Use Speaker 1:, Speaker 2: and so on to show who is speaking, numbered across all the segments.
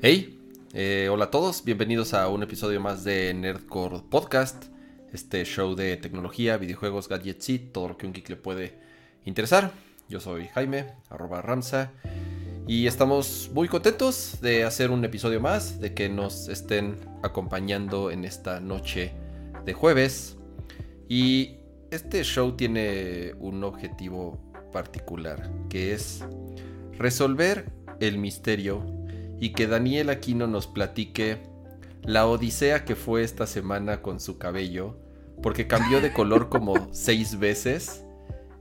Speaker 1: Hey, eh, hola a todos, bienvenidos a un episodio más de Nerdcore Podcast, este show de tecnología, videojuegos, gadgets y todo lo que un geek le puede interesar. Yo soy Jaime, arroba Ramsa, y estamos muy contentos de hacer un episodio más, de que nos estén acompañando en esta noche de jueves. Y este show tiene un objetivo particular, que es resolver el misterio y que Daniel Aquino nos platique la odisea que fue esta semana con su cabello, porque cambió de color como seis veces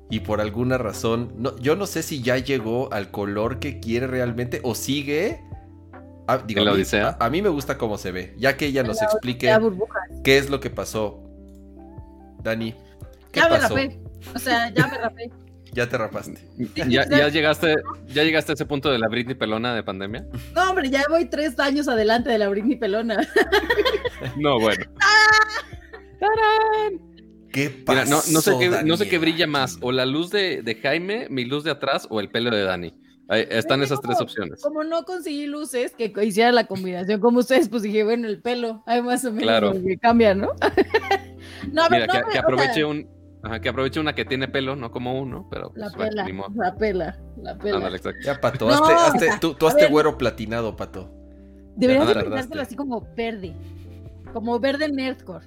Speaker 1: y por alguna razón, no, yo no sé si ya llegó al color que quiere realmente o sigue. Ah, digo, la odisea? A, mí me gusta cómo se ve, ya que ella nos explique qué es lo que pasó. Dani,
Speaker 2: ¿qué ya pasó? me rapé, o sea, ya me rapé.
Speaker 1: Ya te rapaste.
Speaker 3: ¿Ya, llegaste, ¿Ya llegaste a ese punto de la Britney pelona de pandemia?
Speaker 2: No, hombre, ya voy tres años adelante de la Britney pelona.
Speaker 3: no, bueno.
Speaker 1: ¡Tarán! ¿Qué pasó,
Speaker 3: Mira, no, sé qué, no sé qué brilla más, o la luz de, Jaime, mi luz de atrás, o el pelo de Dani. están esas tres opciones.
Speaker 2: Como no conseguí luces que hiciera la combinación como ustedes, pues dije, bueno, el pelo, hay más o menos claro. que cambia, ¿no?
Speaker 3: no, Mira, que, aproveche un, Ajá, que aproveche una que tiene pelo, no como uno, pero.
Speaker 2: Pues, la, pela, la pela, la pela,
Speaker 1: ya, Pato, hazte, tú, tú hazte güero platinado, Pato.
Speaker 2: Deberías de pintártelo así como verde. Como verde nerdcore.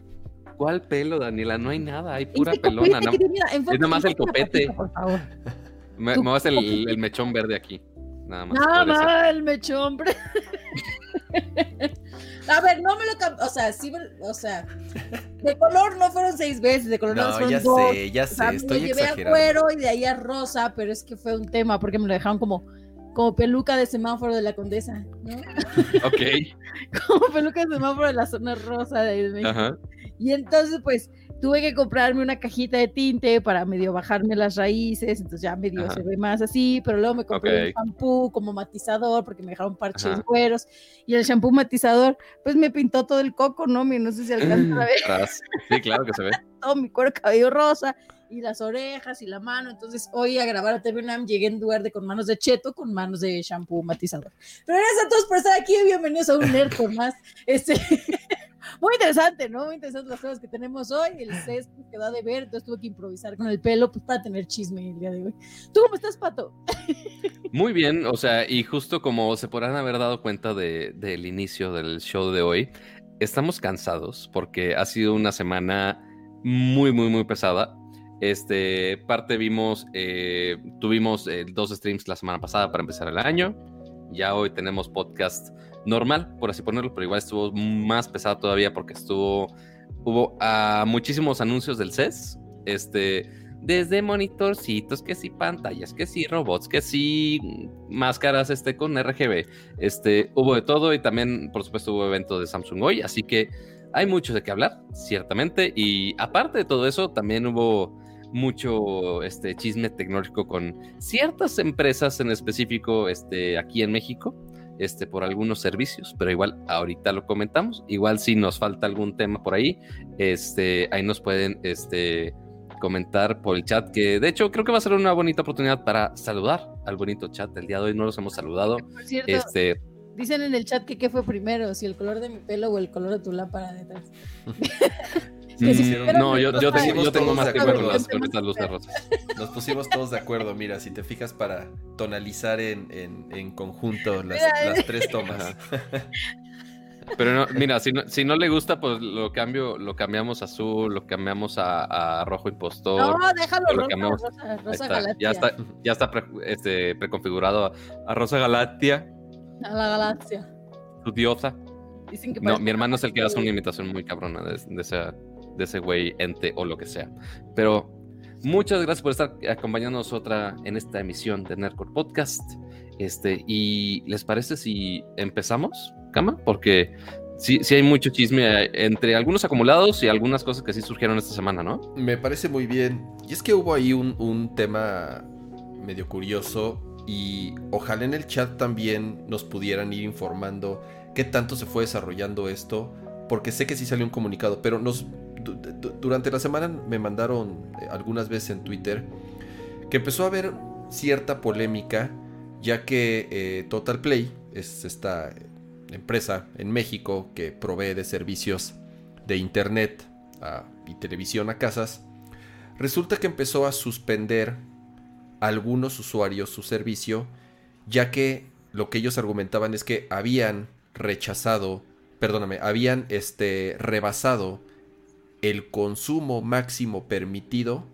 Speaker 3: ¿Cuál pelo, Daniela? No hay nada, hay pura pelona. No. es nada más el copete. Por favor. Me, me vas el, el, mechón verde aquí. Nada más.
Speaker 2: Nada más, el mechón. A ver, no me lo cambió, o sea, sí, o sea, de color no fueron seis veces, de color no, fueron
Speaker 1: ya sé, ya sé, estoy
Speaker 2: llevé a cuero y de ahí a rosa, pero es que fue un tema porque me lo dejaron como como peluca de semáforo de la condesa, ¿no?
Speaker 3: Ok.
Speaker 2: como peluca de semáforo de la zona rosa de México. Ajá. Y entonces, pues, tuve que comprarme una cajita de tinte para medio bajarme las raíces, entonces ya medio se ve más así, pero luego me compré un shampoo como matizador porque me dejaron parches güeros y el shampoo matizador pues me pintó todo el coco, ¿no? No sé si alcanza a ver.
Speaker 3: Sí, claro que se ve.
Speaker 2: todo mi cuero cabello rosa y las orejas y la mano, entonces hoy a grabar a TV llegué en lugar de con manos de cheto, con manos de shampoo matizador. Pero gracias a todos por estar aquí, bienvenidos a un nerd con más, este... muy interesante, ¿no? Muy interesante las cosas que tenemos hoy. El sexto quedó de ver, entonces tuve que improvisar con el pelo pues, para tener chisme el día de hoy. ¿Tú cómo estás, Pato?
Speaker 3: Muy bien, o sea, y justo como se podrán haber dado cuenta de, del inicio del show de hoy, estamos cansados porque ha sido una semana muy, muy, muy pesada. Este, parte vimos, eh, tuvimos eh, dos streams la semana pasada para empezar el año. Ya hoy tenemos podcast normal, por así ponerlo, pero igual estuvo más pesado todavía porque estuvo, hubo uh, muchísimos anuncios del CES, este, desde monitorcitos, que sí pantallas, que sí robots, que sí máscaras este, con RGB, este, hubo de todo y también, por supuesto, hubo evento de Samsung hoy, así que hay mucho de qué hablar, ciertamente, y aparte de todo eso, también hubo mucho este chisme tecnológico con ciertas empresas en específico este aquí en México este, por algunos servicios, pero igual ahorita lo comentamos. Igual si nos falta algún tema por ahí, este, ahí nos pueden este, comentar por el chat, que de hecho creo que va a ser una bonita oportunidad para saludar al bonito chat. El día de hoy no los hemos saludado. este,
Speaker 2: dicen en el chat que qué fue primero, si el color de mi pelo o el color de tu lámpara detrás.
Speaker 3: No, yo, tengo, más que ver con estas luces rosas.
Speaker 1: Nos pusimos todos de acuerdo, mira, si te fijas para tonalizar en, en, conjunto las, las, tres tomas.
Speaker 3: Pero no, mira, si no, si no le gusta, pues lo cambio, lo cambiamos a azul, lo cambiamos a, rojo impostor.
Speaker 2: No, déjalo rosa, rosa, Galatia.
Speaker 3: Ya está, ya está este, preconfigurado a, Rosa Galatia.
Speaker 2: A la Galaxia.
Speaker 3: Tu diosa. no, mi hermano es el que hace una imitación muy cabrona de, de esa de ese güey, ente o lo que sea. Pero muchas gracias por estar acompañándonos otra en esta emisión de Nerdcore Podcast. Este, y ¿les parece si empezamos, Cama? Porque sí, sí hay mucho chisme eh, entre algunos acumulados y algunas cosas que sí surgieron esta semana, ¿no?
Speaker 1: Me parece muy bien. Y es que hubo ahí un, un tema medio curioso y ojalá en el chat también nos pudieran ir informando qué tanto se fue desarrollando esto, porque sé que sí salió un comunicado, pero nos durante la semana me mandaron eh, algunas veces en Twitter que empezó a haber cierta polémica ya que eh, Total Play es esta empresa en México que provee de servicios de internet y televisión a casas, resulta que empezó a suspender a algunos usuarios su servicio, ya que lo que ellos argumentaban es que habían rechazado, perdóname, habían este, rebasado el consumo máximo permitido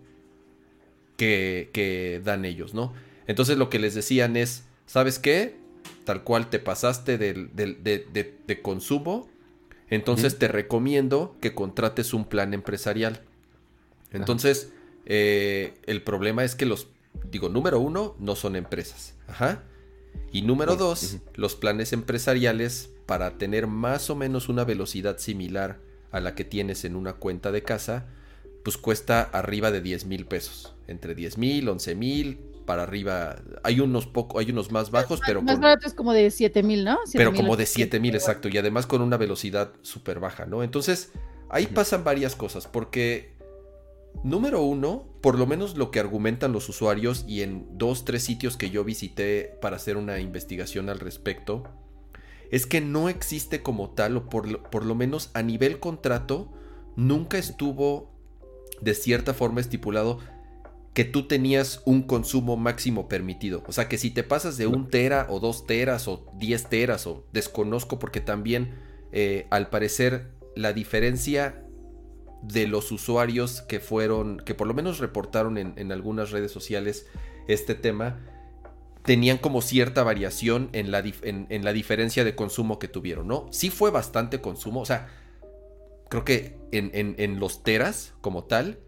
Speaker 1: que, que dan ellos, ¿no? Entonces lo que les decían es, ¿sabes qué? Tal cual te pasaste de, consumo, entonces te recomiendo que contrates un plan empresarial. Entonces, eh, el problema es que los, digo, número uno, no son empresas. Ajá. Y número dos, los planes empresariales, para tener más o menos una velocidad similar a la que tienes en una cuenta de casa, pues cuesta arriba de 10 mil pesos. Entre 10 mil, 11 mil, para arriba. Hay unos poco, hay unos más bajos, pero.
Speaker 2: Más barato es como de 7 mil, ¿no?
Speaker 1: pero como de 7 mil, exacto. Y además con una velocidad súper baja, ¿no? Entonces, ahí pasan varias cosas. Porque, número uno, por lo menos lo que argumentan los usuarios y en dos, tres sitios que yo visité para hacer una investigación al respecto, es que no existe como tal, o por, por lo menos a nivel contrato, nunca estuvo de cierta forma estipulado que tú tenías un consumo máximo permitido. O sea que si te pasas de un tera o dos teras o diez teras o desconozco porque también eh, al parecer la diferencia de los usuarios que fueron, que por lo menos reportaron en, algunas redes sociales este tema, tenían como cierta variación en la, en la, diferencia de consumo que tuvieron, ¿no? Sí fue bastante consumo, o sea, creo que en los teras como tal,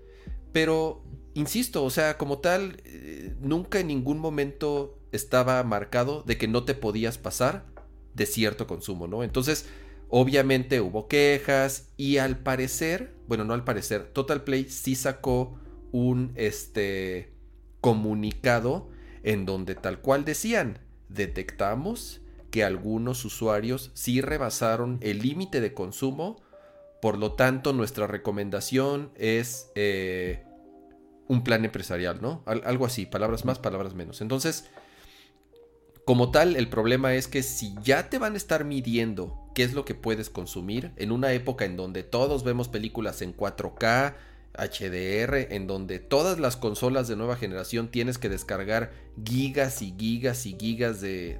Speaker 1: pero insisto, o sea, como tal, eh, nunca en ningún momento estaba marcado de que no te podías pasar de cierto consumo, ¿no? Entonces, obviamente hubo quejas y al parecer, bueno, no al parecer, Total Play sí sacó un este comunicado en donde tal cual decían, detectamos que algunos usuarios sí rebasaron el límite de consumo, por lo tanto nuestra recomendación es eh, un plan empresarial, ¿no? algo así, palabras más, palabras menos. Entonces, como tal, el problema es que si ya te van a estar midiendo qué es lo que puedes consumir en una época en donde todos vemos películas en 4K, HDR, en donde todas las consolas de nueva generación tienes que descargar gigas y gigas y gigas de,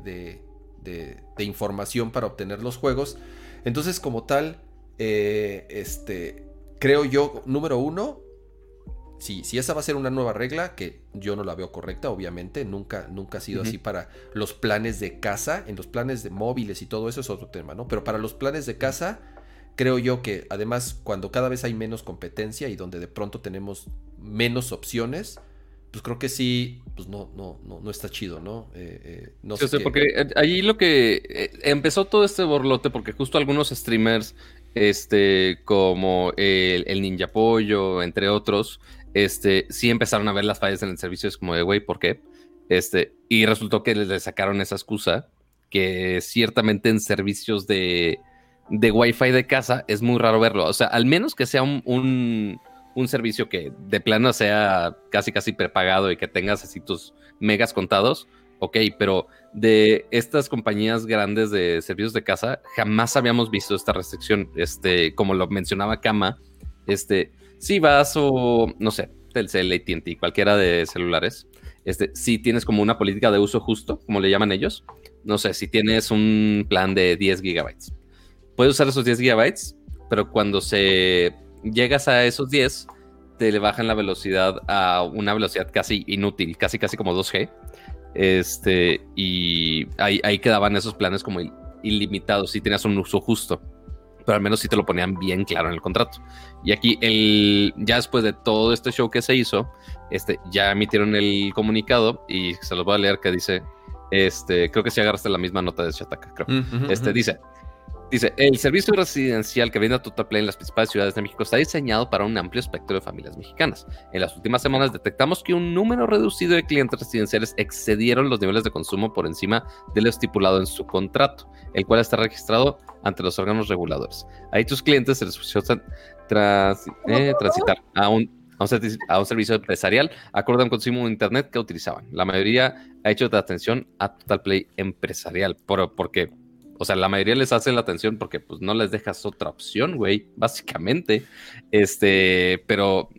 Speaker 1: de, información para obtener los juegos. Entonces, como tal, eh, este, creo yo, número uno, si, esa va a ser una nueva regla, que yo no la veo correcta, obviamente, nunca, nunca ha sido así para los planes de casa, en los planes de móviles y todo eso es otro tema, ¿no? Pero para los planes de casa, creo yo que además cuando cada vez hay menos competencia y donde de pronto tenemos menos opciones, pues creo que sí, pues no, no, no, no está chido, ¿no? Eh, eh, no
Speaker 3: sé, porque eh, allí lo que empezó todo este borlote, porque justo algunos streamers, este, como el, el Ninja Pollo, entre otros, este, sí empezaron a ver las fallas en el servicio, es como de, güey, ¿por qué? Este, y resultó que les sacaron esa excusa, que ciertamente en servicios de, de Wi-Fi de casa es muy raro verlo. O sea, al menos que sea un, un, servicio que de plano sea casi casi prepagado y que tengas así tus megas contados, ok, pero de estas compañías grandes de servicios de casa, jamás habíamos visto esta restricción. Este, como lo mencionaba Kama, este, si vas o, no sé, Telcel, AT&T, cualquiera de celulares, este, si tienes como una política de uso justo, como le llaman ellos, no sé, si tienes un plan de 10 gigabytes, puedes usar esos 10 gigabytes, pero cuando se llegas a esos 10, te le bajan la velocidad a una velocidad casi inútil, casi casi como 2G. Este, y ahí, ahí quedaban esos planes como ilimitados si tenías un uso justo pero al menos sí te lo ponían bien claro en el contrato. Y aquí, el, ya después de todo este show que se hizo, este, ya emitieron el comunicado y se los voy a leer que dice, este, creo que si agarraste la misma nota de Shataka, creo. este dice, Dice, el servicio residencial que brinda Play en las principales ciudades de México está diseñado para un amplio espectro de familias mexicanas. En las últimas semanas detectamos que un número reducido de clientes residenciales excedieron los niveles de consumo por encima de lo estipulado en su contrato, el cual está registrado ante los órganos reguladores. A dichos clientes se les ofreció eh, transitar a un a un, servicio empresarial acorde a un consumo de Internet que utilizaban. La mayoría ha hecho de atención a Total Play empresarial, por, porque O sea, la mayoría les hace la atención porque pues no les dejas otra opción, güey, básicamente. Este, pero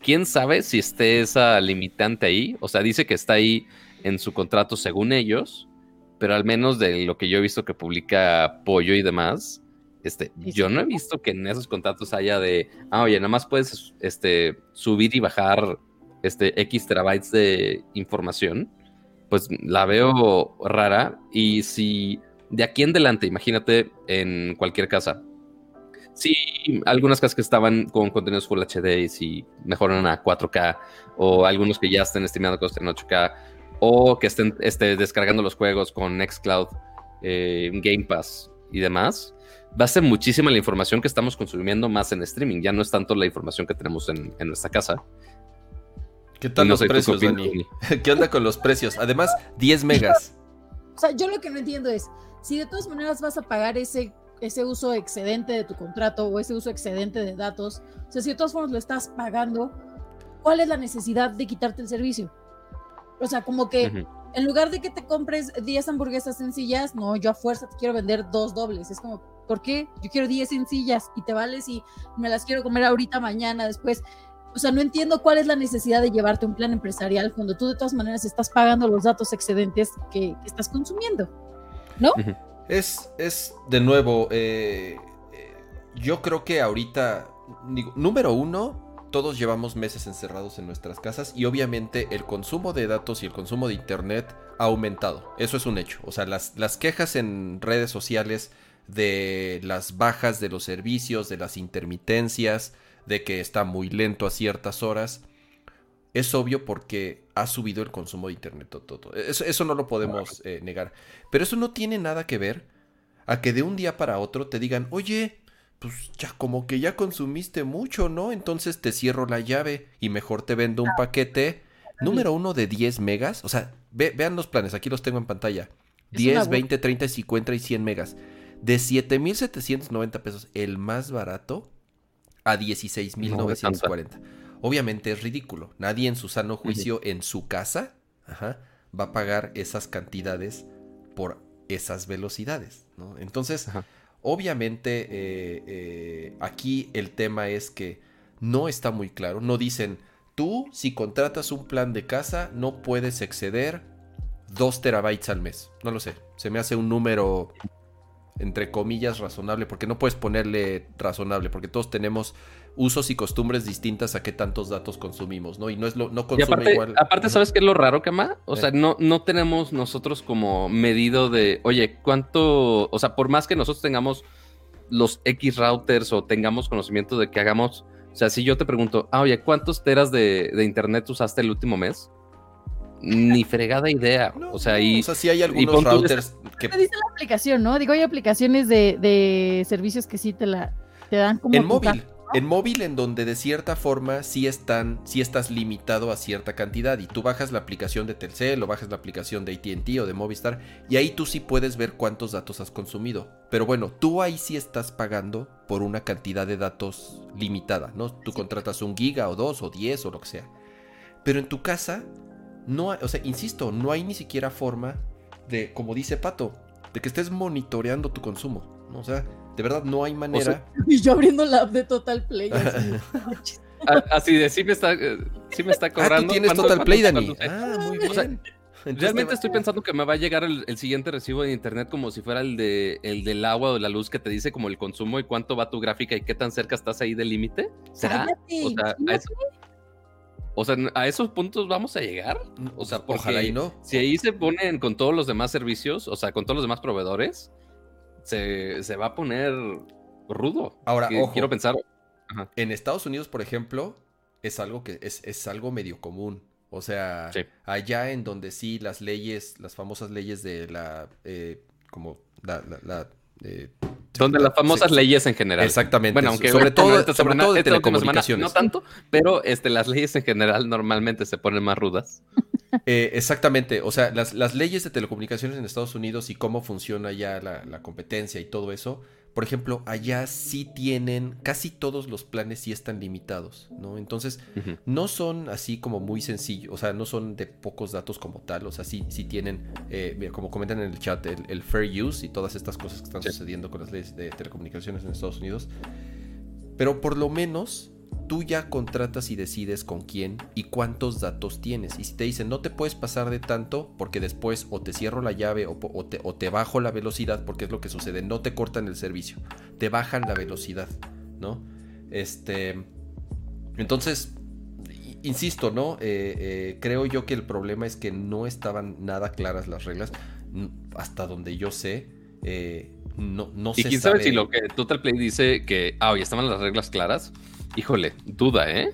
Speaker 3: quién sabe si esté esa limitante ahí. O sea, dice que está ahí en su contrato según ellos, pero al menos de lo que yo he visto que publica Pollo y demás, este, yo no he visto que en esos contratos haya de, ah, oye, nada más puedes este, subir y bajar este, X terabytes de información. Pues la veo rara. Y si de aquí en adelante, imagínate en cualquier casa, si algunas casas que estaban con contenidos Full HD y si mejoran a 4K, o algunos que ya estén estimando cosas en 8K, o que estén este, descargando los juegos con Nextcloud, eh, Game Pass y demás, va a ser muchísima la información que estamos consumiendo más en streaming. Ya no es tanto la información que tenemos en, nuestra casa.
Speaker 1: ¿Qué tal los precios, Dani? ¿Qué onda con los precios? Además, 10 megas.
Speaker 2: O sea, yo lo que no entiendo es, si de todas maneras vas a pagar ese, ese uso excedente de tu contrato o ese uso excedente de datos, o sea, si de todas formas lo estás pagando, ¿cuál es la necesidad de quitarte el servicio? O sea, como que en lugar de que te compres 10 hamburguesas sencillas, no, yo a fuerza te quiero vender dos dobles. Es como, ¿por qué? Yo quiero 10 sencillas y te vales y me las quiero comer ahorita, mañana, después. O sea, no entiendo cuál es la necesidad de llevarte un plan empresarial cuando tú de todas maneras estás pagando los datos excedentes que, estás consumiendo, ¿no?
Speaker 1: Es, es de nuevo, eh, eh, yo creo que ahorita, número uno, todos llevamos meses encerrados en nuestras casas y obviamente el consumo de datos y el consumo de internet ha aumentado. Eso es un hecho. O sea, las, las quejas en redes sociales de las bajas de los servicios, de las intermitencias, de que está muy lento a ciertas horas, es obvio porque ha subido el consumo de internet. Todo, Eso, no lo podemos eh, negar. Pero eso no tiene nada que ver a que de un día para otro te digan, oye, pues ya como que ya consumiste mucho, ¿no? Entonces te cierro la llave y mejor te vendo un paquete número uno de 10 megas. O sea, vean los planes, aquí los tengo en pantalla. 10, 20, 30, 50 y 100 megas. De 7.790 pesos, el más barato, a 16.940. Obviamente es ridículo. Nadie en su sano juicio en su casa va a pagar esas cantidades por esas velocidades, ¿no? Entonces... Obviamente eh, eh, aquí el tema es que no está muy claro. No dicen, tú si contratas un plan de casa no puedes exceder 2 terabytes al mes. No lo sé. Se me hace un número entre comillas razonable porque no puedes ponerle razonable porque todos tenemos usos y costumbres distintas a qué tantos datos consumimos, ¿no? Y no es lo, no consume
Speaker 3: aparte,
Speaker 1: igual.
Speaker 3: Aparte, ¿sabes qué es lo raro, Kama? O sea, no, no tenemos nosotros como medido de, oye, ¿cuánto? O sea, por más que nosotros tengamos los X routers o tengamos conocimiento de que hagamos. O sea, si yo te pregunto, ah, oye, ¿cuántos teras de, internet usaste el último mes? Ni fregada idea. o sea, y,
Speaker 1: o sea, sí hay algunos routers
Speaker 2: que. Te dice la aplicación, ¿no? Digo, hay aplicaciones de, de servicios que sí te la te dan como.
Speaker 1: En móvil. En móvil, en donde de cierta forma sí, están, sí estás limitado a cierta cantidad y tú bajas la aplicación de Telcel o bajas la aplicación de ATT o de Movistar y ahí tú sí puedes ver cuántos datos has consumido. Pero bueno, tú ahí sí estás pagando por una cantidad de datos limitada, ¿no? Tú contratas un giga o dos o diez o lo que sea. Pero en tu casa, no hay, o sea, insisto, no hay ni siquiera forma de, como dice Pato, de que estés monitoreando tu consumo. ¿no? O sea, de verdad, no hay manera.
Speaker 2: y yo abriendo la app de Total Play.
Speaker 3: Así, de sí me está, eh, sí me está ah, cobrando.
Speaker 1: Ah, tienes Total Play, Dani. Ah, muy bien.
Speaker 3: realmente estoy pensando que me va a llegar el, siguiente recibo de internet como si fuera el de el del agua o de la luz que te dice como el consumo y cuánto va tu gráfica y qué tan cerca estás ahí del límite. ¿Será? o sea, a eso, o sea, a esos puntos vamos a llegar. O sea, ojalá y no. Si ahí se ponen con todos los demás servicios, o sea, con todos los demás proveedores, se, va a poner rudo.
Speaker 1: Ahora, ojo,
Speaker 3: quiero pensar.
Speaker 1: En Estados Unidos, por ejemplo, es algo que es, algo medio común. O sea, allá en donde sí las leyes, las famosas leyes de la, eh, como la, eh,
Speaker 3: donde las famosas leyes en general.
Speaker 1: Exactamente.
Speaker 3: Bueno, aunque
Speaker 1: sobre todo, sobre todo de telecomunicaciones.
Speaker 3: no tanto, pero este, las leyes en general normalmente se ponen más rudas.
Speaker 1: Eh, exactamente, o sea, las, leyes de telecomunicaciones en Estados Unidos y cómo funciona ya la, competencia y todo eso, por ejemplo, allá sí tienen, casi todos los planes sí están limitados, ¿no? Entonces, no son así como muy sencillos, o sea, no son de pocos datos como tal, o sea, sí, sí tienen, eh, mira, como comentan en el chat, el, el fair use y todas estas cosas que están
Speaker 3: Sí.
Speaker 1: sucediendo con las leyes de telecomunicaciones en Estados Unidos. Pero por lo menos tú ya contratas y decides con quién y cuántos datos tienes. Y si te dicen no te puedes pasar de tanto porque después o te cierro la llave o, te, o te bajo la velocidad porque es lo que sucede, no te cortan el servicio, te bajan la velocidad, ¿no? Este, entonces, insisto, ¿no? Eh, eh, creo yo que el problema es que no estaban nada claras las reglas, hasta donde yo sé. eh, no, no
Speaker 3: Y
Speaker 1: se
Speaker 3: quién sabe
Speaker 1: sabe
Speaker 3: si lo que Total Play dice que, ah, oye, estaban las reglas claras. Híjole, duda, ¿eh?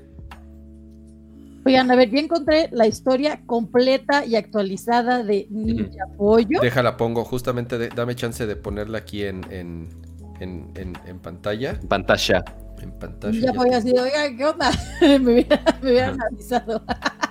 Speaker 2: Oigan, a ver, ya encontré la historia completa y actualizada de Ninja Pollo.
Speaker 1: Déjala, pongo. Justamente de- dame chance de ponerla aquí en, en, en, en- en pantalla.
Speaker 3: Pantalla.
Speaker 1: En pantalla. Ya
Speaker 2: Pollo
Speaker 1: te-
Speaker 2: así de, oigan, ¿qué onda? me hubieran, avisado.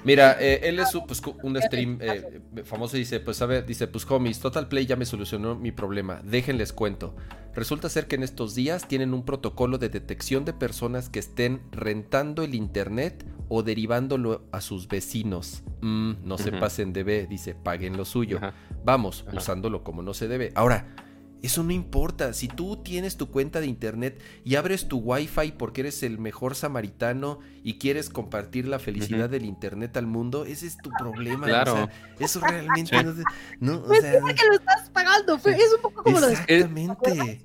Speaker 1: Mira, eh, él es un, pues, un stream eh, famoso y dice, pues a ver, dice, pues homies, Total Play ya me solucionó mi problema. Déjenles cuento. Resulta ser que en estos días tienen un protocolo de detección de personas que estén rentando el internet o derivándolo a sus vecinos. Mm, no se pasen de B, dice, paguen lo suyo. Vamos, usándolo como no se debe. Ahora, eso no importa. Si tú tienes tu cuenta de internet y abres tu wifi porque eres el mejor samaritano y quieres compartir la felicidad del internet al mundo, ese es tu problema.
Speaker 3: Claro.
Speaker 1: O sea, eso realmente
Speaker 3: Sí.
Speaker 1: no, se- no, o
Speaker 2: Pues
Speaker 1: sea,
Speaker 2: que lo estás pagando. es un poco como lo de
Speaker 1: exactamente.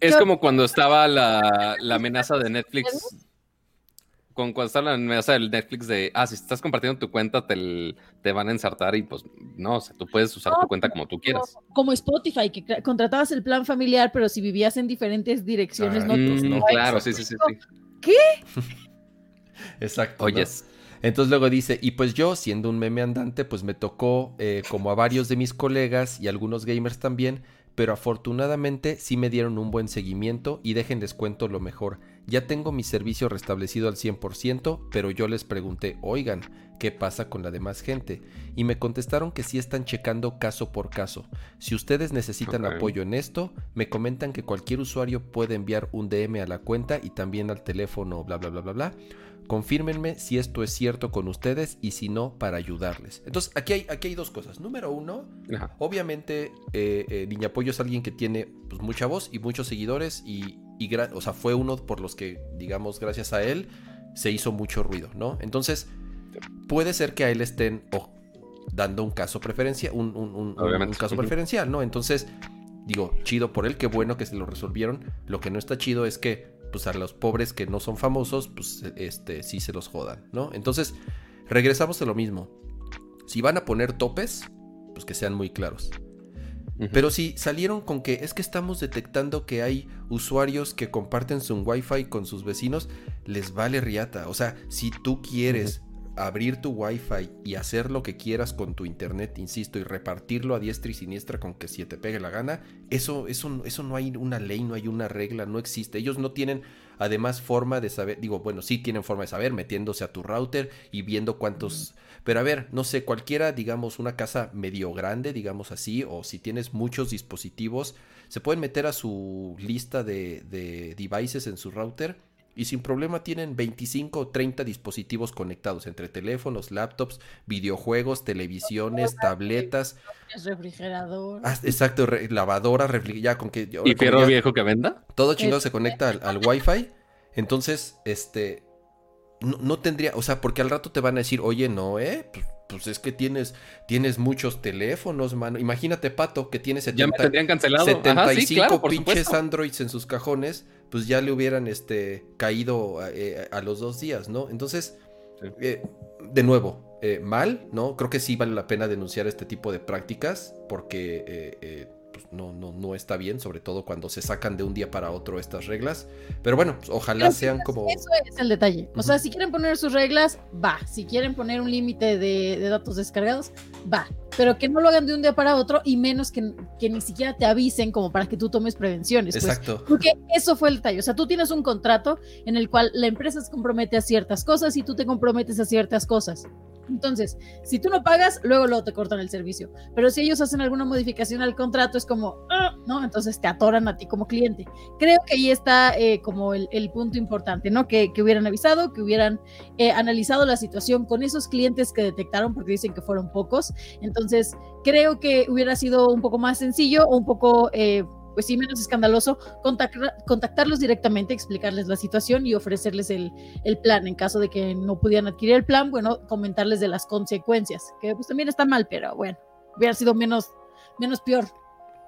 Speaker 3: Es como cuando estaba la, la amenaza de Netflix. Con cuando estaba la amenaza del Netflix de, ah, si estás compartiendo tu cuenta, te, te van a ensartar y pues no, o sea, tú puedes usar
Speaker 2: No,
Speaker 3: tu cuenta como tú quieras.
Speaker 2: como Spotify, que contratabas el plan familiar, pero si vivías en diferentes direcciones,
Speaker 1: Ah,
Speaker 2: no
Speaker 1: pues
Speaker 3: Mm,
Speaker 1: no.
Speaker 3: claro, sí, sí, sí. sí.
Speaker 1: Exacto. ¿no?
Speaker 3: Oyes.
Speaker 1: Entonces luego dice, y pues yo, siendo un meme andante, pues me tocó eh, como a varios de mis colegas y algunos gamers también, pero afortunadamente sí me dieron un buen seguimiento y déjenles cuento lo mejor. Ya tengo mi servicio restablecido al 100%, pero yo les pregunté, oigan, ¿qué pasa con la demás gente? Y me contestaron que sí están checando caso por caso. Si ustedes necesitan apoyo en esto, me comentan que cualquier usuario puede enviar un DM a la cuenta y también al teléfono, bla, bla, bla, bla, bla. Confírmenme si esto es cierto con ustedes y si no, para ayudarles. Entonces, aquí hay, aquí hay dos cosas. Número uno,
Speaker 3: Ajá.
Speaker 1: obviamente, eh, eh, Niña Pollo es alguien que tiene pues, mucha voz y muchos seguidores y, y o sea, fue uno por los que, digamos, gracias a él, se hizo mucho ruido, ¿no? Entonces, puede ser que a él estén o, dando un caso preferencial, un, un- un- caso preferencial, ¿no? Entonces, digo, chido por él, qué bueno que se lo resolvieron. Lo que no está chido es que, pues, a los pobres que no son famosos, pues, este, sí se los jodan, ¿no? Entonces, regresamos a lo mismo. Si van a poner topes, pues que sean muy claros. Pero si salieron con que es que estamos detectando que hay usuarios que comparten su wifi con sus vecinos, les vale riata. O sea, si tú quieres abrir tu wifi y hacer lo que quieras con tu internet, insisto, y repartirlo a diestra y siniestra con que si te pegue la gana, eso, eso, eso no hay una ley, no hay una regla, no existe. Ellos no tienen además forma de saber, digo, bueno, sí tienen forma de saber, metiéndose a tu router y viendo cuántos... Pero a ver, no sé, cualquiera, digamos, una casa medio grande, digamos así, o si tienes muchos dispositivos, se pueden meter a su lista de, de devices en su router y sin problema tienen 25 o 30 dispositivos conectados entre teléfonos, laptops, videojuegos, televisiones, tabletas,
Speaker 2: refrigerador.
Speaker 1: ah, exacto, re- lavadora, refri- ya con que...
Speaker 3: ¿Y
Speaker 1: como
Speaker 3: fierro
Speaker 1: ya-
Speaker 3: viejo que venda?
Speaker 1: todo chingado se conecta al, al Wi-Fi. Entonces, este. No, no tendría. O sea, porque al rato te van a decir, oye, no, ¿eh? Pues, pues es que tienes, tienes muchos teléfonos, mano. Imagínate, Pato, que tiene
Speaker 3: Ya me
Speaker 1: 70
Speaker 3: tendrían cancelado.
Speaker 1: 75
Speaker 3: Ajá, sí, claro, por
Speaker 1: pinches
Speaker 3: supuesto.
Speaker 1: Androids en sus cajones, pues ya le hubieran este, caído eh, a los dos días, ¿no? Entonces,
Speaker 3: Sí.
Speaker 1: eh, de nuevo, eh, mal, ¿no? Creo que sí vale la pena denunciar este tipo de prácticas porque eh, eh, pues no, no, no está bien, sobre todo cuando se sacan de un día para otro estas reglas. Pero bueno, pues, ojalá
Speaker 2: Pero
Speaker 1: sean como...
Speaker 2: Eso es el detalle. O sea, si quieren poner sus reglas, va. Si quieren poner un límite de, de datos descargados, va. Pero que no lo hagan de un día para otro y menos que, que ni siquiera te avisen como para que tú tomes prevenciones. pues.
Speaker 1: Exacto.
Speaker 2: Porque eso fue el detalle. O sea, tú tienes un contrato en el cual la empresa se compromete a ciertas cosas y tú te comprometes a ciertas cosas. Entonces, si tú no pagas, luego luego te cortan el servicio. Pero si ellos hacen alguna modificación al contrato, es como, "Ah", ¿no? Entonces te atoran a ti como cliente. Creo que ahí está eh, como el, punto importante, ¿no? Que, que hubieran avisado, que hubieran eh, analizado la situación con esos clientes que detectaron, porque dicen que fueron pocos. Entonces, creo que hubiera sido un poco más sencillo o un poco... eh, pues sí, menos escandaloso, contactar- contactarlos directamente, explicarles la situación y ofrecerles el, el plan. En caso de que no pudieran adquirir el plan, bueno, comentarles de las consecuencias, que pues también está mal, pero bueno, hubiera sido menos, menos peor.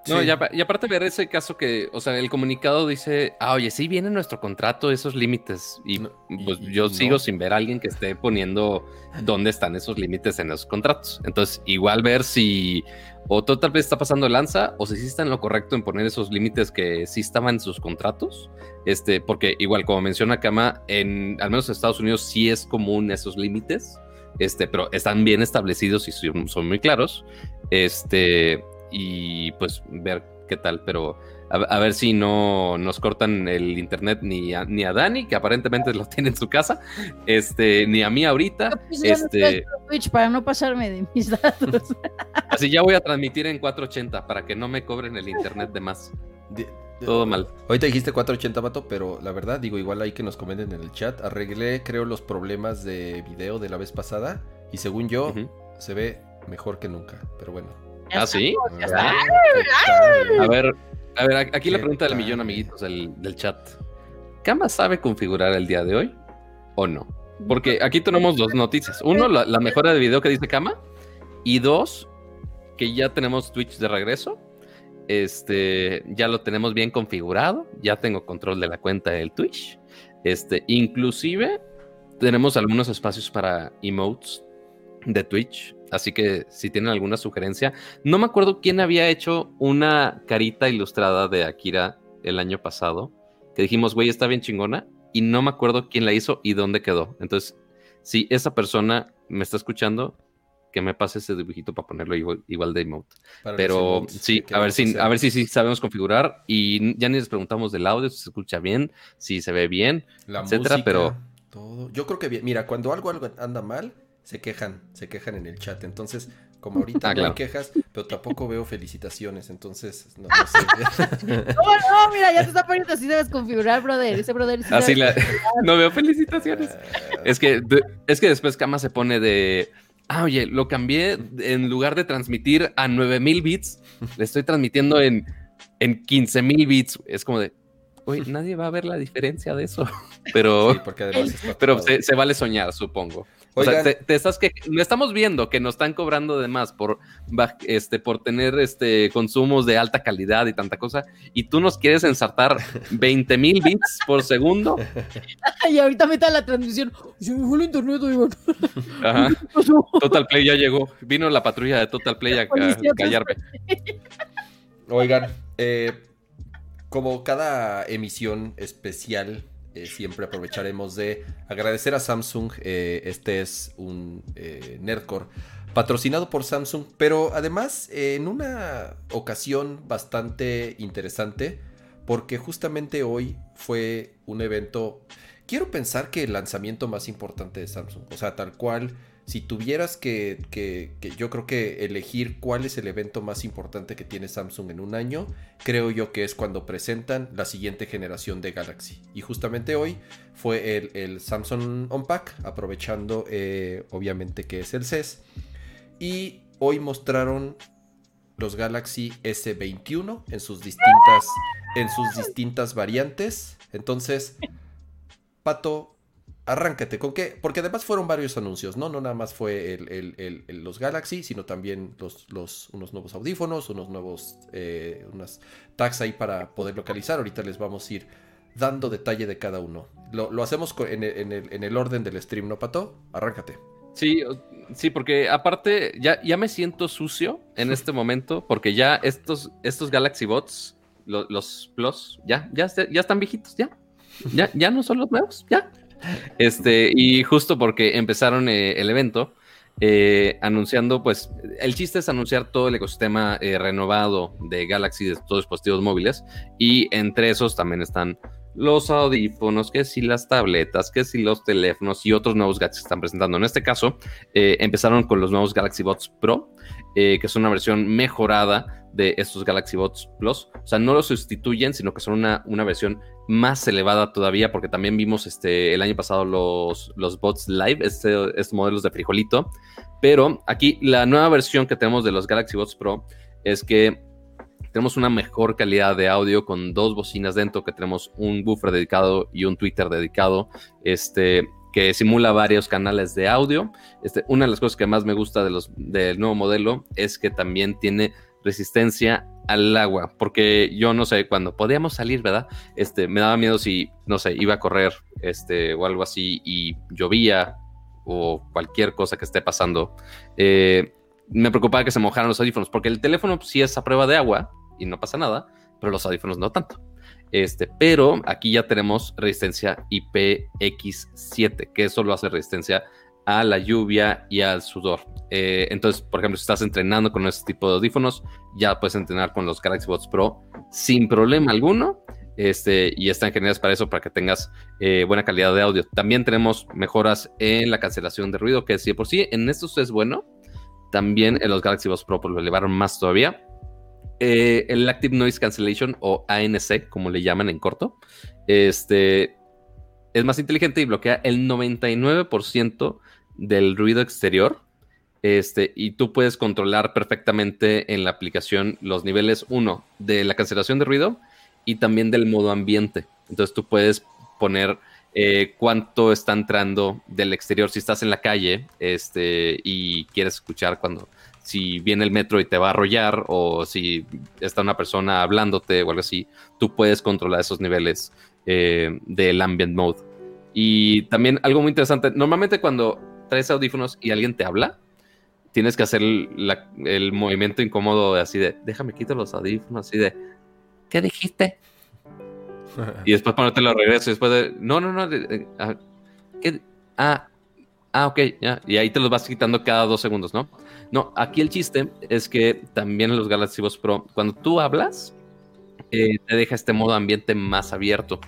Speaker 3: No,
Speaker 1: Sí.
Speaker 3: y, apa- y aparte ver ese caso que, o sea, el comunicado dice, ah, oye, sí viene en nuestro contrato esos límites. Y
Speaker 1: No,
Speaker 3: pues
Speaker 1: y-
Speaker 3: yo sigo sin ver a alguien que esté poniendo dónde están esos límites en esos contratos. Entonces, igual ver si o todo tal vez está pasando lanza o si sí está en lo correcto en poner esos límites que sí estaban en sus contratos. Este, porque igual, como menciona Kama, en al menos en Estados Unidos sí es común esos límites. Este, pero están bien establecidos y son, son muy claros. Este, y pues ver qué tal, pero a, a ver si no nos cortan el internet ni a, ni a Dani, que aparentemente lo tiene en su casa, este, ni a mí ahorita.
Speaker 2: Yo, pues, ya no
Speaker 3: Este,
Speaker 2: en Twitch para no pasarme de mis datos.
Speaker 3: así ya voy a transmitir en 480 para que no me cobren el internet de más.
Speaker 1: De- de-
Speaker 3: Todo mal.
Speaker 1: Ahorita dijiste 480, vato, pero la verdad, digo, igual hay que nos comenten en el chat. Arreglé, creo, los problemas de video de la vez pasada. Y según yo, se ve mejor que nunca. Pero bueno.
Speaker 2: Ya
Speaker 3: ¿Ah, sí?
Speaker 2: ya
Speaker 1: Ah.
Speaker 3: A ver, a ver, aquí la
Speaker 1: ¿Qué
Speaker 3: pregunta del millón, amiguitos, del, del chat. ¿Kama sabe configurar el día de hoy o no? Porque aquí tenemos dos noticias. Uno, la, la mejora de video que dice Kama. Y dos, que ya tenemos Twitch de regreso. Este, ya lo tenemos bien configurado. Ya tengo control de la cuenta del Twitch. Este, inclusive tenemos algunos espacios para emotes de Twitch. Así que si tienen alguna sugerencia, no me acuerdo quién había hecho una carita ilustrada de Akira el año pasado. Que dijimos, güey, está bien chingona. Y no me acuerdo quién la hizo y dónde quedó. Entonces, si esa persona me está escuchando, que me pase ese dibujito para ponerlo igual, igual de emote.
Speaker 1: Para
Speaker 3: Pero
Speaker 1: emotes,
Speaker 3: sí,
Speaker 1: ¿qué
Speaker 3: a ver si, a ver si sí sabemos configurar. Y ya ni les preguntamos del audio, si se escucha bien, si se ve bien.
Speaker 1: La
Speaker 3: etcétera,
Speaker 1: música,
Speaker 3: pero-
Speaker 1: todo. Yo creo que bien. Mira, cuando algo, algo anda mal, se quejan, se quejan en el chat. Entonces, como ahorita
Speaker 3: Ah,
Speaker 1: no hay
Speaker 3: claro.
Speaker 1: quejas, pero tampoco veo felicitaciones. Entonces, no, no sé.
Speaker 2: No, no, mira, ya te está poniendo así debes configurar, brother. Ese brother sí
Speaker 3: Así la... no veo felicitaciones.
Speaker 1: Ah,
Speaker 3: Es que, de- es que después Kama se pone de. Ah, oye, lo cambié en lugar de transmitir a 9000 bits, le estoy transmitiendo en, en 15000 bits. Es como de. Uy, nadie va a ver la diferencia de eso. Pero,
Speaker 1: sí, porque además está
Speaker 3: pero se, se vale soñar, supongo. O sea, te, te estás que no estamos viendo que nos están cobrando de más por este por tener este consumos de alta calidad y tanta cosa y tú nos quieres ensartar 20 mil bits por segundo.
Speaker 2: Y ahorita meta la transmisión. Se me fue el internet, oigan.
Speaker 3: Ajá. Total Play ya llegó. Vino la patrulla de Total Play a, callarme.
Speaker 1: Oigan, eh, como cada emisión especial, eh, siempre aprovecharemos de agradecer a Samsung. eh, este es un eh, Nerdcore patrocinado por Samsung, pero además en una ocasión bastante interesante, porque justamente hoy fue un evento. Quiero pensar que el lanzamiento más importante de Samsung, o sea, tal cual si tuvieras que, que- que yo creo que elegir cuál es el evento más importante que tiene Samsung en un año, creo yo que es cuando presentan la siguiente generación de Galaxy. Y justamente hoy fue el, el Samsung Unpack, aprovechando eh, obviamente que es el CES. Y hoy mostraron los Galaxy S21 en sus distintas, en sus distintas variantes. Entonces, Pato, arráncate. ¿Con qué? Porque además fueron varios anuncios, ¿no? No nada más fue el- el- el- el- los Galaxy, sino también los, los- unos nuevos audífonos, unos nuevos, eh, unas tags ahí para poder localizar. Ahorita les vamos a ir dando detalle de cada uno. Lo, lo hacemos en el, en el- en el orden del stream, ¿no, Pato? Arráncate.
Speaker 3: Sí, sí, porque aparte ya, ya me siento sucio en este momento, porque ya estos, estos Galaxy Bots, lo- los Plus, ya, ya, ya están viejitos, ya. Ya, ya no son los nuevos, ya. Este, y justo porque empezaron eh, el evento, eh, anunciando, pues, el chiste es anunciar todo el ecosistema eh, renovado de Galaxy, de todos los dispositivos móviles, y entre esos también están los audífonos, que si las tabletas, que si los teléfonos y otros nuevos gadgets que están presentando. En este caso, eh, empezaron con los nuevos Galaxy Buds Pro, eh, que es una versión mejorada de estos Galaxy Buds Plus. O sea, no los sustituyen, sino que son una, una versión más elevada todavía, porque también vimos este, el año pasado los, los Bots Live, este, estos modelos de frijolito. Pero aquí la nueva versión que tenemos de los Galaxy Buds Pro es que tenemos una mejor calidad de audio con dos bocinas dentro, que tenemos un buffer dedicado y un Twitter dedicado, este, que simula varios canales de audio. Este, una de las cosas que más me gusta de los, del nuevo modelo es que también tiene resistencia al agua, porque yo no sé, cuando podíamos salir, ¿verdad? Este, me daba miedo si, no sé, iba a correr este, o algo así y llovía o cualquier cosa que esté pasando. Eh, me preocupaba que se mojaran los audífonos, porque el teléfono sí es a prueba de agua y no pasa nada, pero los audífonos no tanto. Este, pero aquí ya tenemos resistencia IPX7, que eso lo hace resistencia a la lluvia y al sudor. Eh, entonces, por ejemplo, si estás entrenando con este tipo de audífonos, ya puedes entrenar con los Galaxy Buds Pro sin problema alguno. Este, y están geniales para eso, para que tengas eh, buena calidad de audio. También tenemos mejoras en la cancelación de ruido, que si por sí en estos es bueno, también en los Galaxy Buds Pro pues, lo elevaron más todavía. Eh, el Active Noise Cancellation o ANC, como le llaman en corto, este, es más inteligente y bloquea el 99% del ruido exterior. Este, y tú puedes controlar perfectamente en la aplicación los niveles 1 de la cancelación de ruido y también del modo ambiente. Entonces tú puedes poner eh, cuánto está entrando del exterior si estás en la calle este, y quieres escuchar cuando si viene el metro y te va a arrollar o si está una persona hablándote o algo así, tú puedes controlar esos niveles eh, del ambient mode. Y también algo muy interesante, normalmente cuando traes audífonos y alguien te habla, tienes que hacer el movimiento incómodo de así de, déjame quitar los audífonos, así de, ¿qué dijiste? y después ponerte lo regreso. Y después de, no, no, no. Ah, ah, ah, ok, ya. Y ahí te los vas quitando cada dos segundos, ¿no? No, aquí el chiste es que también en los Galaxy Buds Pro, cuando tú hablas, eh, te deja este modo ambiente más abierto.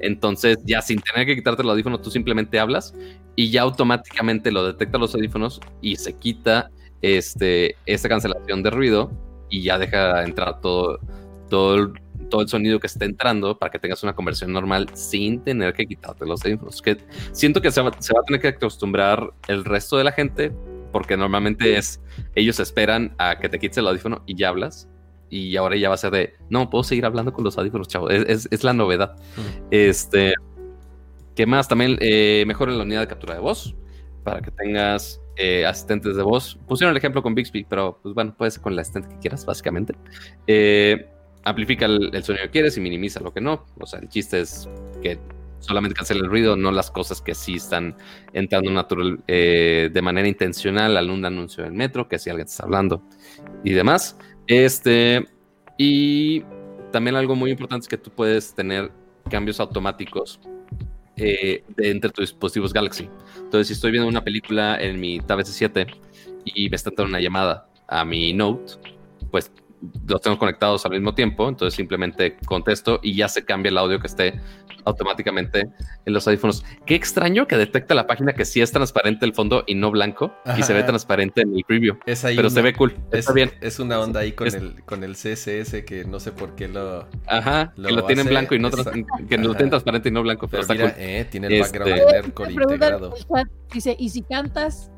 Speaker 3: Entonces, ya sin tener que quitarte el audífono, tú simplemente hablas y ya automáticamente lo detecta los audífonos y se quita este, esta cancelación de ruido y ya deja entrar todo, todo el todo el sonido que esté entrando para que tengas una conversión normal sin tener que quitarte los audífonos. Que siento que se va, a tener que acostumbrar el resto de la gente porque normalmente es, ellos esperan a que te quites el audífono y ya hablas. Y ahora ya va a ser de, no, puedo seguir hablando con los audífonos, chavo. Es, la novedad. Este, ¿qué más? También eh, mejora la unidad de captura de voz para que tengas eh, asistentes de voz. Pusieron el ejemplo con Bixby, pero pues bueno, puede ser con la asistente que quieras, básicamente. Eh, amplifica el, sonido que quieres y minimiza lo que no. O sea, el chiste es que solamente cancela el ruido, no las cosas que sí están entrando natural eh, de manera intencional al un anuncio del metro, que si alguien está hablando y demás. Este, y también algo muy importante es que tú puedes tener cambios automáticos eh, entre tus dispositivos Galaxy. Entonces, si estoy viendo una película en mi Tab S7 y me está dando una llamada a mi Note, pues los tengo conectados al mismo tiempo, entonces simplemente contesto y ya se cambia el audio que esté automáticamente en los audífonos. Qué extraño que detecta la página que sí es transparente el fondo y no blanco y se ve transparente en el preview. pero se ve cool.
Speaker 1: Es,
Speaker 3: bien.
Speaker 1: Es una onda ahí con, el, con el CSS que no sé por qué lo.
Speaker 3: Ajá, que lo tienen blanco y no que lo tienen transparente y no blanco. Pero, está cool.
Speaker 1: eh, tiene el background este, de Nerdcore integrado.
Speaker 2: Dice, ¿y si cantas?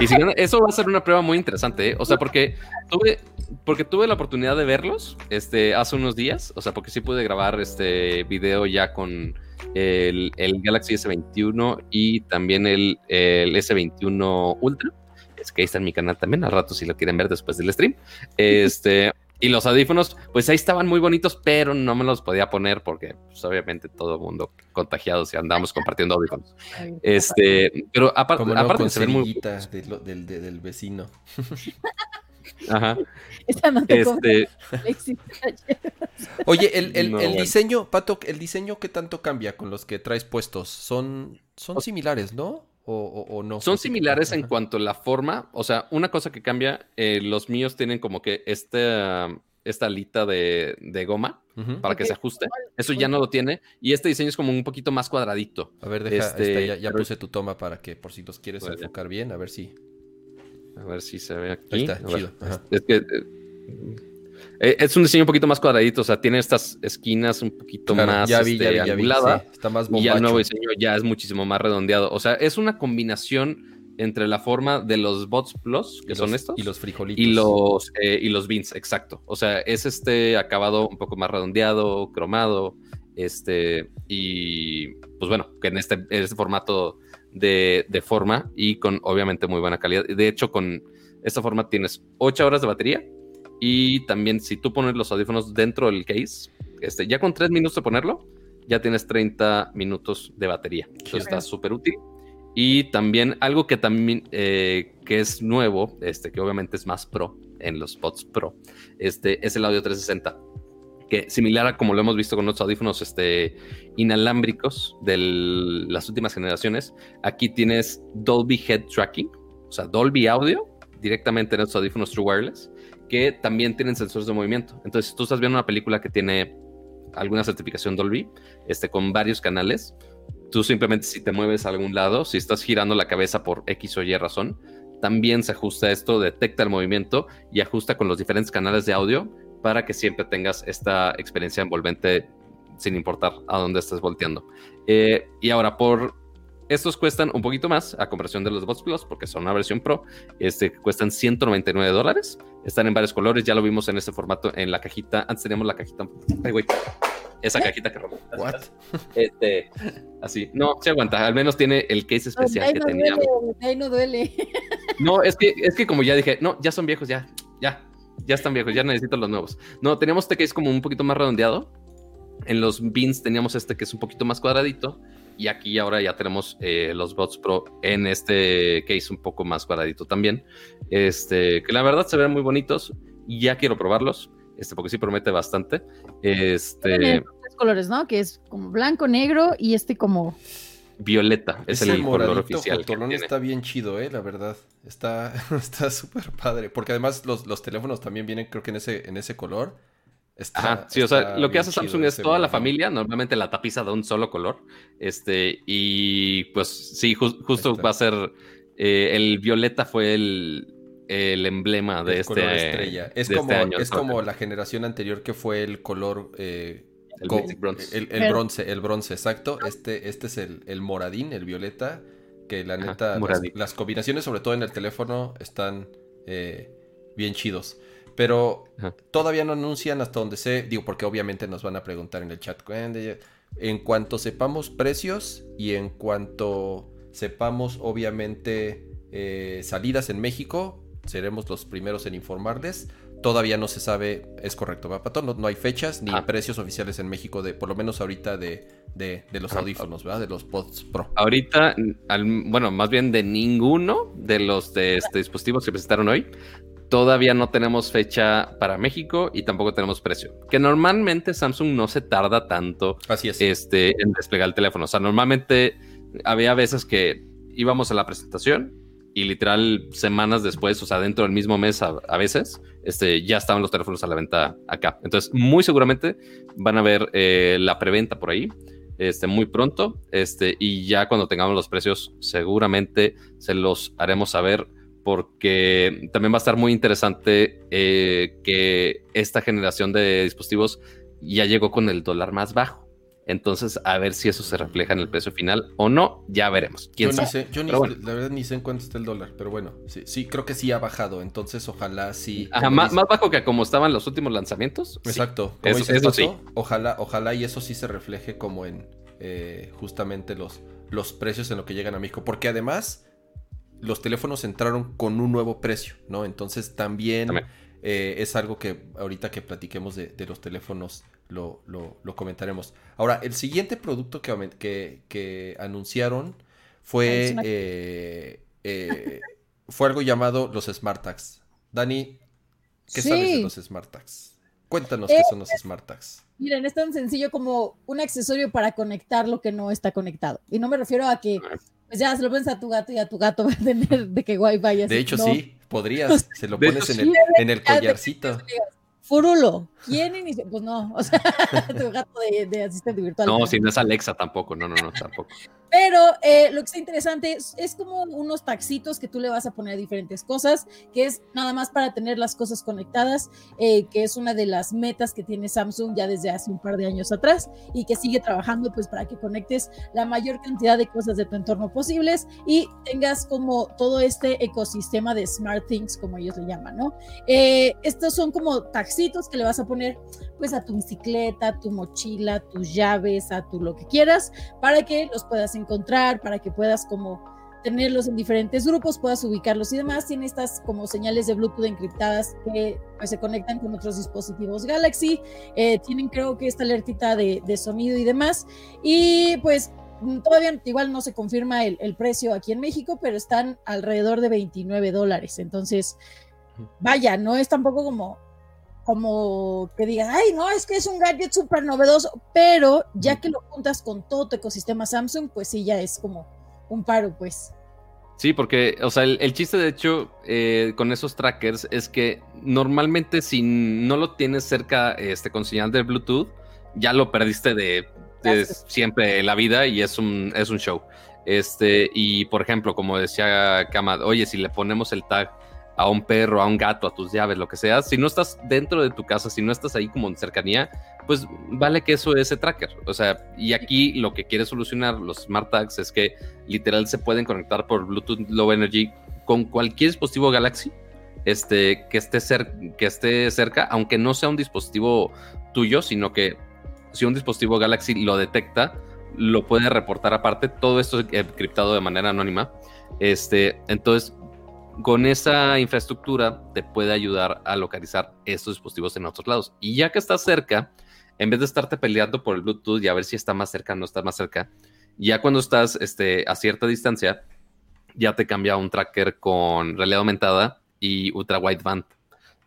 Speaker 3: Y si, eso va a ser una prueba muy interesante, ¿eh? O sea, porque tuve, porque tuve la oportunidad de verlos este, hace unos días, o sea, porque sí pude grabar este video ya con el, Galaxy S21 y también el, S21 Ultra. Es que ahí está en mi canal también, al rato si lo quieren ver después del stream. Este, y los audífonos, pues ahí estaban muy bonitos, pero no me los podía poner porque, pues, obviamente, todo el mundo contagiado si andamos compartiendo audífonos. Este, pero aparte, aparte se ven muy.
Speaker 1: del, del vecino.
Speaker 3: Ajá. este...
Speaker 1: Oye, el, el, diseño, Pato, el diseño que tanto cambia con los que traes puestos, son, son similares, ¿no? O, o, no.
Speaker 3: Son similares en cuanto a la forma. O sea, una cosa que cambia, eh, los míos tienen como que este, esta alita de, de goma para que se ajuste. Eso ya no lo tiene. Y este diseño es como un poquito más cuadradito.
Speaker 1: A ver, deja,
Speaker 3: Este,
Speaker 1: esta, ya, ya
Speaker 3: pero-
Speaker 1: puse tu toma para que por si los quieres
Speaker 3: Pues ya.
Speaker 1: enfocar bien, a ver si.
Speaker 3: A ver si se ve aquí.
Speaker 1: Ahí está, chido.
Speaker 3: Es que eh, eh, es un diseño un poquito más cuadradito, o sea, tiene estas esquinas un poquito
Speaker 1: Claro,
Speaker 3: más
Speaker 1: ya vi, ya
Speaker 3: este,
Speaker 1: vi, ya vi,
Speaker 3: angulada,
Speaker 1: sí, está más
Speaker 3: y ya el nuevo
Speaker 1: bombacho.
Speaker 3: diseño ya es muchísimo más redondeado. O sea, es una combinación entre la forma de los Bots Plus, que
Speaker 1: Y
Speaker 3: son
Speaker 1: los-
Speaker 3: estos,
Speaker 1: Y los frijolitos.
Speaker 3: y los, eh, y los beans, exacto. O sea, es este acabado un poco más redondeado, cromado, este, y pues bueno, que en este, en este formato de, de forma y con obviamente muy buena calidad. De hecho, con esta forma tienes 8 horas de batería y también si tú pones los audífonos dentro del case, este, ya con 3 minutos de ponerlo, ya tienes 30 minutos de batería. Eso
Speaker 1: Chido.
Speaker 3: está súper útil. Y también algo que también eh, que es nuevo, este, que obviamente es más pro en los Pods Pro, este, es el audio 360. Que similar a como lo hemos visto con los audífonos este, inalámbricos de las últimas generaciones, aquí tienes Dolby Head Tracking, o sea, Dolby Audio directamente en estos audífonos True Wireless, que también tienen sensores de movimiento. Entonces, si tú estás viendo una película que tiene alguna certificación Dolby, este, con varios canales, tú simplemente si te mueves a algún lado, si estás girando la cabeza por X o Y razón, también se ajusta esto, detecta el movimiento y ajusta con los diferentes canales de audio para que siempre tengas esta experiencia envolvente sin importar a dónde estés volteando. Eh, y ahora, por estos cuestan un poquito más a comparación de los Bots Plus, porque son una versión Pro. Este cuestan 199 dólares. Están en varios colores. Ya lo vimos en este formato en la cajita. Antes teníamos la cajita. Ay, güey. Esa cajita que robó.
Speaker 1: What?
Speaker 3: Este, así. No, se aguanta. Al menos tiene el case especial
Speaker 2: Ahí
Speaker 3: que
Speaker 2: no
Speaker 3: teníamos.
Speaker 2: duele, ahí no duele.
Speaker 3: No, es que, es que como ya dije, no, ya son viejos, ya, ya, ya están viejos, ya necesito los nuevos. No, teníamos este que es como un poquito más redondeado. En los beans teníamos este que es un poquito más cuadradito. Y aquí ahora ya tenemos eh, los Bots Pro en este case un poco más cuadradito también. Este, que la verdad se ven muy bonitos. Y ya quiero probarlos. Este, porque sí promete bastante. Este,
Speaker 2: tres colores, ¿no? Que es como blanco, negro y este como...
Speaker 3: violeta es
Speaker 1: Ese
Speaker 3: el color
Speaker 1: moradito
Speaker 3: oficial. tiene.
Speaker 1: está bien chido, eh, la verdad. Está está súper padre. Porque además los, los teléfonos también vienen, creo que en ese, en ese color. Está,
Speaker 3: Ajá, sí, o sea, lo que hace Samsung es toda la familia, normalmente la tapiza de un solo color. Este, y pues sí, ju- justo
Speaker 1: está.
Speaker 3: va a ser. eh, el violeta fue el, el emblema de
Speaker 1: El
Speaker 3: este,
Speaker 1: color estrella. Es
Speaker 3: de
Speaker 1: como,
Speaker 3: este año.
Speaker 1: es como la generación anterior que fue el color eh,
Speaker 3: El Bronze.
Speaker 1: Bronce, el bronce, exacto. Este, este es el, el moradín, el violeta. Que la
Speaker 3: Ajá,
Speaker 1: neta, las combinaciones, sobre todo en el teléfono, están eh, bien chidos. Pero
Speaker 3: Ajá.
Speaker 1: todavía no anuncian hasta donde sé, digo, porque obviamente nos van a preguntar en el chat. En cuanto sepamos precios y en cuanto sepamos, obviamente, eh, salidas en México, seremos los primeros en informarles. Todavía no se sabe, es correcto, ¿verdad, Pato? No, no hay fechas ni
Speaker 3: Ah.
Speaker 1: precios oficiales en México, de por lo menos ahorita de, de, de los
Speaker 3: Ajá.
Speaker 1: audífonos, ¿verdad? De los Pods Pro.
Speaker 3: Ahorita, al- bueno, más bien de ninguno de los de este dispositivos que presentaron hoy. Todavía no tenemos fecha para México y tampoco tenemos precio. Que normalmente Samsung no se tarda tanto
Speaker 1: Así es.
Speaker 3: este, en desplegar el teléfono. O sea, normalmente había veces que íbamos a la presentación y literal semanas después, o sea, dentro del mismo mes a, a veces, este, ya estaban los teléfonos a la venta acá. Entonces, muy seguramente van a ver eh, la preventa por ahí. Este, muy pronto, este, y ya cuando tengamos los precios, seguramente se los haremos saber, porque también va a estar muy interesante eh, que esta generación de dispositivos ya llegó con el dólar más bajo. Entonces, a ver si eso se refleja en el precio final o no, ya veremos. ¿Quién
Speaker 1: yo ni
Speaker 3: sabe?
Speaker 1: sé, yo ni
Speaker 3: bueno.
Speaker 1: la verdad ni sé en cuánto está el dólar, pero bueno, sí, sí, creo que sí ha bajado, entonces ojalá sí.
Speaker 3: Ajá, más, más bajo que como estaban los últimos lanzamientos. sí.
Speaker 1: Exacto, como
Speaker 3: Eso-
Speaker 1: dices,
Speaker 3: eso
Speaker 1: Pato,
Speaker 3: sí.
Speaker 1: ojalá, ojalá y eso sí se refleje como en eh, justamente los, los precios en lo que llegan a México, porque además los teléfonos entraron con un nuevo precio, ¿no? Entonces también,
Speaker 3: También.
Speaker 1: eh, es algo que ahorita que platiquemos de, de los teléfonos lo, lo- lo comentaremos. Ahora, el siguiente producto que, que, que anunciaron
Speaker 2: Ah,
Speaker 1: fue, eh, eh, fue algo llamado los Smart Tags. Dani, ¿qué
Speaker 2: Sí.
Speaker 1: sabes de los Smart Tags? Cuéntanos qué son los Smart Tags.
Speaker 2: Miren, es tan sencillo como un accesorio para conectar lo que no está conectado. Y no me refiero a que, pues ya se lo pones a tu gato y a tu gato va a tener de que guay vaya.
Speaker 1: De hecho,
Speaker 2: no.
Speaker 1: sí, podrías. Se lo pones en, el, en el collarcito.
Speaker 2: Furulo, ¿quién inició? Pues no, o sea, tu gato de, de asistente virtual.
Speaker 3: No, si no es Alexa tampoco, no, no, no, tampoco.
Speaker 2: Pero eh, lo que está interesante es, es, como unos taxitos que tú le vas a poner diferentes cosas, que es nada más para tener las cosas conectadas, eh, que es una de las metas que tiene Samsung ya desde hace un par de años atrás y que sigue trabajando pues para que conectes la mayor cantidad de cosas de tu entorno posibles y tengas como todo este ecosistema de smart things, como ellos le llaman, ¿no? Eh, estos son como taxitos que le vas a poner pues a tu bicicleta, a tu mochila, tus llaves, a tu lo que quieras, para que los puedas encontrar, para que puedas como tenerlos en diferentes grupos, puedas ubicarlos y demás. Tiene estas como señales de Bluetooth encriptadas que pues, se conectan con otros dispositivos Galaxy. Eh, tienen creo que esta alertita de, de, sonido y demás. Y pues todavía igual no se confirma el, el, precio aquí en México, pero están alrededor de 29 dólares. Entonces, vaya, no es tampoco como como que digan, ay, no, es que es un gadget súper novedoso, pero ya que lo juntas con todo tu ecosistema Samsung, pues sí, ya es como un paro, pues.
Speaker 3: Sí, porque, o sea, el, el chiste de hecho eh, con esos trackers es que normalmente si no lo tienes cerca este, con señal de Bluetooth, ya lo perdiste de, de siempre la vida y es un, es un show. Este, y por ejemplo, como decía Kama, oye, si le ponemos el tag a un perro, a un gato, a tus llaves, lo que sea, si no estás dentro de tu casa, si no estás ahí como en cercanía, pues vale que eso es ese tracker. O sea, y aquí lo que quiere solucionar los smart tags es que literal se pueden conectar por Bluetooth Low Energy con cualquier dispositivo Galaxy este, que, esté que esté cerca, aunque no sea un dispositivo tuyo, sino que si un dispositivo Galaxy lo detecta, lo puede reportar aparte. Todo esto es encriptado de manera anónima. Este, entonces, con esa infraestructura te puede ayudar a localizar estos dispositivos en otros lados. Y ya que estás cerca, en vez de estarte peleando por el Bluetooth y a ver si está más cerca o no está más cerca, ya cuando estás este, a cierta distancia, ya te cambia un tracker con realidad aumentada y ultra wideband.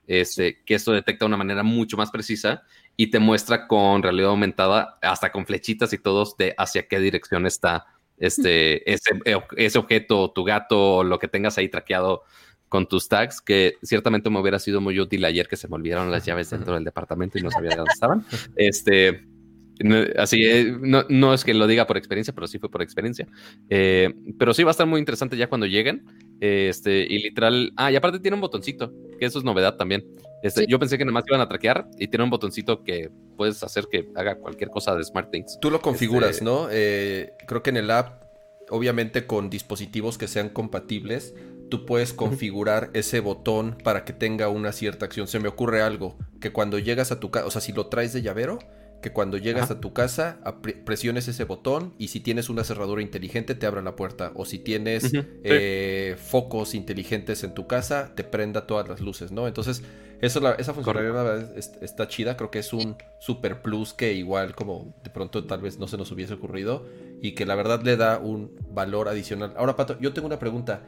Speaker 3: Este, que esto detecta de una manera mucho más precisa y te muestra con realidad aumentada, hasta con flechitas y todos, de hacia qué dirección está este, ese, eh, ese objeto, tu gato, o lo que tengas ahí traqueado con tus tags, que ciertamente me hubiera sido muy útil ayer que se me olvidaron las llaves dentro del departamento y no sabía dónde estaban. Este, así, eh, no, no, es que lo diga por experiencia, pero sí fue por experiencia. Eh, pero sí va a estar muy interesante ya cuando lleguen. Este, y literal, ah, y aparte tiene un botoncito, que eso es novedad también. Este, sí. Yo pensé que nada más iban a traquear y tiene un botoncito que puedes hacer que haga cualquier cosa de SmartThings.
Speaker 1: Tú lo configuras, este... ¿no? Eh, creo que en el app, obviamente con dispositivos que sean compatibles, tú puedes configurar ese botón para que tenga una cierta acción. Se me ocurre algo, que cuando llegas a tu casa, o sea, si lo traes de llavero, que cuando llegas Ajá. a tu casa presiones ese botón y si tienes una cerradura inteligente te abra la puerta o si tienes uh -huh. eh, sí. focos inteligentes en tu casa te prenda todas las luces, ¿no? Entonces eso, la, esa funcionalidad está chida, creo que es un super plus que igual como de pronto tal vez no se nos hubiese ocurrido y que la verdad le da un valor adicional. Ahora Pato, yo tengo una pregunta.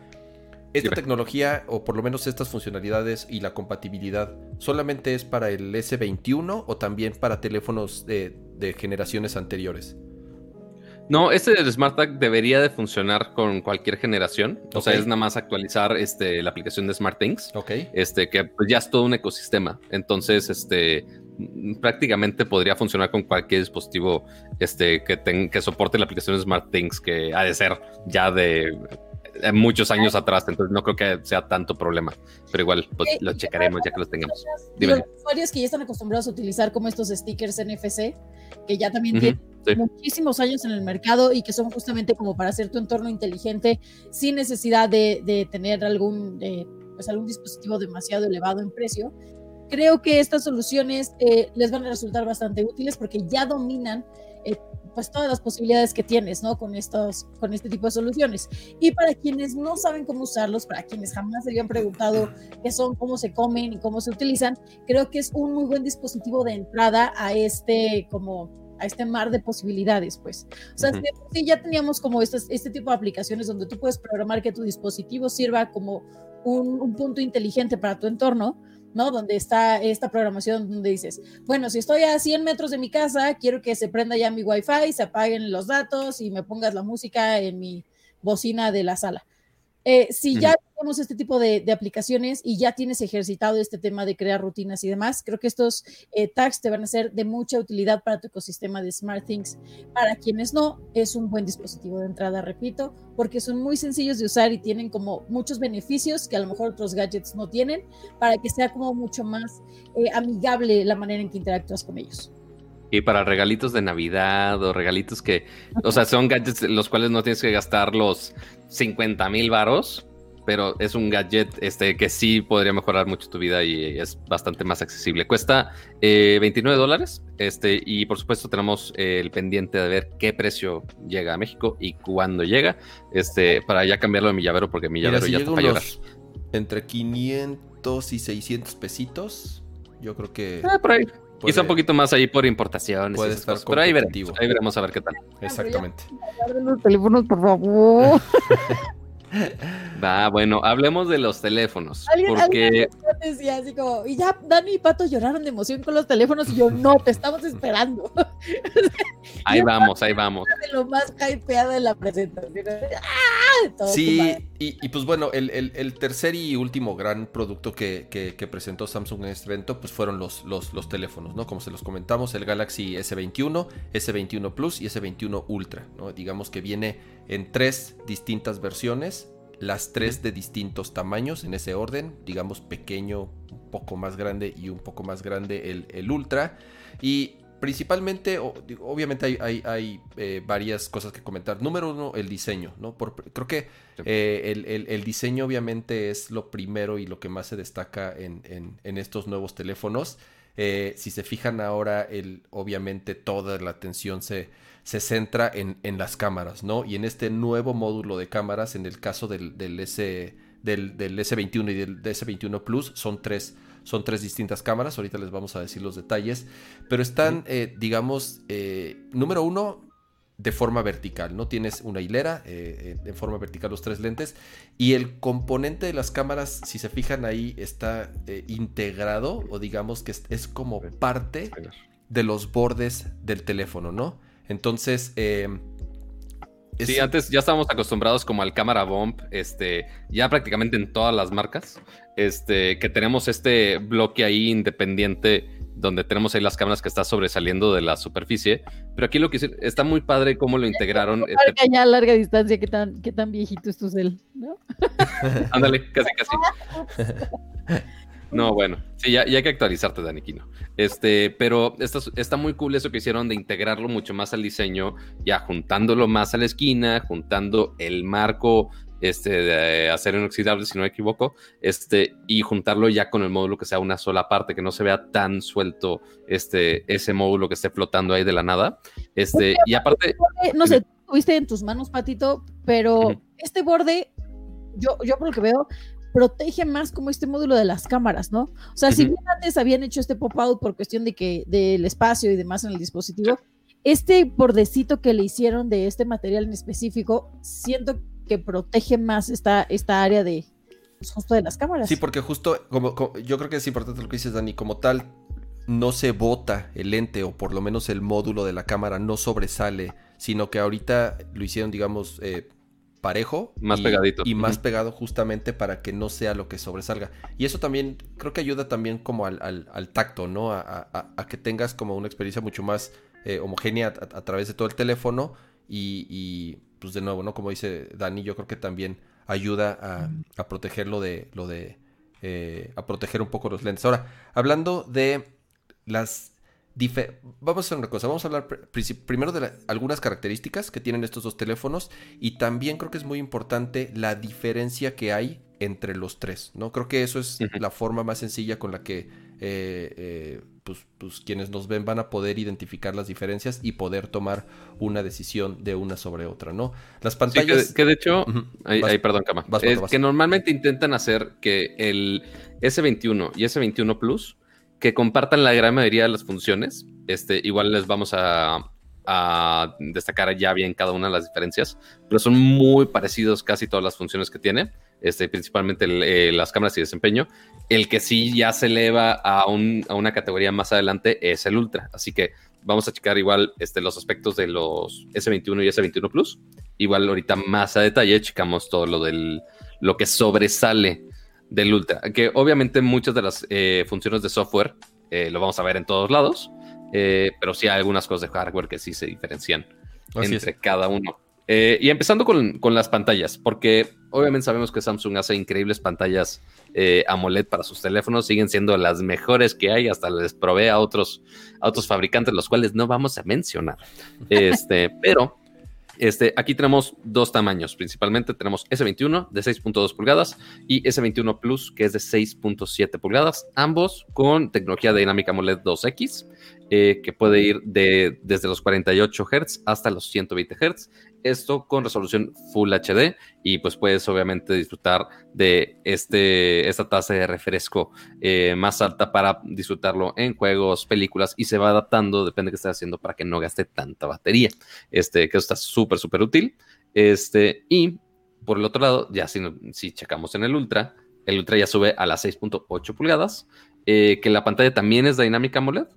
Speaker 1: ¿Esta Dime. tecnología, o por lo menos estas funcionalidades y la compatibilidad, solamente es para el S21 o también para teléfonos de, de generaciones anteriores?
Speaker 3: No, este del Smart Tag debería de funcionar con cualquier generación. O sea, es nada más actualizar este, la aplicación de SmartThings.
Speaker 1: Okay.
Speaker 3: Este, que pues, ya es todo un ecosistema. Entonces, este, prácticamente podría funcionar con cualquier dispositivo este, que, ten, que soporte la aplicación de SmartThings, que ha de ser ya de muchos años atrás, entonces no creo que sea tanto problema, pero igual pues, eh, lo checaremos ya que los tengamos.
Speaker 2: Dime. Los usuarios que ya están acostumbrados a utilizar como estos stickers NFC, que ya también uh -huh, tienen sí. muchísimos años en el mercado y que son justamente como para hacer tu entorno inteligente sin necesidad de, de tener algún, pues algún dispositivo demasiado elevado en precio. Creo que estas soluciones eh, les van a resultar bastante útiles porque ya dominan eh, pues todas las posibilidades que tienes, ¿no? Con estos, con este tipo de soluciones. Y para quienes no saben cómo usarlos, para quienes jamás se habían preguntado qué son, cómo se comen y cómo se utilizan, creo que es un muy buen dispositivo de entrada a este como a este mar de posibilidades, pues. O sea, uh -huh. ya teníamos como estas, este tipo de aplicaciones donde tú puedes programar que tu dispositivo sirva como un, un punto inteligente para tu entorno, ¿no? Donde está esta programación donde dices, bueno, si estoy a 100 metros de mi casa, quiero que se prenda ya mi wifi, se apaguen los datos y me pongas la música en mi bocina de la sala. Eh, si ya tenemos este tipo de, aplicaciones y ya tienes ejercitado este tema de crear rutinas y demás, creo que estos eh, tags te van a ser de mucha utilidad para tu ecosistema de SmartThings. Para quienes no, es un buen dispositivo de entrada, repito, porque son muy sencillos de usar y tienen como muchos beneficios que a lo mejor otros gadgets no tienen, para que sea como mucho más eh, amigable la manera en que interactúas con ellos.
Speaker 3: Y para regalitos de Navidad o regalitos que, o sea, son gadgets los cuales no tienes que gastar los 50 mil varos, pero es un gadget este, que sí podría mejorar mucho tu vida y es bastante más accesible. Cuesta 29 eh, dólares este, y por supuesto tenemos el pendiente de ver qué precio llega a México y cuándo llega este, para ya cambiarlo de mi llavero porque mi llavero ya está para llorar.
Speaker 1: Entre 500 y 600 pesitos, yo creo que...
Speaker 3: Ah, por ahí. Quizá un poquito más ahí por importaciones.
Speaker 1: Puede estar
Speaker 3: pero ahí veremos, ahí veremos a ver qué tal.
Speaker 1: Exactamente.
Speaker 2: Los teléfonos, por favor.
Speaker 3: Va, bueno, hablemos de los teléfonos. porque...
Speaker 2: decía así como, y ya Dani y Pato lloraron de emoción con los teléfonos y yo, no, te estamos esperando.
Speaker 3: ahí vamos, ahí vamos.
Speaker 2: De lo más hypeado de la presentación. ¡Ah!
Speaker 1: sí, y, pues bueno, el, tercer y último gran producto que, presentó Samsung en este evento, pues fueron los, los, los, teléfonos, ¿no? Como se los comentamos, el Galaxy S21, S21 Plus y S21 Ultra, ¿no? Digamos que viene en tres distintas versiones, las tres de distintos tamaños en ese orden, digamos pequeño, un poco más grande y un poco más grande el, el Ultra. Y principalmente, obviamente hay, eh, varias cosas que comentar. Número uno, el diseño, ¿no? creo que eh, el, diseño obviamente es lo primero y lo que más se destaca en, estos nuevos teléfonos. Eh, si se fijan ahora, el, obviamente toda la atención se, se centra en, las cámaras, ¿no? Y en este nuevo módulo de cámaras, en el caso del, del, S, del, del S21 y del S21 Plus, son tres son tres distintas cámaras, ahorita les vamos a decir los detalles, pero están, eh, digamos, eh, número uno, de forma vertical, ¿no? Tienes una hilera eh, de forma vertical los tres lentes y el componente de las cámaras, si se fijan ahí, está integrado o digamos que es, como parte de los bordes del teléfono, ¿no? Entonces,
Speaker 3: Sí, antes ya estábamos acostumbrados como al cámara bump, este, ya prácticamente en todas las marcas, este, que tenemos este bloque ahí independiente donde tenemos ahí las cámaras que está sobresaliendo de la superficie, pero aquí lo que está muy padre cómo lo integraron.
Speaker 2: Este... Ya a larga distancia, qué tan, qué tan viejito es tu cel, ¿no?
Speaker 3: Ándale, casi, casi. No, bueno, sí, ya, hay que actualizarte, Daniquino. Este, pero está, está muy cool eso que hicieron de integrarlo mucho más al diseño, ya juntándolo más a la esquina, juntando el marco este, de acero inoxidable, si no me equivoco, este, y juntarlo ya con el módulo que sea una sola parte, que no se vea tan suelto este, ese módulo que esté flotando ahí de la nada. Este, y aparte.
Speaker 2: No sé, tuviste en tus manos, Patito, pero este borde, yo, yo por lo que veo, protege más como este módulo de las cámaras, ¿no? O sea, si bien antes habían hecho este pop-out por cuestión de que del espacio y demás en el dispositivo, este bordecito que le hicieron de este material en específico, siento que protege más esta, esta área de pues, justo de las cámaras.
Speaker 1: Sí, porque justo como, yo creo que es importante lo que dices, Dani, como tal no se bota el lente o por lo menos el módulo de la cámara no sobresale, sino que ahorita lo hicieron, digamos, eh, parejo.
Speaker 3: Más pegadito.
Speaker 1: Y más pegado justamente para que no sea lo que sobresalga. Y eso también creo que ayuda también como al, tacto, ¿no? A, que tengas como una experiencia mucho más eh, homogénea a, través de todo el teléfono. Y, pues de nuevo, ¿no? Como dice Dani, yo creo que también ayuda a, protegerlo de lo de... Eh, a proteger un poco los lentes. Ahora, hablando de las Vamos a hacer una cosa, vamos a hablar primero de algunas características que tienen estos dos teléfonos y también creo que es muy importante la diferencia que hay entre los tres, ¿no? Creo que eso es la forma más sencilla con la que eh, eh, pues, pues, quienes nos ven van a poder identificar las diferencias y poder tomar una decisión de una sobre otra, ¿no? Las pantallas...
Speaker 3: que, de hecho, perdón, Cama, que normalmente intentan hacer que el S21 y S21 Plus que compartan la gran mayoría de las funciones. Este, igual les vamos a, destacar ya bien cada una de las diferencias, pero son muy parecidos casi todas las funciones que tiene, este, principalmente eh, las cámaras y desempeño. El que sí ya se eleva a, una categoría más adelante es el Ultra, así que vamos a checar igual este, los aspectos de los S21 y S21 Plus. Igual ahorita más a detalle checamos todo lo del lo que sobresale del Ultra. Que obviamente muchas de las eh, funciones de software eh, lo vamos a ver en todos lados, eh, pero sí hay algunas cosas de hardware que sí se diferencian entre cada uno. y empezando con, con, las pantallas, porque obviamente sabemos que Samsung hace increíbles pantallas AMOLED para sus teléfonos, siguen siendo las mejores que hay, hasta les provee a otros, a otros fabricantes, los cuales no vamos a mencionar. Este, pero este, aquí tenemos dos tamaños, principalmente tenemos S21 de 6.2 pulgadas y S21 Plus que es de 6.7 pulgadas, ambos con tecnología dinámica AMOLED 2X, eh, que puede ir de, desde los 48 Hz hasta los 120 Hz esto con resolución Full HD y pues puedes obviamente disfrutar de este, esta tasa de refresco eh, más alta para disfrutarlo en juegos, películas y se va adaptando, depende de qué estés haciendo para que no gaste tanta batería. Este, que está súper, súper útil. Este, y por el otro lado, ya si, si checamos en el Ultra, el Ultra ya sube a las 6.8 pulgadas, eh, que la pantalla también es dinámica AMOLED,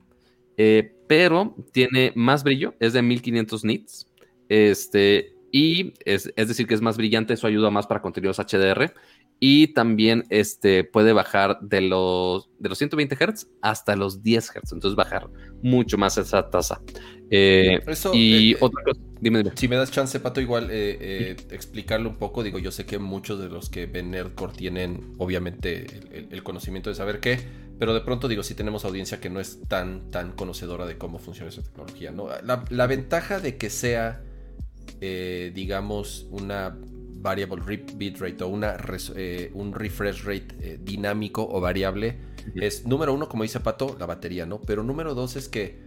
Speaker 3: eh, pero tiene más brillo, es de 1500 nits este, y es, decir, que es más brillante, eso ayuda más para contenidos HDR. Y también este, puede bajar de los, de los 120 Hz hasta los 10 Hz. Entonces, bajar mucho más esa tasa. Eh, y eh, otra cosa, dime, dime,
Speaker 1: Si me das chance, Pato, igual eh, explicarlo un poco. Digo, yo sé que muchos de los que ven Nerdcore tienen, obviamente, el, conocimiento de saber qué. Pero de pronto, digo, si tenemos audiencia que no es tan, tan conocedora de cómo funciona esa tecnología. ¿no? La, la ventaja de que sea eh, digamos, una variable bitrate o una eh, un refresh rate eh, dinámico o variable es, número uno, como dice Pato, la batería, ¿no? Pero número dos es que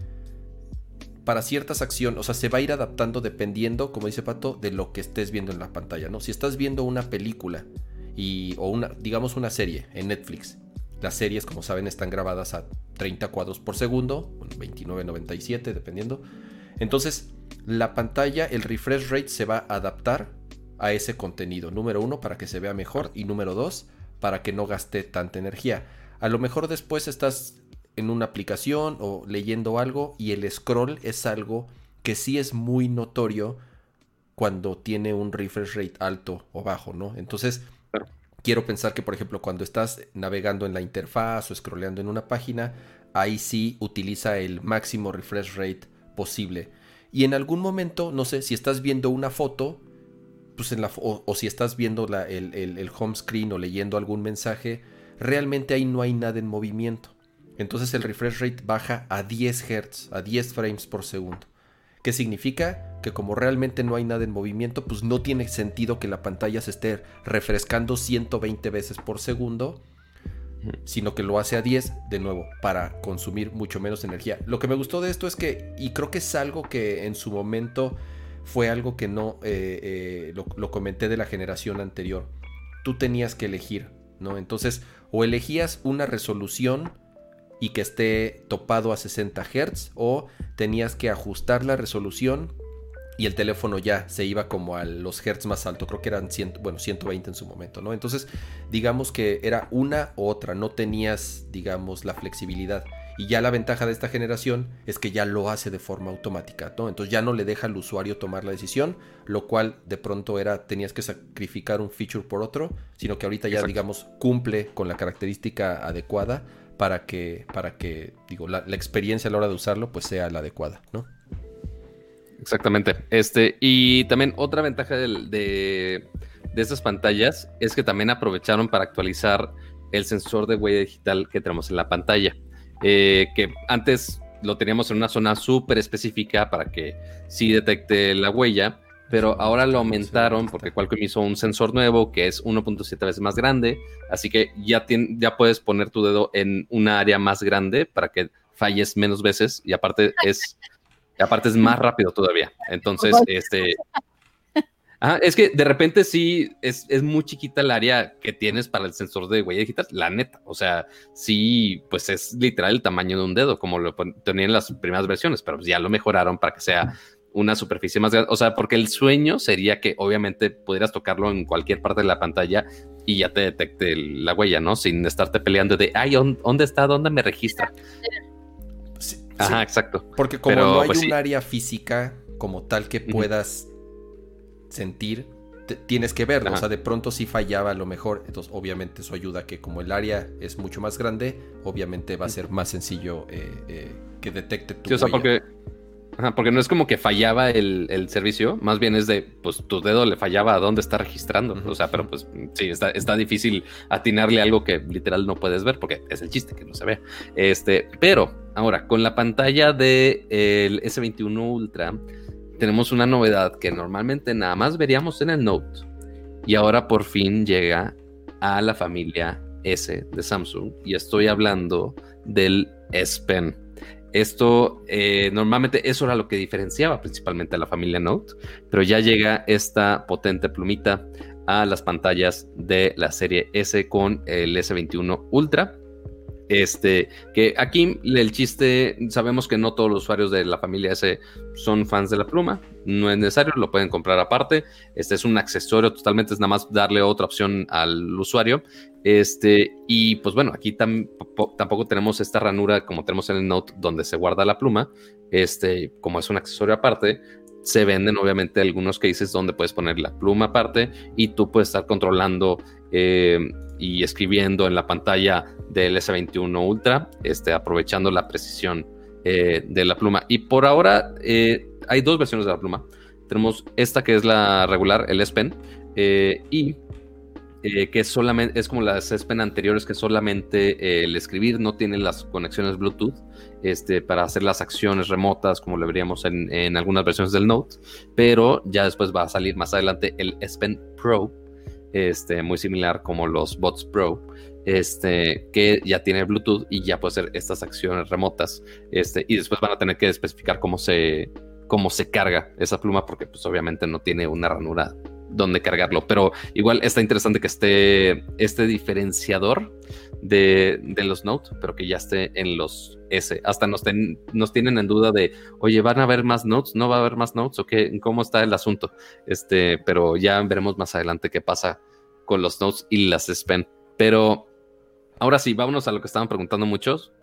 Speaker 1: para ciertas acciones, o sea, se va a ir adaptando dependiendo, como dice Pato, de lo que estés viendo en la pantalla, ¿no? Si estás viendo una película y, o una, digamos, una serie en Netflix, las series, como saben, están grabadas a 30 cuadros por segundo, 29, 97, dependiendo. Entonces, la pantalla, el refresh rate se va a adaptar a ese contenido. Número uno, para que se vea mejor. Y número dos, para que no gaste tanta energía. A lo mejor después estás en una aplicación o leyendo algo y el scroll es algo que sí es muy notorio cuando tiene un refresh rate alto o bajo, ¿no? Entonces, quiero pensar que, por ejemplo, cuando estás navegando en la interfaz o scrolleando en una página, ahí sí utiliza el máximo refresh rate posible. Y en algún momento, no sé, si estás viendo una foto, pues o, si estás viendo el, el, home screen o leyendo algún mensaje, realmente ahí no hay nada en movimiento. Entonces el refresh rate baja a 10 Hz, a 10 frames por segundo. ¿Qué significa? Que como realmente no hay nada en movimiento, pues no tiene sentido que la pantalla se esté refrescando 120 veces por segundo sino que lo hace a 10 de nuevo para consumir mucho menos energía. Lo que me gustó de esto es que, y creo que es algo que en su momento fue algo que no eh, eh, lo, comenté de la generación anterior. Tú tenías que elegir, ¿no? Entonces, o elegías una resolución y que esté topado a 60 Hz, o tenías que ajustar la resolución y el teléfono ya se iba como a los hertz más altos, creo que eran 100, bueno, 120 en su momento, ¿no? Entonces, digamos que era una u otra, no tenías, digamos, la flexibilidad. Y ya la ventaja de esta generación es que ya lo hace de forma automática, ¿no? Entonces ya no le deja al usuario tomar la decisión, lo cual de pronto era, tenías que sacrificar un feature por otro, sino que ahorita ya, digamos, cumple con la característica adecuada para que, para que digo, la, experiencia a la hora de usarlo, pues sea la adecuada, ¿no?
Speaker 3: Exactamente. Este, y también otra ventaja de, de, estas pantallas es que también aprovecharon para actualizar el sensor de huella digital que tenemos en la pantalla. Eh, que antes lo teníamos en una zona súper específica para que sí detecte la huella, pero ahora lo aumentaron porque Qualcomm hizo un sensor nuevo que es 1.7 veces más grande, así que ya, ya puedes poner tu dedo en una área más grande para que falles menos veces y aparte es aparte es más rápido todavía. Entonces, este... es que de repente sí es, muy chiquita el área que tienes para el sensor de huella digital, la neta. O sea, sí, pues es literal el tamaño de un dedo, como lo tenían en las primeras versiones, pero ya lo mejoraron para que sea una superficie más grande. O sea, porque el sueño sería que obviamente pudieras tocarlo en cualquier parte de la pantalla y ya te detecte la huella, ¿no? Sin estarte peleando de, ay, ¿dónde está? ¿Dónde me registra? Ajá, exacto.
Speaker 1: Porque como no hay pues un área física como tal que puedas sentir, te- tienes que verlo.
Speaker 3: Ajá.
Speaker 1: O sea, de pronto sí fallaba a lo mejor. Entonces, obviamente, eso ayuda a que como el área es mucho más grande, obviamente va a ser más sencillo eh, eh, que detecte tu
Speaker 3: Sí, o sea,
Speaker 1: huella.
Speaker 3: porque, ajá, porque no es como que fallaba el, el servicio, más bien es de, pues tu dedo le fallaba a dónde está registrando. O sea, pero pues sí, está, está difícil atinarle algo que literal no puedes ver, porque es el chiste que no se ve. Este, pero ahora, con la pantalla del S21 Ultra, tenemos una novedad que normalmente nada más veríamos en el Note. Y ahora por fin llega a la familia S de Samsung. Y estoy hablando del S Pen. Esto eh, normalmente eso era lo que diferenciaba principalmente a la familia Note, pero ya llega esta potente plumita a las pantallas de la serie S con el S21 Ultra. Este, que aquí el chiste, sabemos que no todos los usuarios de la familia S son fans de la pluma, no es necesario, lo pueden comprar aparte. Este es un accesorio totalmente, es nada más darle otra opción al usuario. Este, y pues bueno, aquí tam- po- tampoco tenemos esta ranura como tenemos en el Note donde se guarda la pluma. Este, como es un accesorio aparte, se venden obviamente algunos cases donde puedes poner la pluma aparte y tú puedes estar controlando eh, y escribiendo en la pantalla del S21 Ultra, este, aprovechando la precisión eh, de la pluma. Y por ahora eh, hay dos versiones de la pluma. Tenemos esta que es la regular, el S Pen, eh, y eh, que solamente es como las S Pen anteriores que solamente el escribir no tiene las conexiones Bluetooth este, para hacer las acciones remotas como lo veríamos en, en algunas versiones del Note, pero ya después va a salir más adelante el S Pen Pro, este, muy similar como los Bots Pro, este, que ya tiene Bluetooth y ya puede hacer estas acciones remotas, este, y después van a tener que especificar cómo se, cómo se carga esa pluma, porque pues obviamente no tiene una ranura donde cargarlo, pero igual está interesante que esté este diferenciador de, de los Note, pero que ya esté en los S. Hasta nos, ten- nos tienen en duda de, oye, ¿van a haber más Notes? ¿No va a haber más Notes? ¿O qué? ¿Cómo está el asunto? Este, pero ya veremos más adelante qué pasa con los Notes y las S Pen. Pero ahora sí, vámonos a lo que estaban preguntando muchos.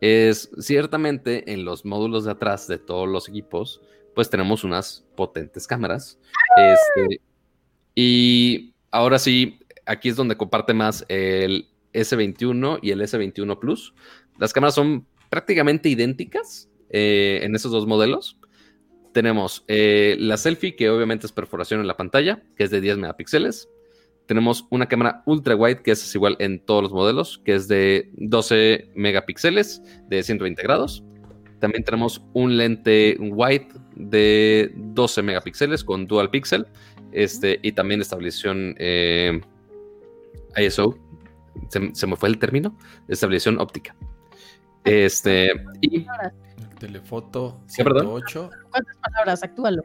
Speaker 3: Es ciertamente en los módulos de atrás de todos los equipos, pues tenemos unas potentes cámaras. Este, y ahora sí, aquí es donde comparte más el S21 y el S21 Plus. Las cámaras son prácticamente idénticas eh, en esos dos modelos. Tenemos eh, la selfie, que obviamente es perforación en la pantalla, que es de 10 megapíxeles. Tenemos una cámara ultra wide, que es igual en todos los modelos, que es de 12 megapíxeles, de 120 grados. También tenemos un lente wide de 12 megapíxeles con dual pixel. Este, y también estabilización eh, ISO. Se, se me fue el término. Estabilización óptica. Este, y
Speaker 1: Telefoto
Speaker 3: ¿Qué, perdón?
Speaker 1: 108.
Speaker 2: ¿Cuántas palabras? Actúalo.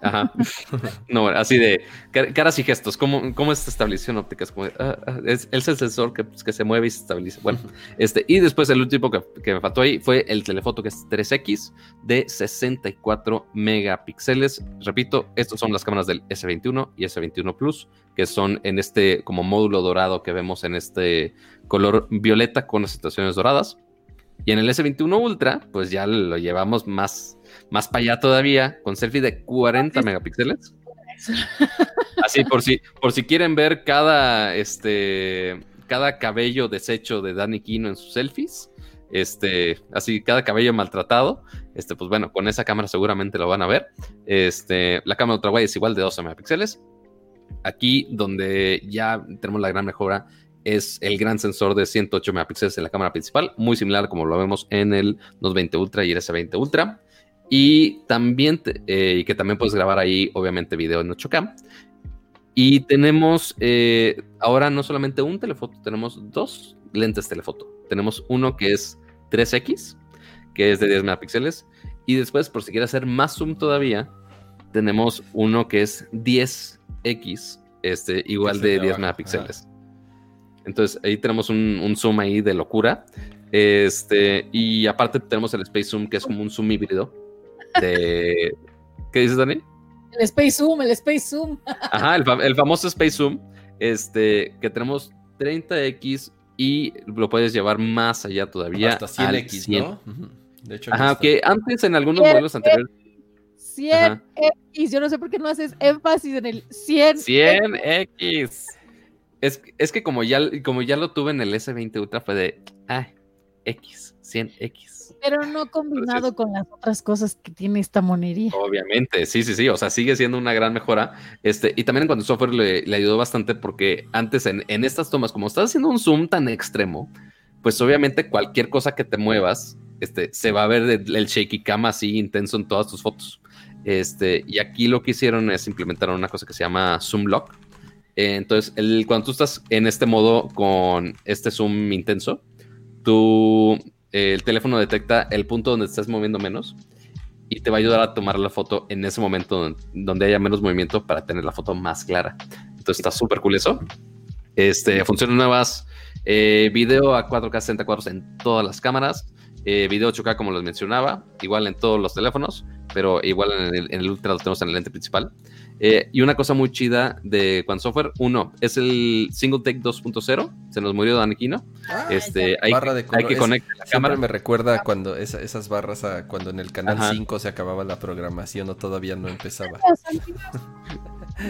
Speaker 3: Ajá. No, así de car- caras y gestos. ¿Cómo, cómo es esta estabilización óptica? Es, como ah, ah, es, es el sensor que, pues, que se mueve y se estabiliza. Bueno, este, y después el último que, que me faltó ahí fue el telefoto que es 3X de 64 megapíxeles. Repito, estos son las cámaras del S21 y S21 Plus, que son en este como módulo dorado que vemos en este color violeta con las situaciones doradas. Y en el S21 Ultra, pues ya lo llevamos más, más para allá todavía, con selfie de 40 megapíxeles. Así, por si, por si quieren ver cada, este, cada cabello deshecho de Danny Kino en sus selfies, este, así, cada cabello maltratado, este, pues bueno, con esa cámara seguramente lo van a ver. Este, la cámara ultrawide es igual de 12 megapíxeles. Aquí donde ya tenemos la gran mejora es el gran sensor de 108 megapíxeles en la cámara principal, muy similar como lo vemos en el 220 Ultra y el S20 Ultra. Y también, te- eh, y que también puedes grabar ahí, obviamente, video en 8K. Y tenemos eh, ahora no solamente un telefoto, tenemos dos lentes telefoto. Tenemos uno que es 3X, que es de 10 megapíxeles. Y después, por si quieres hacer más zoom todavía, tenemos uno que es 10X, este, igual de
Speaker 1: de
Speaker 3: 10
Speaker 1: abajo,
Speaker 3: megapíxeles. Entonces ahí tenemos un, un zoom ahí de locura. Este, y aparte tenemos el Space Zoom, que es como un zoom híbrido. De... ¿Qué dices, Dani?
Speaker 2: El Space Zoom, el Space Zoom.
Speaker 3: Ajá, el, fa- el famoso Space Zoom, este, que tenemos 30x y lo puedes llevar más allá todavía.
Speaker 1: Hasta
Speaker 3: al
Speaker 1: 100X,
Speaker 3: 100.
Speaker 1: ¿no? De hecho, está.
Speaker 3: que antes en algunos modelos anteriores.
Speaker 2: 100X. Yo no sé por qué no haces énfasis en el 100.
Speaker 3: 100X. Es, es que como ya, como ya lo tuve en el S20 Ultra fue de, ah, X, 100X.
Speaker 2: Pero no combinado con las otras cosas que tiene esta monería.
Speaker 3: Obviamente, sí, sí, sí, o sea, sigue siendo una gran mejora. Este, y también en cuanto al software le, le ayudó bastante porque antes en, en, estas tomas, como estás haciendo un zoom tan extremo, pues obviamente cualquier cosa que te muevas, este, se va a ver el, el shaky cam así intenso en todas tus fotos. Este, y aquí lo que hicieron es implementar una cosa que se llama Zoom Lock, eh, entonces, el, cuando tú estás en este modo con este zoom intenso, eh, el teléfono detecta el punto donde estás moviendo menos y te va a ayudar a tomar la foto en ese momento donde, haya menos movimiento para tener la foto más clara. Entonces está súper cool eso. Este, funciones nuevas, eh, video a 4K 60 cuadros en todas las cámaras, eh, video 8K como les mencionaba, igual en todos los teléfonos, pero igual en el, en el Ultra lo tenemos en el lente principal. Eh, y una cosa muy chida de Quan Software, uno, es el Single Take 2.0, se nos murió Daniquino.
Speaker 1: Ah,
Speaker 3: este, hay,
Speaker 1: barra de
Speaker 3: hay que conectar la
Speaker 1: Siempre
Speaker 3: cámara.
Speaker 1: me recuerda cuando esa- esas barras, a- cuando en el canal
Speaker 3: Ajá.
Speaker 1: 5 se acababa la programación o todavía no empezaba.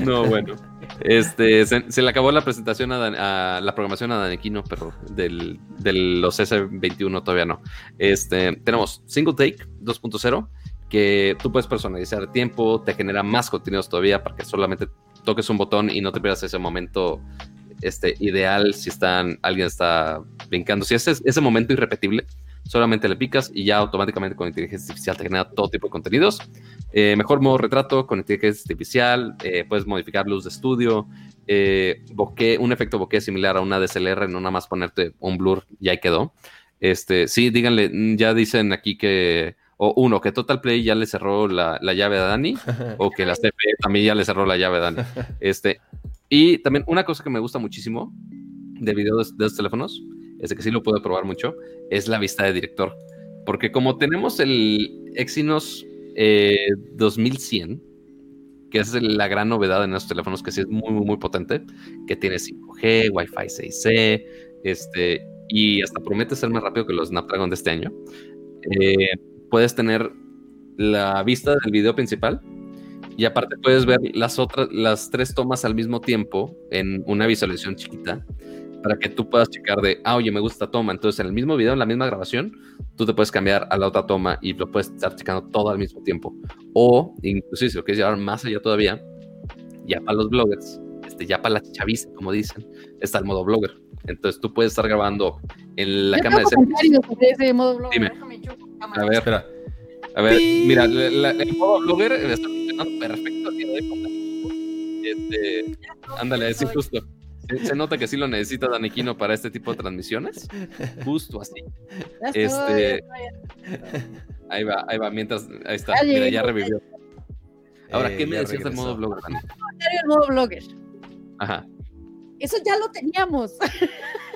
Speaker 3: No, bueno. Este, se, se le acabó la presentación a, Dan- a la programación a Danequino, pero del, de los S21 todavía no. Este, tenemos Single Take 2.0, que tú puedes personalizar el tiempo, te genera más contenidos todavía para que solamente toques un botón y no te pierdas ese momento este, ideal si están, alguien está brincando. Si es ese momento irrepetible, solamente le picas y ya automáticamente con inteligencia artificial te genera todo tipo de contenidos. Eh, mejor modo retrato con inteligencia artificial, eh, puedes modificar luz de estudio, eh, un efecto bokeh similar a una DSLR, no nada más ponerte un blur y ahí quedó. Este, sí, díganle, ya dicen aquí que, o uno, que Total Play ya le cerró la, la llave a Dani, o que la CP también ya le cerró la llave a Dani. Este, y también una cosa que me gusta muchísimo de video de, de los teléfonos, es de que sí lo puedo probar mucho, es la vista de director. Porque como tenemos el Exynos eh, 2100, que es la gran novedad en estos teléfonos, que sí es muy, muy, muy potente, que tiene 5G, Wi-Fi 6C, este, y hasta promete ser más rápido que los Snapdragon de este año. Eh, puedes tener la vista del video principal y aparte puedes ver las otras, las tres tomas al mismo tiempo en una visualización chiquita para que tú puedas checar de, ah, oye, me gusta toma. Entonces, en el mismo video, en la misma grabación, tú te puedes cambiar a la otra toma y lo puedes estar checando todo al mismo tiempo. O, inclusive, si lo quieres llevar más allá todavía, ya para los bloggers, este, ya para la chaviza, como dicen, está el modo blogger. Entonces, tú puedes estar grabando en la
Speaker 2: Yo
Speaker 3: cámara de
Speaker 2: ese modo blog.
Speaker 3: Dime.
Speaker 2: Déjame.
Speaker 3: A ver,
Speaker 1: Espera,
Speaker 3: a ver, mira, la- la- el modo blogger está funcionando perfecto el día de hoy. Este, ándale, sí, justo. Se, se nota que sí lo necesita Daniquino para este tipo de transmisiones. Justo así.
Speaker 2: Estoy,
Speaker 3: este-. Ahí va, ahí va, mientras, ahí está, mira, ya revivió. Ahora,
Speaker 1: eh,
Speaker 3: ¿qué me
Speaker 1: ya
Speaker 3: decías del modo blogger,
Speaker 2: del modo blogger.
Speaker 3: Ajá.
Speaker 2: Eso ya lo teníamos.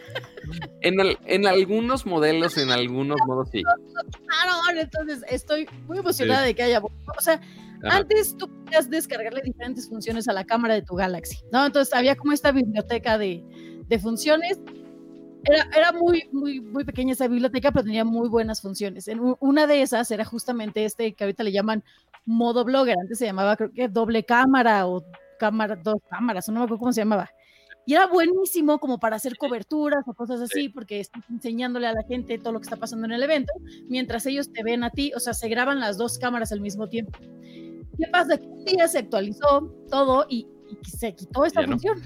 Speaker 3: En, el- en algunos modelos, en algunos modos sí.
Speaker 2: Claro, entonces estoy muy emocionada de que haya. O sea,
Speaker 3: Ajá.
Speaker 2: antes tú podías descargarle diferentes funciones a la cámara de tu Galaxy, ¿no? Entonces había como esta biblioteca de, de funciones. Era, era muy, muy, muy pequeña esa biblioteca, pero tenía muy buenas funciones. En una de esas era justamente este que ahorita le llaman modo blogger. Antes se llamaba, creo que doble cámara o cámara, dos cámaras, no me acuerdo cómo se llamaba. Y era buenísimo como para hacer coberturas o cosas así, porque estás enseñándole a la gente todo lo que está pasando en el evento, mientras ellos te ven a ti, o sea, se graban las dos cámaras al mismo tiempo. ¿Qué pasa? Que un día se actualizó todo y, y se quitó esta
Speaker 3: Ya no.
Speaker 2: función.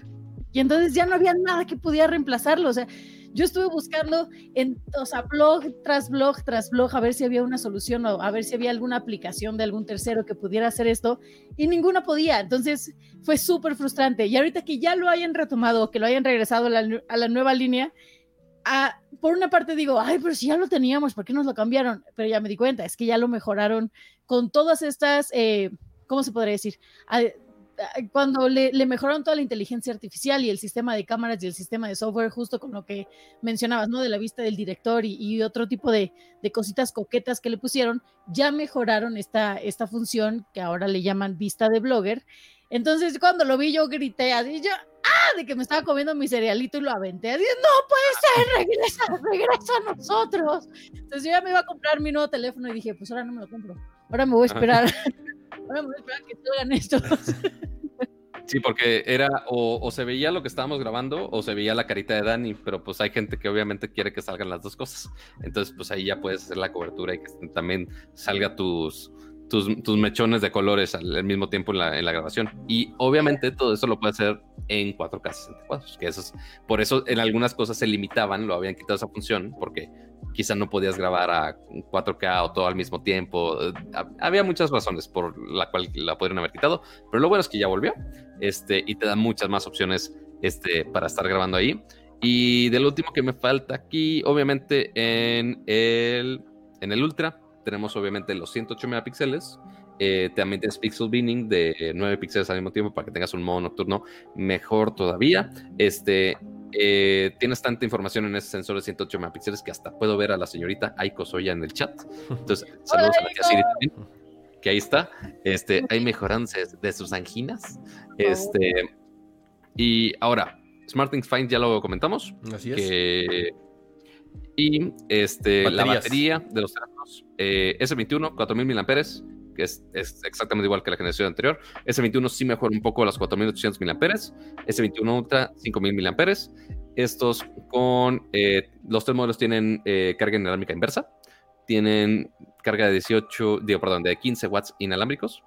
Speaker 2: Y entonces ya no había nada que pudiera reemplazarlo. O sea, yo estuve buscando en, o blog tras blog tras blog a ver si había una solución o a ver si había alguna aplicación de algún tercero que pudiera hacer esto y ninguna podía. Entonces fue súper frustrante. Y ahorita que ya lo hayan retomado, que lo hayan regresado a la, nueva línea, por una parte digo, ay, pero si ya lo teníamos, ¿por qué nos lo cambiaron? Pero ya me di cuenta, es que ya lo mejoraron con todas estas, eh, ¿cómo se podría decir? Cuando le, le mejoraron toda la inteligencia artificial y el sistema de cámaras y el sistema de software, justo con lo que mencionabas, ¿no? De la vista del director y, y otro tipo de, de cositas coquetas que le pusieron, ya mejoraron esta, esta función que ahora le llaman vista de blogger. Entonces, cuando lo vi, yo grité así, yo, ¡ah! De que me estaba comiendo mi cerealito y lo aventé. Así, no puede ser, regresa, regresa a nosotros. Entonces, yo ya me iba a comprar mi nuevo teléfono y dije, pues ahora no me lo compro. Ahora me voy a esperar Que salgan estos.
Speaker 3: Sí, porque era o, o se veía lo que estábamos grabando o se veía la carita de Dani, pero pues hay gente que obviamente quiere que salgan las dos cosas. Entonces, pues ahí ya puedes hacer la cobertura y que también salga tus, tus, mechones de colores al, mismo tiempo en la, grabación. Y obviamente todo eso lo puedes hacer en 4K 60 cuadros, que eso es, por eso en algunas cosas se limitaban, lo habían quitado esa función, porque quizá no podías grabar a 4K o todo al mismo tiempo. Eh, hab- Había muchas razones por la cual la podrían haber quitado, pero lo bueno es que ya volvió este, y te da muchas más opciones este, para estar grabando ahí. Y del último que me falta aquí, obviamente en el, en el Ultra, tenemos obviamente los 108 megapíxeles. eh, también tienes pixel binning de 9 píxeles al mismo tiempo para que tengas un modo nocturno mejor todavía. Este, eh, tienes tanta información en ese sensor de 108 megapíxeles que hasta puedo ver a la señorita Aiko Soya en el chat. Entonces, saludos a la tía Siri también, que ahí está. Este, ahí mejorándose de sus anginas. Este, y ahora, SmartThings Find ya lo comentamos.
Speaker 1: Así es.
Speaker 3: Que, y este, la batería de los teléfonos eh, S21, 4000 mAh, que es, es exactamente igual que la generación anterior. S21 sí mejora un poco a las 4800 mAh. S21 Ultra, 5000 mAh. Estos con eh, los tres modelos tienen eh, carga inalámbrica inversa, tienen carga de 18, digo, perdón, de 15 watts inalámbricos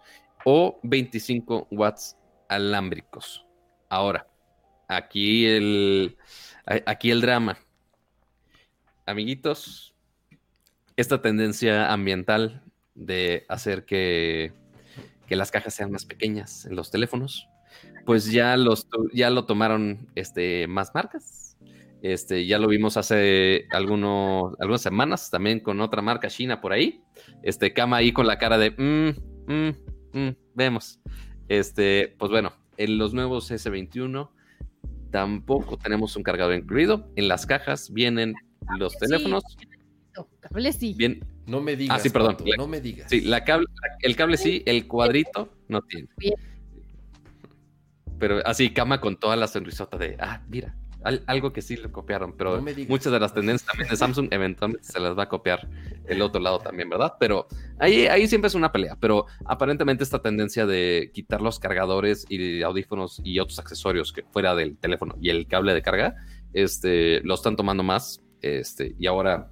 Speaker 3: o 25 watts alámbricos. Ahora, aquí el, aquí el drama. Amiguitos, esta tendencia ambiental de hacer que, que las cajas sean más pequeñas en los teléfonos, pues ya, los, ya lo tomaron este, más marcas. Este, ya lo vimos hace algunos, algunas semanas también con otra marca china por ahí. Este, Kama ahí con la cara de, "Mm, mm, mm, vemos. Este, pues bueno, en los nuevos S21 tampoco tenemos un cargador incluido. En las cajas vienen los
Speaker 2: Sí,
Speaker 3: teléfonos,
Speaker 2: Cable sí.
Speaker 3: bien,
Speaker 1: No me digas.
Speaker 3: Ah, sí, perdón.
Speaker 1: Pato, no me digas.
Speaker 3: Sí, la cable, el cable sí, el cuadrito no tiene.
Speaker 2: Bien.
Speaker 3: Pero así, cama con toda la sonrisota de, ah, mira, al- algo que sí le copiaron, pero
Speaker 1: No
Speaker 3: muchas de las tendencias también de Samsung eventualmente se las va a copiar el otro lado también, ¿verdad? Pero ahí, ahí siempre es una pelea, pero aparentemente esta tendencia de quitar los cargadores y audífonos y otros accesorios que fuera del teléfono y el cable de carga, este, lo están tomando más, este, y ahora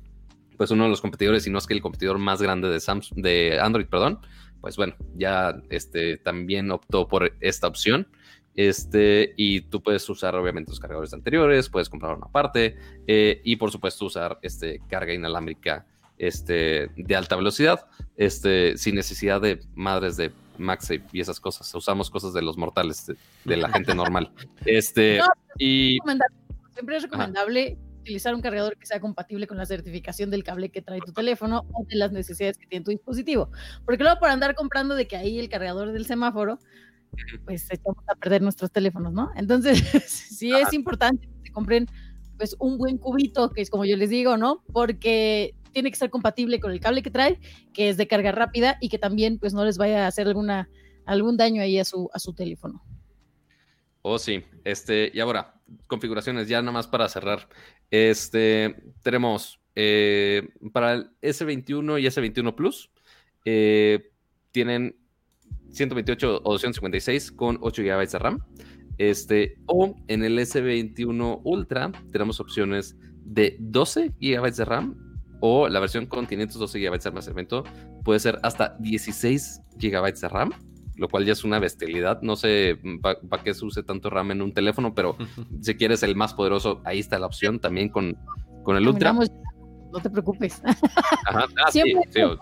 Speaker 3: pues uno de los competidores, y no es que el competidor más grande de Samsung, de Android, perdón, pues bueno, ya este también optó por esta opción. Este, y tú puedes usar obviamente los cargadores anteriores, puedes comprar una parte, eh, y por supuesto usar este carga inalámbrica este, de alta velocidad, este, sin necesidad de madres de MagSafe y esas cosas. Usamos cosas de los mortales, de, de la gente normal. Este,
Speaker 2: No,
Speaker 3: y
Speaker 2: recomendable- Siempre es recomendable utilizar un cargador que sea compatible con la certificación del cable que trae tu teléfono o de las necesidades que tiene tu dispositivo. Porque luego por andar comprando de que ahí el cargador del semáforo, pues echamos a perder nuestros teléfonos, ¿no? Entonces, sí es importante que compren pues un buen cubito, que es como yo les digo, ¿no? Porque tiene que ser compatible con el cable que trae, que es de carga rápida y que también pues no les vaya a hacer alguna algún daño ahí a su a su teléfono.
Speaker 3: Oh, sí. Este, y ahora, configuraciones, ya nada más para cerrar. Este, tenemos eh, para el S21 y S21 Plus, eh, tienen 128 o 256 con 8 GB de RAM. Este, o en el S21 Ultra tenemos opciones de 12 GB de RAM o la versión con 512 GB de almacenamiento puede ser hasta 16 GB de RAM lo cual ya es una bestialidad. No sé para qué se use tanto RAM en un teléfono, pero si quieres el más poderoso, ahí está la opción también con, con el Ultra.
Speaker 2: Terminamos- no te preocupes.
Speaker 3: Ajá. Ah, sí,
Speaker 2: Siempre
Speaker 3: sí, oh,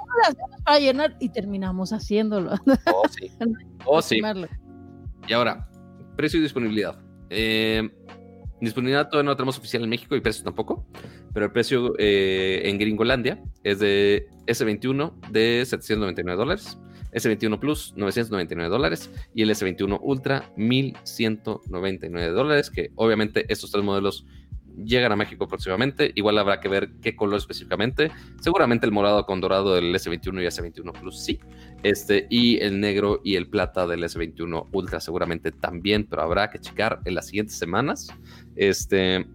Speaker 2: para llenar y terminamos haciéndolo.
Speaker 3: oh, sí. Oh, sí. Y ahora, precio y disponibilidad. Eh, disponibilidad todavía no la tenemos oficial en México y precio tampoco, pero el precio eh, en Gringolandia es de S21 de 799 dólares, S21 Plus 999 dólares y el S21 Ultra 1199 dólares, que obviamente estos tres modelos llegan a México próximamente. Igual habrá que ver qué color específicamente. Seguramente el morado con dorado del S21 y S21 Plus sí. Este, y el negro y el plata del S21 Ultra seguramente también, pero habrá que checar en las siguientes semanas. Este,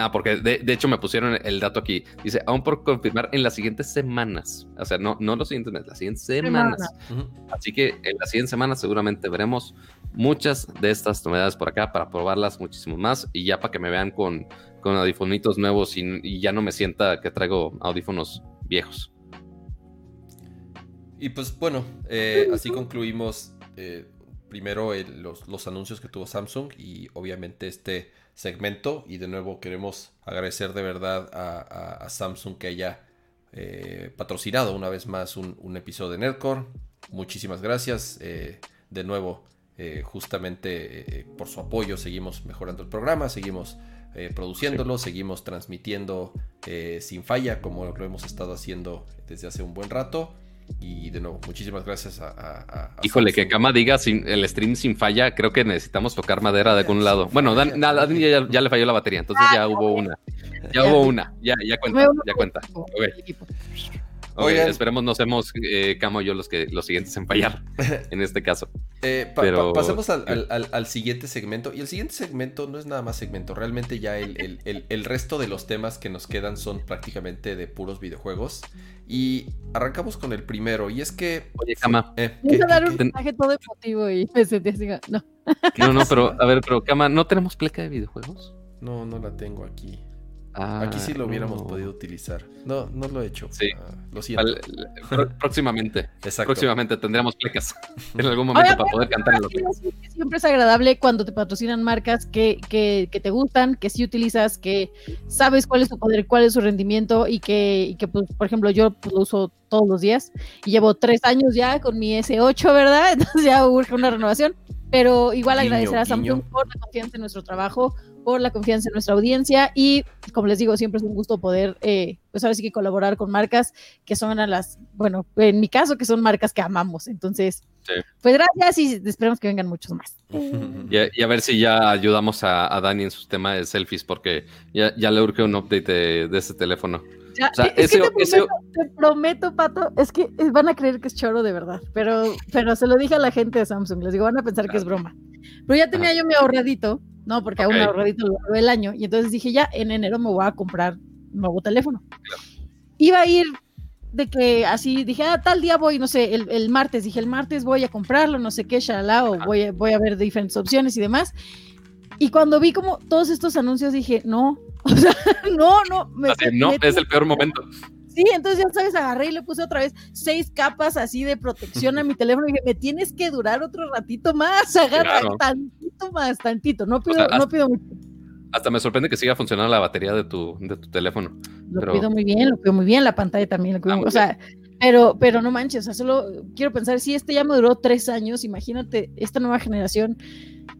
Speaker 3: Ah, porque de, de, hecho me pusieron el dato aquí. Dice, aún por confirmar en las siguientes semanas. O sea, no, no los siguientes meses, las siguientes semanas. Semana. Así que en las siguientes semanas seguramente veremos muchas de estas novedades por acá para probarlas muchísimo más y ya para que me vean con, con audifonitos nuevos y, y ya no me sienta que traigo audífonos viejos.
Speaker 1: Y pues bueno, eh, así concluimos eh, primero el, los, los, anuncios que tuvo Samsung y obviamente este segmento. Y de nuevo queremos agradecer de verdad a, a, a Samsung que haya eh, patrocinado una vez más un, un, episodio de Nerdcore. Muchísimas gracias. Eh, de nuevo, eh, justamente por su apoyo seguimos mejorando el programa, seguimos produciéndolo, sí. seguimos transmitiendo sin falla como lo hemos estado haciendo desde hace un buen rato. Y de nuevo, muchísimas gracias a. a, a
Speaker 3: Híjole, Samsung. que Kama diga sin, el stream sin falla, creo que necesitamos tocar madera de algún lado. Bueno, Dan, Dan, Dan ya, ya, le falló la batería, entonces ya hubo una. Ya hubo una, ya, ya cuenta, ya cuenta. Okay. Okay, esperemos no seamos eh, Camo y yo los, que, los siguientes en fallar en este caso.
Speaker 1: Eh, pa Pero... pa pasemos al, al, al, al, siguiente segmento. Y el siguiente segmento no es nada más segmento. Realmente ya el, el, resto de los temas que nos quedan son prácticamente de puros videojuegos. Y arrancamos con el primero. Y es que.
Speaker 3: Oye, Cama.
Speaker 2: Eh, Voy a dar un mensaje todo emotivo y me sentí así. No.
Speaker 3: no, no, pero a ver, pero Cama, ¿no tenemos pleca de videojuegos?
Speaker 1: No, no la tengo aquí. Ah, Aquí sí lo hubiéramos no. podido utilizar. No, no lo he hecho.
Speaker 3: Sí.
Speaker 1: Uh, lo siento.
Speaker 3: Al, próximamente. Exacto. Próximamente tendremos plecas en algún momento Oye, para poder cantar en
Speaker 2: lo Siempre es agradable cuando te patrocinan marcas que, que, que, te gustan, que sí utilizas, que sabes cuál es su poder, cuál es su rendimiento y que, y que pues, por ejemplo, yo pues, lo uso todos los días y llevo tres años ya con mi S8, ¿verdad? Entonces ya urge una renovación. Pero igual guiño, agradecer a Samsung guiño. por la confianza en nuestro trabajo, por la confianza en nuestra audiencia y como les digo, siempre es un gusto poder, eh, pues ahora sí que colaborar con marcas que son a las, bueno, en mi caso que son marcas que amamos. Entonces, sí. pues gracias y esperemos que vengan muchos más.
Speaker 3: Y a, y a ver si ya ayudamos a, a, Dani en su tema de selfies porque ya, ya le urge un update de, de ese teléfono.
Speaker 2: Ya, o sea, es ese, que te, prometo, ese... te, prometo, Pato, es que van a creer que es choro de verdad, pero, pero se lo dije a la gente de Samsung, les digo, van a pensar que es broma. Pero ya tenía yo mi ahorradito, ¿no? Porque okay. aún ahorradito lo ahorré el año, y entonces dije, ya, en enero me voy a comprar un nuevo teléfono. Claro. Iba a ir de que así, dije, ah, tal día voy, no sé, el, el, martes, dije, el martes voy a comprarlo, no sé qué, shalala, o voy a, voy a ver diferentes opciones y demás. Y cuando vi como todos estos anuncios dije, no, o sea, no, no.
Speaker 3: Me, así, no, me, es el peor momento.
Speaker 2: Sí, entonces ya sabes, agarré y le puse otra vez seis capas así de protección a mi teléfono y dije, me tienes que durar otro ratito más, agarra claro. tantito más, tantito, no pido, o sea, hasta, no pido mucho.
Speaker 3: Hasta me sorprende que siga funcionando la batería de tu, de tu teléfono.
Speaker 2: Lo pero... pido muy bien, lo pido muy bien, la pantalla también, lo pido, ah, o sea, pero, pero no manches, solo quiero pensar, si este ya me duró tres años, imagínate, esta nueva generación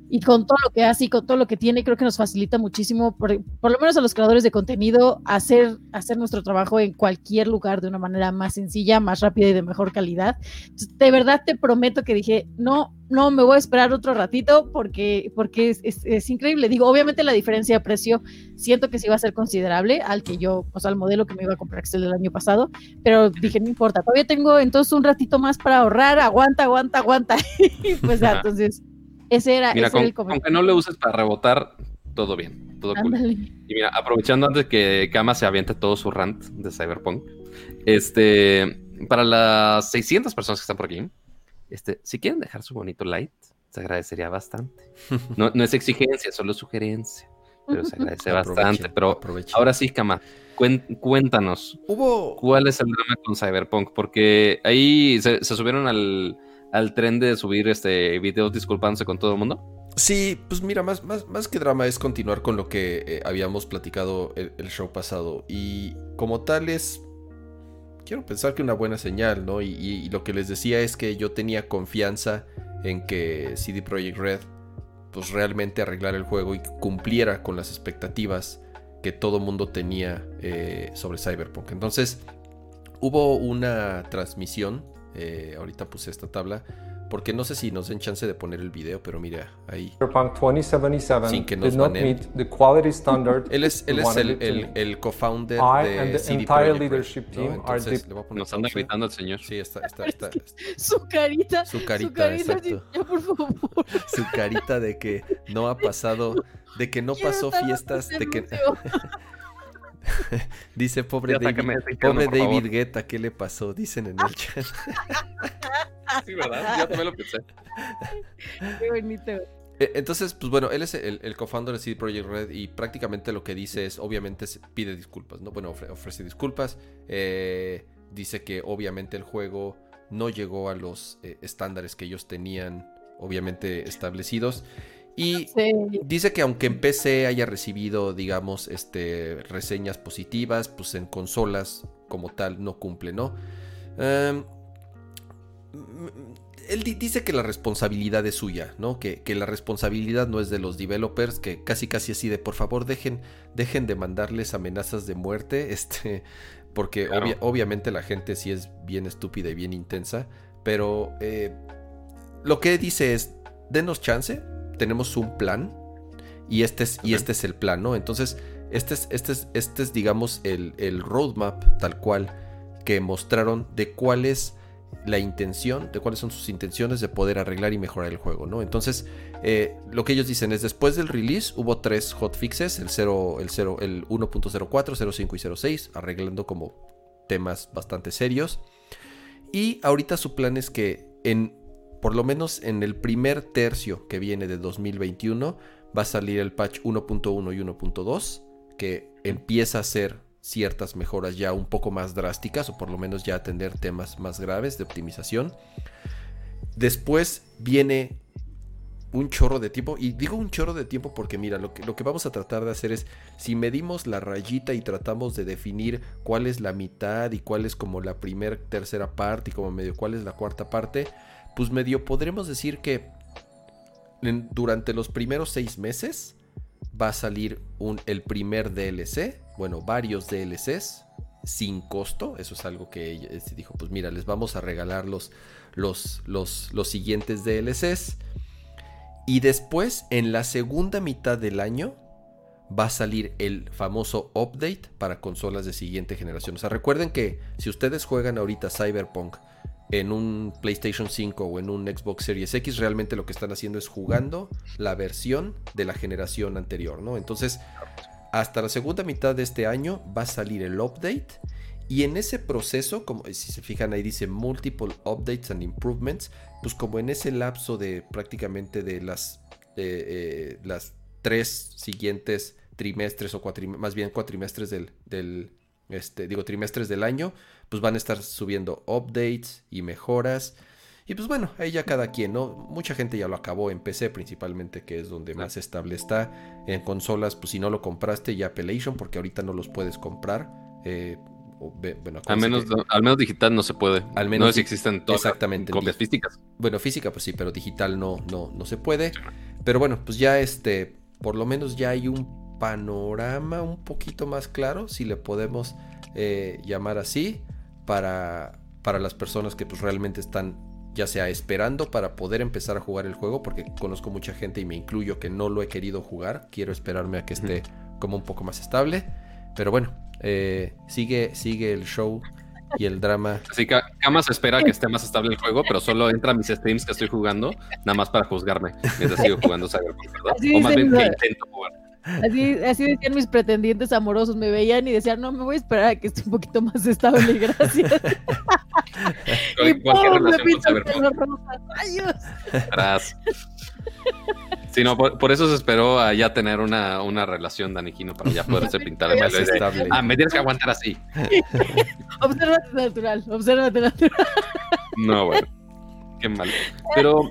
Speaker 2: y con todo lo que hace y con todo lo que tiene, creo que nos facilita muchísimo, por, por, lo menos a los creadores de contenido, hacer, hacer nuestro trabajo en cualquier lugar de una manera más sencilla, más rápida y de mejor calidad. Entonces, de verdad te prometo que dije, no, no, me voy a esperar otro ratito porque, porque es, es, es, increíble. Digo, obviamente la diferencia de precio siento que sí va a ser considerable al que yo, o sea, al modelo que me iba a comprar que es el año pasado, pero dije, no importa, todavía tengo entonces un ratito más para ahorrar, aguanta, aguanta, aguanta. y pues ya, entonces ese era,
Speaker 3: mira,
Speaker 2: ese
Speaker 3: con,
Speaker 2: era el
Speaker 3: comentario. Aunque no le uses para rebotar, todo bien, todo cool. Y mira, aprovechando antes que Kama se aviente todo su rant de Cyberpunk, este, para las 600 personas que están por aquí, este, si quieren dejar su bonito like, se agradecería bastante. No, no es exigencia, solo sugerencia, pero se agradece bastante. Pero ahora sí, Kama, cuéntanos,
Speaker 1: ¿Hubo...
Speaker 3: ¿cuál es el drama con Cyberpunk? Porque ahí se, se subieron al al tren de subir este videos disculpándose con todo el mundo?
Speaker 1: Sí, pues mira, más, más, más que drama es continuar con lo que eh, habíamos platicado el, el, show pasado. Y como tal es, quiero pensar que una buena señal, ¿no? Y, lo que les decía es que yo tenía confianza en que CD Projekt Red pues realmente arreglara el juego y cumpliera con las expectativas que todo mundo tenía eh, sobre Cyberpunk. Entonces, hubo una transmisión eh, ahorita puse esta tabla, porque no sé si nos den chance de poner el video, pero mira, ahí.
Speaker 4: Cyberpunk 2077
Speaker 1: Sin que nos
Speaker 4: did not
Speaker 1: banen.
Speaker 4: meet the quality standard
Speaker 1: Él es, él es el, el, el co-founder de
Speaker 4: the
Speaker 1: CD
Speaker 4: entire
Speaker 1: Projekt ¿no?
Speaker 4: team are
Speaker 1: Entonces, le voy a poner
Speaker 3: Nos anda gritando el señor.
Speaker 1: Sí, está, está,
Speaker 2: Es
Speaker 1: está,
Speaker 2: Su carita.
Speaker 1: Su carita,
Speaker 2: su carita así,
Speaker 1: exacto.
Speaker 2: ya, por favor.
Speaker 1: su carita de que no ha pasado, de que no
Speaker 2: Quiero
Speaker 1: pasó fiestas,
Speaker 2: en
Speaker 1: de que. dice pobre David, pobre David
Speaker 3: favor.
Speaker 1: Guetta, ¿qué le pasó? Dicen en el chat.
Speaker 3: Sí, ¿verdad? Yo también lo pensé.
Speaker 2: Qué bonito.
Speaker 1: Eh, Entonces, pues bueno, él es el, el co-founder de CD Projekt Red y prácticamente lo que dice es, obviamente, se- pide disculpas, ¿no? Bueno, ofre- ofrece disculpas. eh, dice que obviamente el juego no llegó a los eh, estándares que ellos tenían, obviamente, establecidos. Y
Speaker 2: Sí.
Speaker 1: Dice que aunque en PC haya recibido, digamos, este, reseñas positivas, pues en consolas como tal no cumple, ¿no? Em, mm, él di- dice que la responsabilidad es suya, ¿no? Que, que la responsabilidad no es de los developers, que casi casi así de por favor dejen, dejen de mandarles amenazas de muerte, este, porque
Speaker 3: Claro.
Speaker 1: obvia- obviamente la gente sí es bien estúpida y bien intensa, pero eh, lo que dice es, denos chance, tenemos un plan y este es, y este es el plan, ¿no? Entonces, este es, este es, este es digamos, el, el roadmap tal cual que mostraron de cuál es la intención, de cuáles son sus intenciones de poder arreglar y mejorar el juego, ¿no? Entonces, eh, lo que ellos dicen es, después del release hubo tres hotfixes, el 0, el 0, el 1.04, 05 y 06, arreglando como temas bastante serios. Y ahorita su plan es que en, por lo menos en el primer tercio que viene de 2021, va a salir el patch 1.1 y 1.2, que empieza a hacer ciertas mejoras ya un poco más drásticas, o por lo menos ya atender temas más graves de optimización. Después viene un chorro de tiempo, y digo un chorro de tiempo porque mira, lo que, lo que vamos a tratar de hacer es, si medimos la rayita y tratamos de definir cuál es la mitad y cuál es como la primera, tercera parte y como medio cuál es la cuarta parte, pues medio podremos decir que durante los primeros seis meses va a salir el primer DLC, bueno, varios DLCs sin costo, eso es algo que ella este, dijo, pues mira, les vamos a regalar los, los, los, los siguientes DLCs. Y después, en la segunda mitad del año, va a salir el famoso update para consolas de siguiente generación. O sea, recuerden que si ustedes juegan ahorita Cyberpunk en un PlayStation 5 o en un Xbox Series X, realmente lo que están haciendo es jugando la versión de la generación anterior, ¿no? Entonces, hasta la segunda mitad de este año va a salir el update. Y en ese proceso, como si se fijan ahí dice multiple updates and improvements, pues como en ese lapso de prácticamente de las, eh, eh, las tres siguientes trimestres o cuatrim más bien cuatrimestres del, del este, digo, trimestres del año, pues van a estar subiendo updates y mejoras. Y pues bueno, ahí ya cada quien, ¿no? Mucha gente ya lo acabó en PC principalmente, que es donde más estable está. En consolas, pues si no lo compraste, ya Appellation, porque ahorita no los puedes comprar. Eh, o bueno,
Speaker 3: Al menos,
Speaker 1: que-
Speaker 3: al menos digital no se puede.
Speaker 1: Al menos
Speaker 3: no sé si existen todas
Speaker 1: exactamente,
Speaker 3: copias físicas.
Speaker 1: Bueno, física pues sí, pero digital no, no, no se puede. Pero bueno, pues ya este, por lo menos ya hay un panorama un poquito más claro, si le podemos eh, llamar así, para, para las personas que pues realmente están ya sea esperando para poder empezar a jugar el juego, porque conozco mucha gente y me incluyo que no lo he querido jugar, quiero esperarme a que esté como un poco más estable. Pero bueno, eh, sigue, sigue el show y el drama.
Speaker 3: Así que Camas espera que esté más estable el juego, pero solo entra a mis streams que estoy jugando, nada más para juzgarme mientras sigo jugando Cyberpunk, ¿verdad?
Speaker 2: Así
Speaker 3: O más bien que intento jugar.
Speaker 2: Así, así decían mis pretendientes amorosos, me veían y decían, no, me voy a esperar a que esté un poquito más estable, gracias. y ¡pum! me pelo rosa.
Speaker 3: Sí, no, por, por eso se esperó a ya tener una, una relación Danijino para ya poderse pintar el pelo. Ah, me tienes que aguantar así.
Speaker 2: Obsérvate natural, obsérvate natural.
Speaker 3: No, bueno. Qué mal. Pero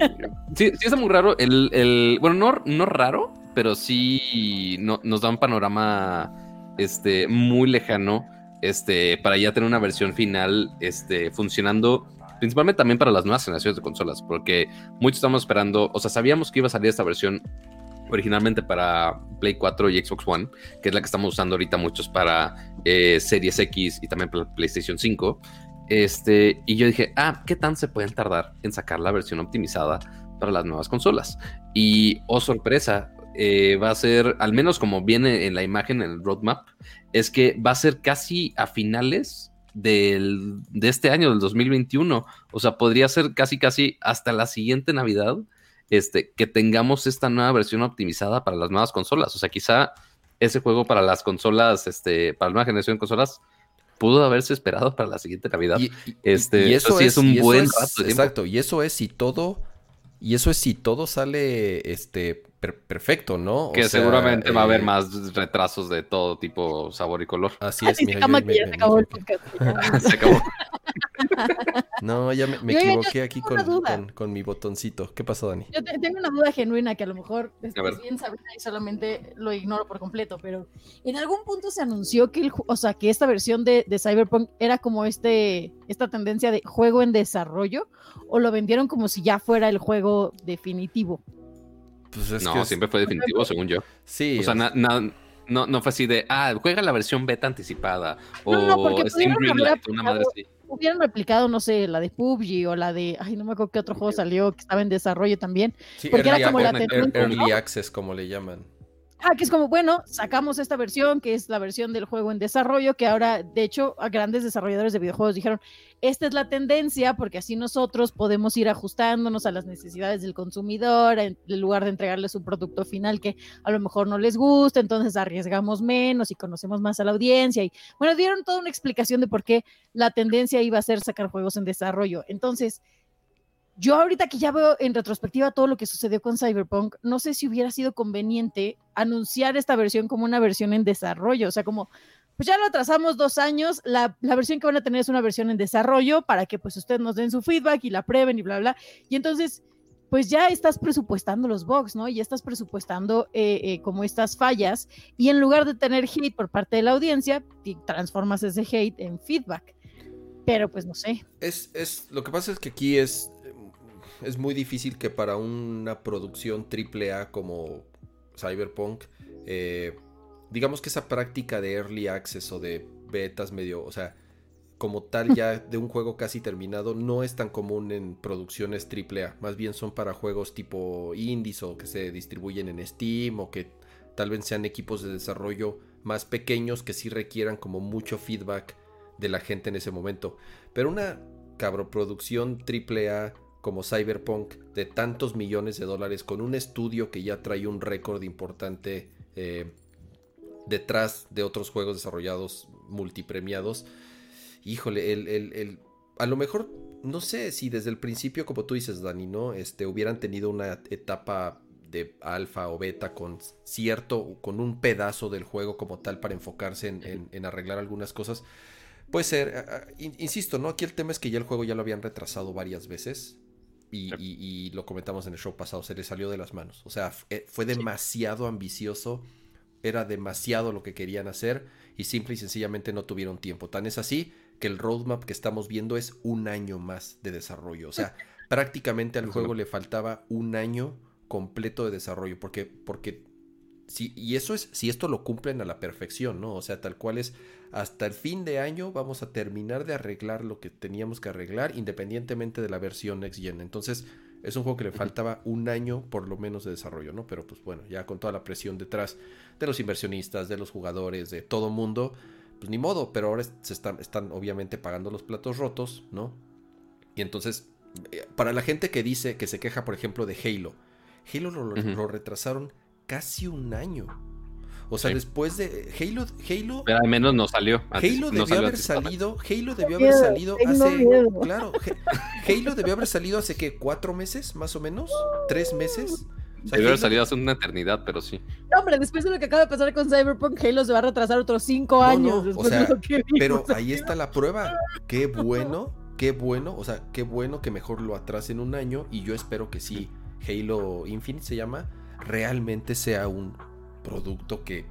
Speaker 3: sí, sí está muy raro. El, el, bueno, no, no raro, pero sí no- nos da un panorama este, muy lejano este, para ya tener una versión final este, funcionando principalmente también para las nuevas generaciones de consolas, porque muchos estamos esperando, o sea, sabíamos que iba a salir esta versión originalmente para Play 4 y Xbox One, que es la que estamos usando ahorita muchos para eh, Series X y también para PlayStation 5. Este, y yo dije, ah, ¿qué tan se pueden tardar en sacar la versión optimizada para las nuevas consolas? Y, oh sorpresa, eh, va a ser, al menos como viene en la imagen en el roadmap, es que va a ser casi a finales del, de este año, del 2021. O sea, podría ser casi, casi hasta la siguiente Navidad este, que tengamos esta nueva versión optimizada para las nuevas consolas. O sea, quizá ese juego para las consolas, este, para la nueva generación de consolas, pudo haberse esperado para la siguiente Navidad.
Speaker 1: Y,
Speaker 3: este,
Speaker 1: y eso
Speaker 3: sí
Speaker 1: es,
Speaker 3: es un buen
Speaker 1: es-
Speaker 3: rato.
Speaker 1: Exacto, y eso es si todo, y eso es si todo sale este per- perfecto, ¿no? O
Speaker 3: Que
Speaker 1: sea,
Speaker 3: seguramente va a haber
Speaker 1: eh,
Speaker 3: más retrasos de todo tipo, sabor y color.
Speaker 1: Así es, mira,
Speaker 2: llama
Speaker 1: yo
Speaker 2: que ya
Speaker 1: me-
Speaker 2: se acabó el
Speaker 1: me-
Speaker 2: podcast. ya.
Speaker 3: Se acabó.
Speaker 1: No, ya me, me
Speaker 2: Yo- yo- yo
Speaker 1: equivoqué aquí con, con- con mi botoncito. ¿Qué pasó, Dani?
Speaker 2: Yo te- tengo una duda genuina que a lo mejor es
Speaker 3: A ver.
Speaker 2: es bien Sabrina y solamente lo ignoro por completo, pero en algún punto se anunció que el, o sea, que esta versión de, de Cyberpunk era como este esta tendencia de juego en desarrollo o lo vendieron como si ya fuera el juego definitivo.
Speaker 1: Pues es
Speaker 3: no,
Speaker 1: que es-
Speaker 3: siempre fue definitivo, según yo.
Speaker 1: Sí,
Speaker 3: O sea, na- na- no, no fue así de, ah, juega la versión beta anticipada. O
Speaker 2: No, no, porque
Speaker 3: Steam Greenlight, una madre así.
Speaker 2: Hubieran replicado, no sé, la de PUBG o la de, ay, no me acuerdo qué otro juego salió que estaba en desarrollo también.
Speaker 1: sí,
Speaker 2: porque era como la
Speaker 1: early
Speaker 2: ¿no?
Speaker 1: access, como le llaman.
Speaker 2: Ah, que es como, bueno, sacamos esta versión, que es la versión del juego en desarrollo, que ahora, de hecho, a grandes desarrolladores de videojuegos dijeron, esta es la tendencia, porque así nosotros podemos ir ajustándonos a las necesidades del consumidor, en lugar de entregarles un producto final que a lo mejor no les gusta, entonces arriesgamos menos y conocemos más a la audiencia. Y bueno, dieron toda una explicación de por qué la tendencia iba a ser sacar juegos en desarrollo. Entonces, yo ahorita que ya veo en retrospectiva todo lo que sucedió con Cyberpunk, no sé si hubiera sido conveniente anunciar esta versión como una versión en desarrollo, o sea, como, pues ya lo atrasamos dos años, la, la versión que van a tener es una versión en desarrollo para que pues ustedes nos den su feedback y la prueben y bla, bla, y entonces, pues ya estás presupuestando los bugs, ¿no? Y estás presupuestando eh, eh, como estas fallas, y en lugar de tener hate por parte de la audiencia, transformas ese hate en feedback. Pero pues no sé.
Speaker 1: Es, es, lo que pasa es que aquí es, es muy difícil que para una producción AAA como Cyberpunk, eh, digamos que esa práctica de early access o de betas medio, o sea, como tal ya de un juego casi terminado, no es tan común en producciones AAA. Más bien son para juegos tipo indies o que se distribuyen en Steam o que tal vez sean equipos de desarrollo más pequeños que sí requieran como mucho feedback de la gente en ese momento. Pero una cabroproducción AAA como Cyberpunk de tantos millones de dólares con un estudio que ya trae un récord importante eh, detrás de otros juegos desarrollados multipremiados. Híjole, el, el- el- a lo mejor, no sé si desde el principio, como tú dices, Dani, ¿no? Este, hubieran tenido una etapa de alfa o beta con cierto, con un pedazo del juego como tal para enfocarse en, en- en arreglar algunas cosas. Puede ser, insisto, ¿no? Aquí el tema es que ya el juego ya lo habían retrasado varias veces. Y,
Speaker 3: Sí.
Speaker 1: y- y lo comentamos en el show pasado, se le salió de las manos. O sea, eh, fue demasiado ambicioso, era demasiado lo que querían hacer y simple y sencillamente no tuvieron tiempo. Tan es así que el roadmap que estamos viendo es un año más de desarrollo. O sea, prácticamente al juego le faltaba un año completo de desarrollo. Porque, porque si, y eso es, si esto lo cumplen a la perfección, ¿no? O sea, tal cual es, hasta el fin de año vamos a terminar de arreglar lo que teníamos que arreglar, independientemente de la versión Next Gen. Entonces, es un juego que le faltaba un año por lo menos de desarrollo, ¿no? Pero pues bueno, ya con toda la presión detrás de los inversionistas, de los jugadores, de todo mundo, pues ni modo, pero ahora se están, están obviamente pagando los platos rotos, ¿no? Y entonces, eh, para la gente que dice, que se queja, por ejemplo, de Halo, Halo lo retrasaron casi un año. O sea,
Speaker 3: Sí.
Speaker 1: después de Halo, Halo,
Speaker 3: Pero al menos no salió. antes-
Speaker 1: Halo
Speaker 3: no
Speaker 1: debió
Speaker 3: salió
Speaker 1: haber salido, Halo debió haber salido hace, claro, Halo debió haber salido hace que cuatro meses, más o menos, tres meses. O sea,
Speaker 3: Debió haber
Speaker 1: Halo-
Speaker 3: salido hace una eternidad, pero sí.
Speaker 2: No, hombre, después de lo que acaba de pasar con Cyberpunk, Halo se va a retrasar otros cinco
Speaker 1: No,
Speaker 2: años.
Speaker 1: no, o sea, Pero ahí está la prueba. Qué bueno, qué bueno, o sea, qué bueno que mejor lo atrasen un año y yo espero que sí, Halo Infinite se llama, realmente sea un producto que,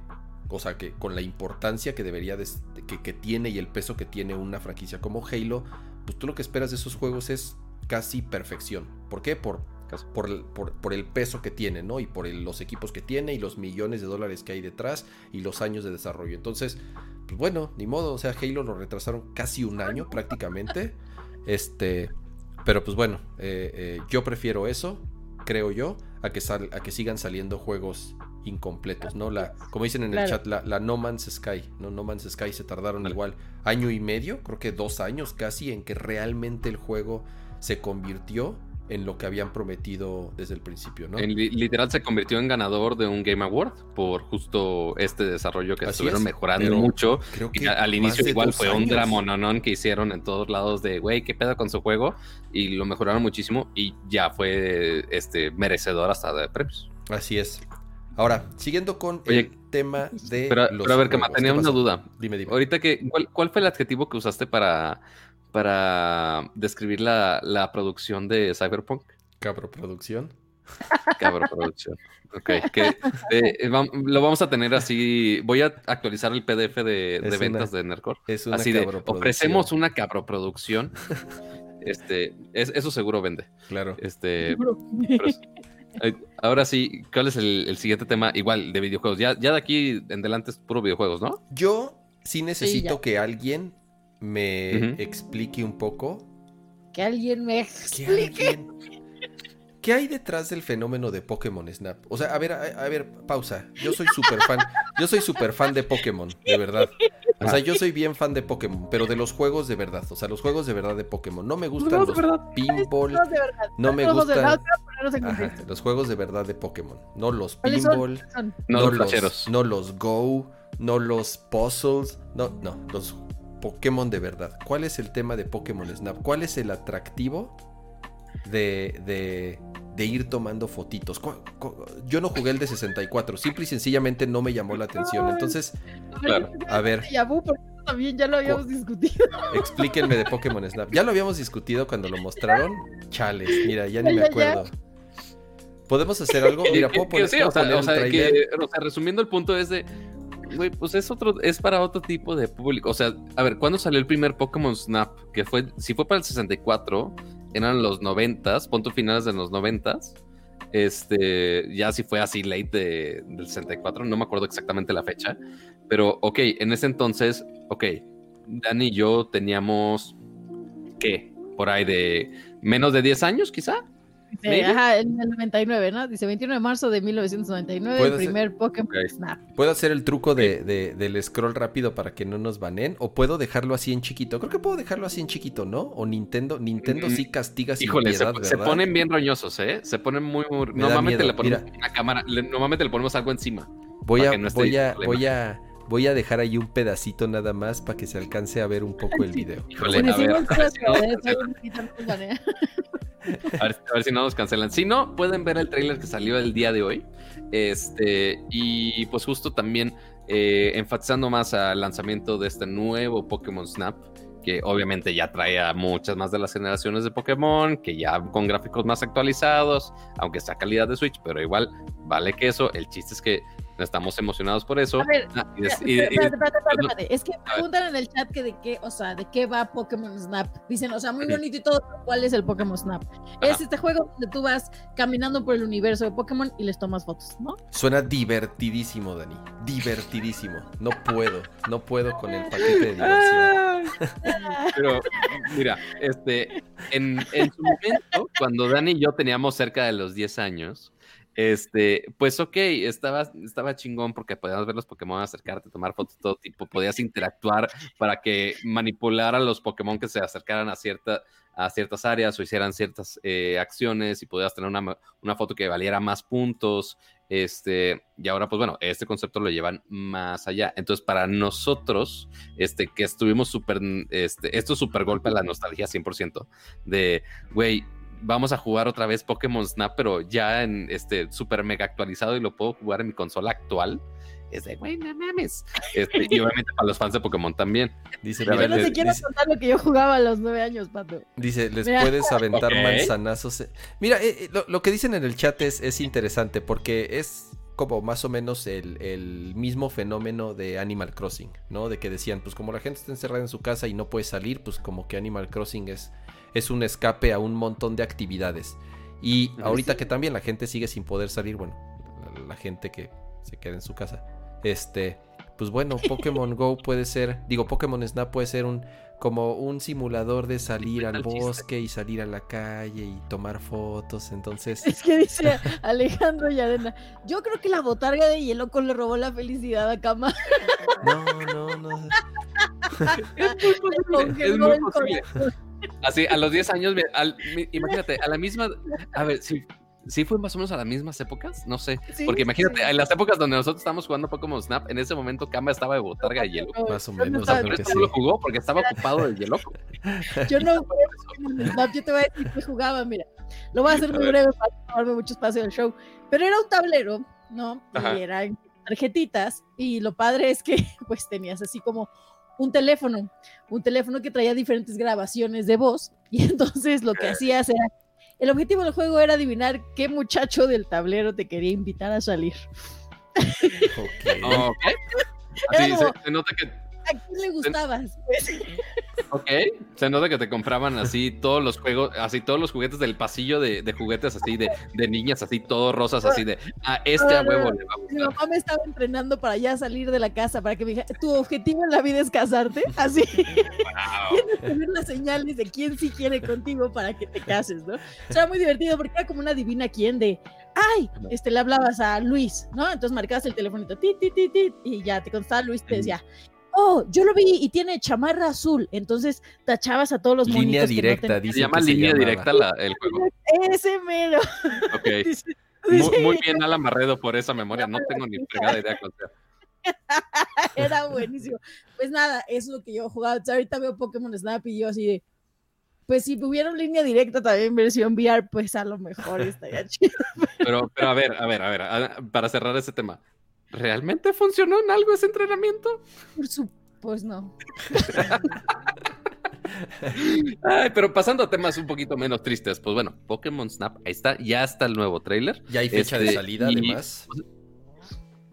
Speaker 1: o sea, que con la importancia que debería, de, que, que tiene y el peso que tiene una franquicia como Halo, pues tú lo que esperas de esos juegos es casi perfección. ¿Por qué? Por por, el- por- por el peso que tiene, ¿no? Y por el- los equipos que tiene y los millones de dólares que hay detrás y los años de desarrollo. Entonces, pues bueno, ni modo, o sea, Halo lo retrasaron casi un año prácticamente. Este, pero pues bueno, eh, eh, yo prefiero eso, creo yo, a que, sal- a que sigan saliendo juegos incompletos, ¿no? La, como dicen en el chat, la, la No Man's Sky, ¿no? No Man's Sky se tardaron igual año y medio, creo que dos años casi, en que realmente el juego se convirtió en lo que habían prometido desde el principio, ¿no?
Speaker 3: En literal se convirtió en ganador de un Game Award por justo este desarrollo que
Speaker 1: Así
Speaker 3: estuvieron
Speaker 1: es,
Speaker 3: mejorando mucho.
Speaker 1: Creo
Speaker 3: Y
Speaker 1: que
Speaker 3: a- al inicio igual fue un
Speaker 1: años.
Speaker 3: dramononón que hicieron en todos lados de, güey, qué pedo con su juego. Y lo mejoraron muchísimo y ya fue este merecedor hasta de premios.
Speaker 1: Así es. Ahora, siguiendo con
Speaker 3: Oye,
Speaker 1: el tema de
Speaker 3: Pero,
Speaker 1: los
Speaker 3: pero a ver, que tenía
Speaker 1: ¿qué
Speaker 3: una duda.
Speaker 1: Dime, dime.
Speaker 3: Ahorita que, ¿cuál, cuál fue el adjetivo que usaste para, para describir la, la producción de Cyberpunk?
Speaker 1: Cabro Producción.
Speaker 3: Cabrón, producción. Ok, que eh, lo vamos a tener así. Voy a actualizar el PDF de, de ventas
Speaker 1: una-
Speaker 3: de Nercor.
Speaker 1: Es una
Speaker 3: Así de,
Speaker 1: cabroproducción.
Speaker 3: ofrecemos una cabroproducción. Este, es- eso seguro vende.
Speaker 1: Claro.
Speaker 3: Este, pero sí. Eh, ahora sí, ¿cuál es el, el siguiente tema? Igual, de videojuegos. Ya, ya de aquí en adelante es puro videojuegos, ¿no?
Speaker 1: Yo sí necesito que alguien me explique un poco
Speaker 2: Que alguien me
Speaker 1: ¿Qué,
Speaker 2: explique.
Speaker 1: alguien- ¿Qué hay detrás del fenómeno de Pokémon Snap? O sea, a ver, a, a ver, pausa. Yo soy súper fan. Yo soy súper fan de Pokémon, de verdad. O sea, yo soy bien fan de Pokémon, pero de los juegos de verdad. O sea, los juegos de verdad de Pokémon. No me gustan los pinball.
Speaker 2: No,
Speaker 1: me gustan.
Speaker 2: verdad,
Speaker 1: Ajá, los juegos de verdad de Pokémon. No los pinball.
Speaker 3: No, los,
Speaker 1: no los Go, no los puzzles, no, no, los Pokémon de verdad. ¿Cuál es el tema de Pokémon Snap? ¿Cuál es el atractivo de, de, de ir tomando fotitos? ¿Cu- cu- Yo no jugué el de 64, simple y sencillamente no me llamó la atención. Entonces,
Speaker 3: Claro.
Speaker 1: a ver,
Speaker 2: también ya lo habíamos discutido.
Speaker 1: explíquenme de Pokémon Snap. Ya lo habíamos discutido cuando lo mostraron. Chales, mira, ya ni me acuerdo. ¿Podemos hacer algo? Mira, puedo poner,
Speaker 3: sí,
Speaker 1: puedo
Speaker 3: o sea,
Speaker 1: poner
Speaker 3: o
Speaker 1: el
Speaker 3: sea,
Speaker 1: tráiler?
Speaker 3: que- o sea, resumiendo el punto es de, güey, pues es otro, es para otro tipo de público. O sea, a ver, ¿cuándo salió el primer Pokémon Snap? Que fue, si fue para el 64, eran los 90s, punto finales de los 90s. Este, ya si fue así late de- del 64, no me acuerdo exactamente la fecha. Pero, ok, en ese entonces, ok, Dani y yo teníamos, ¿qué? Por ahí de menos de 10 años, quizá.
Speaker 2: Dice, ajá, en el 99, ¿no? Dice 21 de marzo de 1999, el primer Pokémon. Snap.
Speaker 1: ¿Puedo hacer el truco de, de- del scroll rápido para que no nos banen? ¿O puedo dejarlo así en chiquito? Creo que puedo dejarlo así en chiquito, ¿no? O Nintendo, Nintendo
Speaker 3: Mm,
Speaker 1: sí castiga sin
Speaker 3: Híjole, se,
Speaker 1: piedad,
Speaker 3: se
Speaker 1: ¿verdad?
Speaker 3: ponen bien roñosos, ¿eh? Se ponen muy... muy- Normalmente le ponemos
Speaker 1: mira.
Speaker 3: una cámara, le- normalmente le ponemos algo encima.
Speaker 1: Voy
Speaker 3: para
Speaker 1: a,
Speaker 3: no
Speaker 1: voy a, voy a, voy a dejar ahí un pedacito nada más para que se alcance a ver un poco el video.
Speaker 3: Híjole, a ver,
Speaker 2: Decimos
Speaker 3: a ver si no- A ver, si no nos cancelan. Si no, pueden ver el tráiler que salió el día de hoy. Este, y pues justo también eh, enfatizando más al lanzamiento de este nuevo Pokémon Snap, que obviamente ya trae a muchas más de las generaciones de Pokémon, que ya con gráficos más actualizados, aunque sea calidad de Switch, pero igual vale que eso. El chiste es que estamos emocionados por eso.
Speaker 2: A ver,
Speaker 3: Ah, y
Speaker 2: Espérate, espérate. Es que preguntan en el chat que de qué, o sea, de qué va Pokémon Snap. Dicen, o sea, muy bonito y todo, pero ¿cuál es el Pokémon Snap? Es este juego donde tú vas caminando por el universo de Pokémon y les tomas fotos, ¿no?
Speaker 1: Suena divertidísimo, Dani. Divertidísimo. No puedo, no puedo con el paquete de diversión.
Speaker 3: Pero, mira, este, en, en su momento, cuando Dani y yo teníamos cerca de los 10 años, este, pues ok, estaba, estaba chingón porque podías ver los Pokémon, acercarte, tomar fotos de todo tipo, podías interactuar para que manipularan los Pokémon que se acercaran a, cierta, a ciertas áreas o hicieran ciertas eh, acciones y podías tener una, una foto que valiera más puntos. Este, y ahora, pues bueno, este concepto lo llevan más allá. Entonces, para nosotros, este, que estuvimos súper, este, esto es súper golpe a la nostalgia 100%, de, güey, vamos a jugar otra vez Pokémon Snap, pero ya en este súper mega actualizado y lo puedo jugar en mi consola actual. Es de, güey, no mames. Este, y obviamente para los fans de Pokémon también.
Speaker 1: Dice,
Speaker 3: Pero
Speaker 2: Yo no te quiero
Speaker 1: dice-
Speaker 2: contar lo que yo jugaba a los nueve años, Pato.
Speaker 1: Dice, les
Speaker 2: Mira.
Speaker 1: puedes aventar manzanazos. Mira, eh, eh, lo, lo que dicen en el chat es, es interesante porque es como más o menos el, el mismo fenómeno de Animal Crossing, ¿no? De que decían, pues como la gente está encerrada en su casa y no puede salir, pues como que Animal Crossing es, es un escape a un montón de actividades. Y ahorita que también la gente sigue sin poder salir, bueno, la, la gente que se queda en su casa, este, pues bueno, Pokémon Go puede ser, digo, Pokémon Snap puede ser un como un simulador de salir al
Speaker 3: chiste.
Speaker 1: bosque y salir a la calle y tomar fotos, entonces
Speaker 2: Es que dice Alejandro Yarena, yo creo que la botarga de Yelloco le robó la felicidad a Kama.
Speaker 1: no, no, no.
Speaker 3: Es muy posible, es muy posible. Así, a los 10 años, al- imagínate, a la misma, a ver, si, si fue más o menos a las mismas épocas, no sé,
Speaker 2: Sí,
Speaker 3: porque imagínate,
Speaker 2: sí.
Speaker 3: en las épocas donde nosotros estábamos jugando Pokémon Snap, en ese momento Kama estaba de botarga y hielo.
Speaker 1: Más o
Speaker 2: Yo no
Speaker 1: menos, que
Speaker 3: esto
Speaker 1: sí.
Speaker 3: no lo jugó porque estaba ocupado de hielo.
Speaker 2: Yo no Pokémon Snap, yo te voy a decir que jugaba, mira. Lo voy a hacer
Speaker 3: A
Speaker 2: muy
Speaker 3: ver.
Speaker 2: breve para no tomarme mucho espacio del show. Pero era un tablero, ¿no?
Speaker 3: Ajá.
Speaker 2: Y eran tarjetitas. Y lo padre es que pues tenías así como un teléfono, un teléfono que traía diferentes grabaciones de voz. Y entonces lo que hacías era, el objetivo del juego era adivinar qué muchacho del tablero te quería invitar a salir.
Speaker 3: Así, se nota que,
Speaker 2: ¿A quién le gustabas? Pues,
Speaker 3: ok, se nota que te compraban así todos los juegos, así todos los juguetes del pasillo de, de juguetes así de, de niñas, así todos rosas, así de, a este a huevo le va a
Speaker 2: Mi
Speaker 3: gustar.
Speaker 2: mamá me estaba entrenando para ya salir de la casa, para que me dijera, tu objetivo en la vida es casarte, así. Tienes que ver las señales de quién sí quiere contigo para que te cases, ¿no? O sea, muy divertido porque era como una divina quién de, ay, este, le hablabas a Luis, ¿no? Entonces marcabas el telefonito, ti, ti, ti, ti, y ya te contestaba Luis, te decía, oh, yo lo vi y tiene chamarra azul. Entonces tachabas a todos los monitos
Speaker 1: Línea
Speaker 2: que no
Speaker 1: directa, dice.
Speaker 3: Se llama línea directa la- el juego.
Speaker 2: Ese mero.
Speaker 3: Ok.
Speaker 2: Dice-
Speaker 3: Muy, muy bien, Alan Barredo, por esa memoria. No tengo ni fregada idea cuál sea.
Speaker 2: Era buenísimo. Pues nada, eso es lo que yo jugaba. O sea, ahorita veo Pokémon Snap y yo así de. Pues si hubiera una línea directa también versión VR, pues a lo mejor estaría chido.
Speaker 3: Pero, pero a ver, a ver, a ver, a- para cerrar ese tema. ¿Realmente funcionó en algo ese entrenamiento?
Speaker 2: Por su- Pues no.
Speaker 3: Ay, pero pasando a temas un poquito menos tristes, pues bueno, Pokémon Snap, ahí está, ya está el nuevo tráiler.
Speaker 1: Ya hay fecha de
Speaker 3: Este,
Speaker 1: salida,
Speaker 3: y-
Speaker 1: además.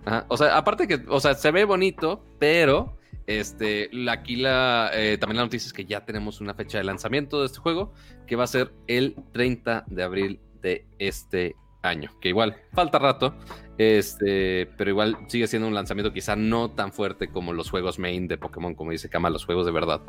Speaker 3: Ajá, O sea, aparte que, o sea, se ve bonito, pero este, aquí la, eh, también la noticia es que ya tenemos una fecha de lanzamiento de este juego, que va a ser el 30 de abril de este año, que igual falta rato, este, pero igual sigue siendo un lanzamiento quizá no tan fuerte como los juegos main de Pokémon, como dice Kama, los juegos de verdad.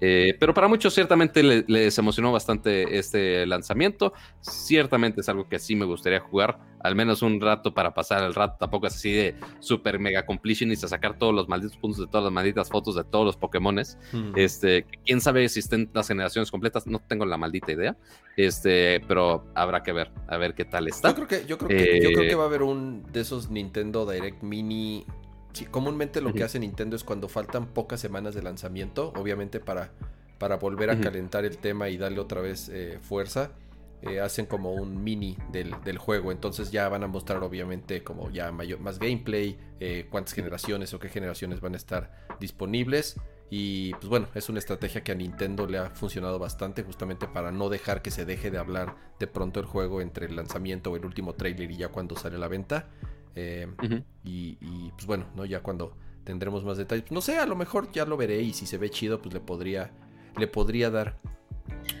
Speaker 3: Eh, pero para muchos ciertamente le- les emocionó bastante este lanzamiento. Ciertamente es algo que sí me gustaría jugar, al menos un rato para pasar el rato. Tampoco es así de super mega completionist a sacar todos los malditos puntos de todas las malditas fotos de todos los Pokémones.
Speaker 1: Mm.
Speaker 3: Este, quién sabe si estén las generaciones completas, no tengo la maldita idea. Este, pero habrá que ver, a ver qué tal está.
Speaker 1: Yo creo que, yo creo que, yo creo
Speaker 3: Eh,
Speaker 1: que va a haber un de esos Nintendo Direct Mini. Sí, comúnmente lo que hace Nintendo es cuando faltan pocas semanas de lanzamiento, obviamente para, para volver a calentar el tema y darle otra vez eh, fuerza, eh, hacen como un mini del, del juego. Entonces ya van a mostrar obviamente como ya mayor, más gameplay, eh, cuántas generaciones o qué generaciones van a estar disponibles. Y pues bueno, es una estrategia que a Nintendo le ha funcionado bastante justamente para no dejar que se deje de hablar de pronto el juego entre el lanzamiento o el último trailer y ya cuando sale a la venta. Eh, y, y, pues bueno, ¿no? Ya cuando tendremos más detalles. No sé, a lo mejor ya lo veré y si se ve chido, pues le podría, le podría dar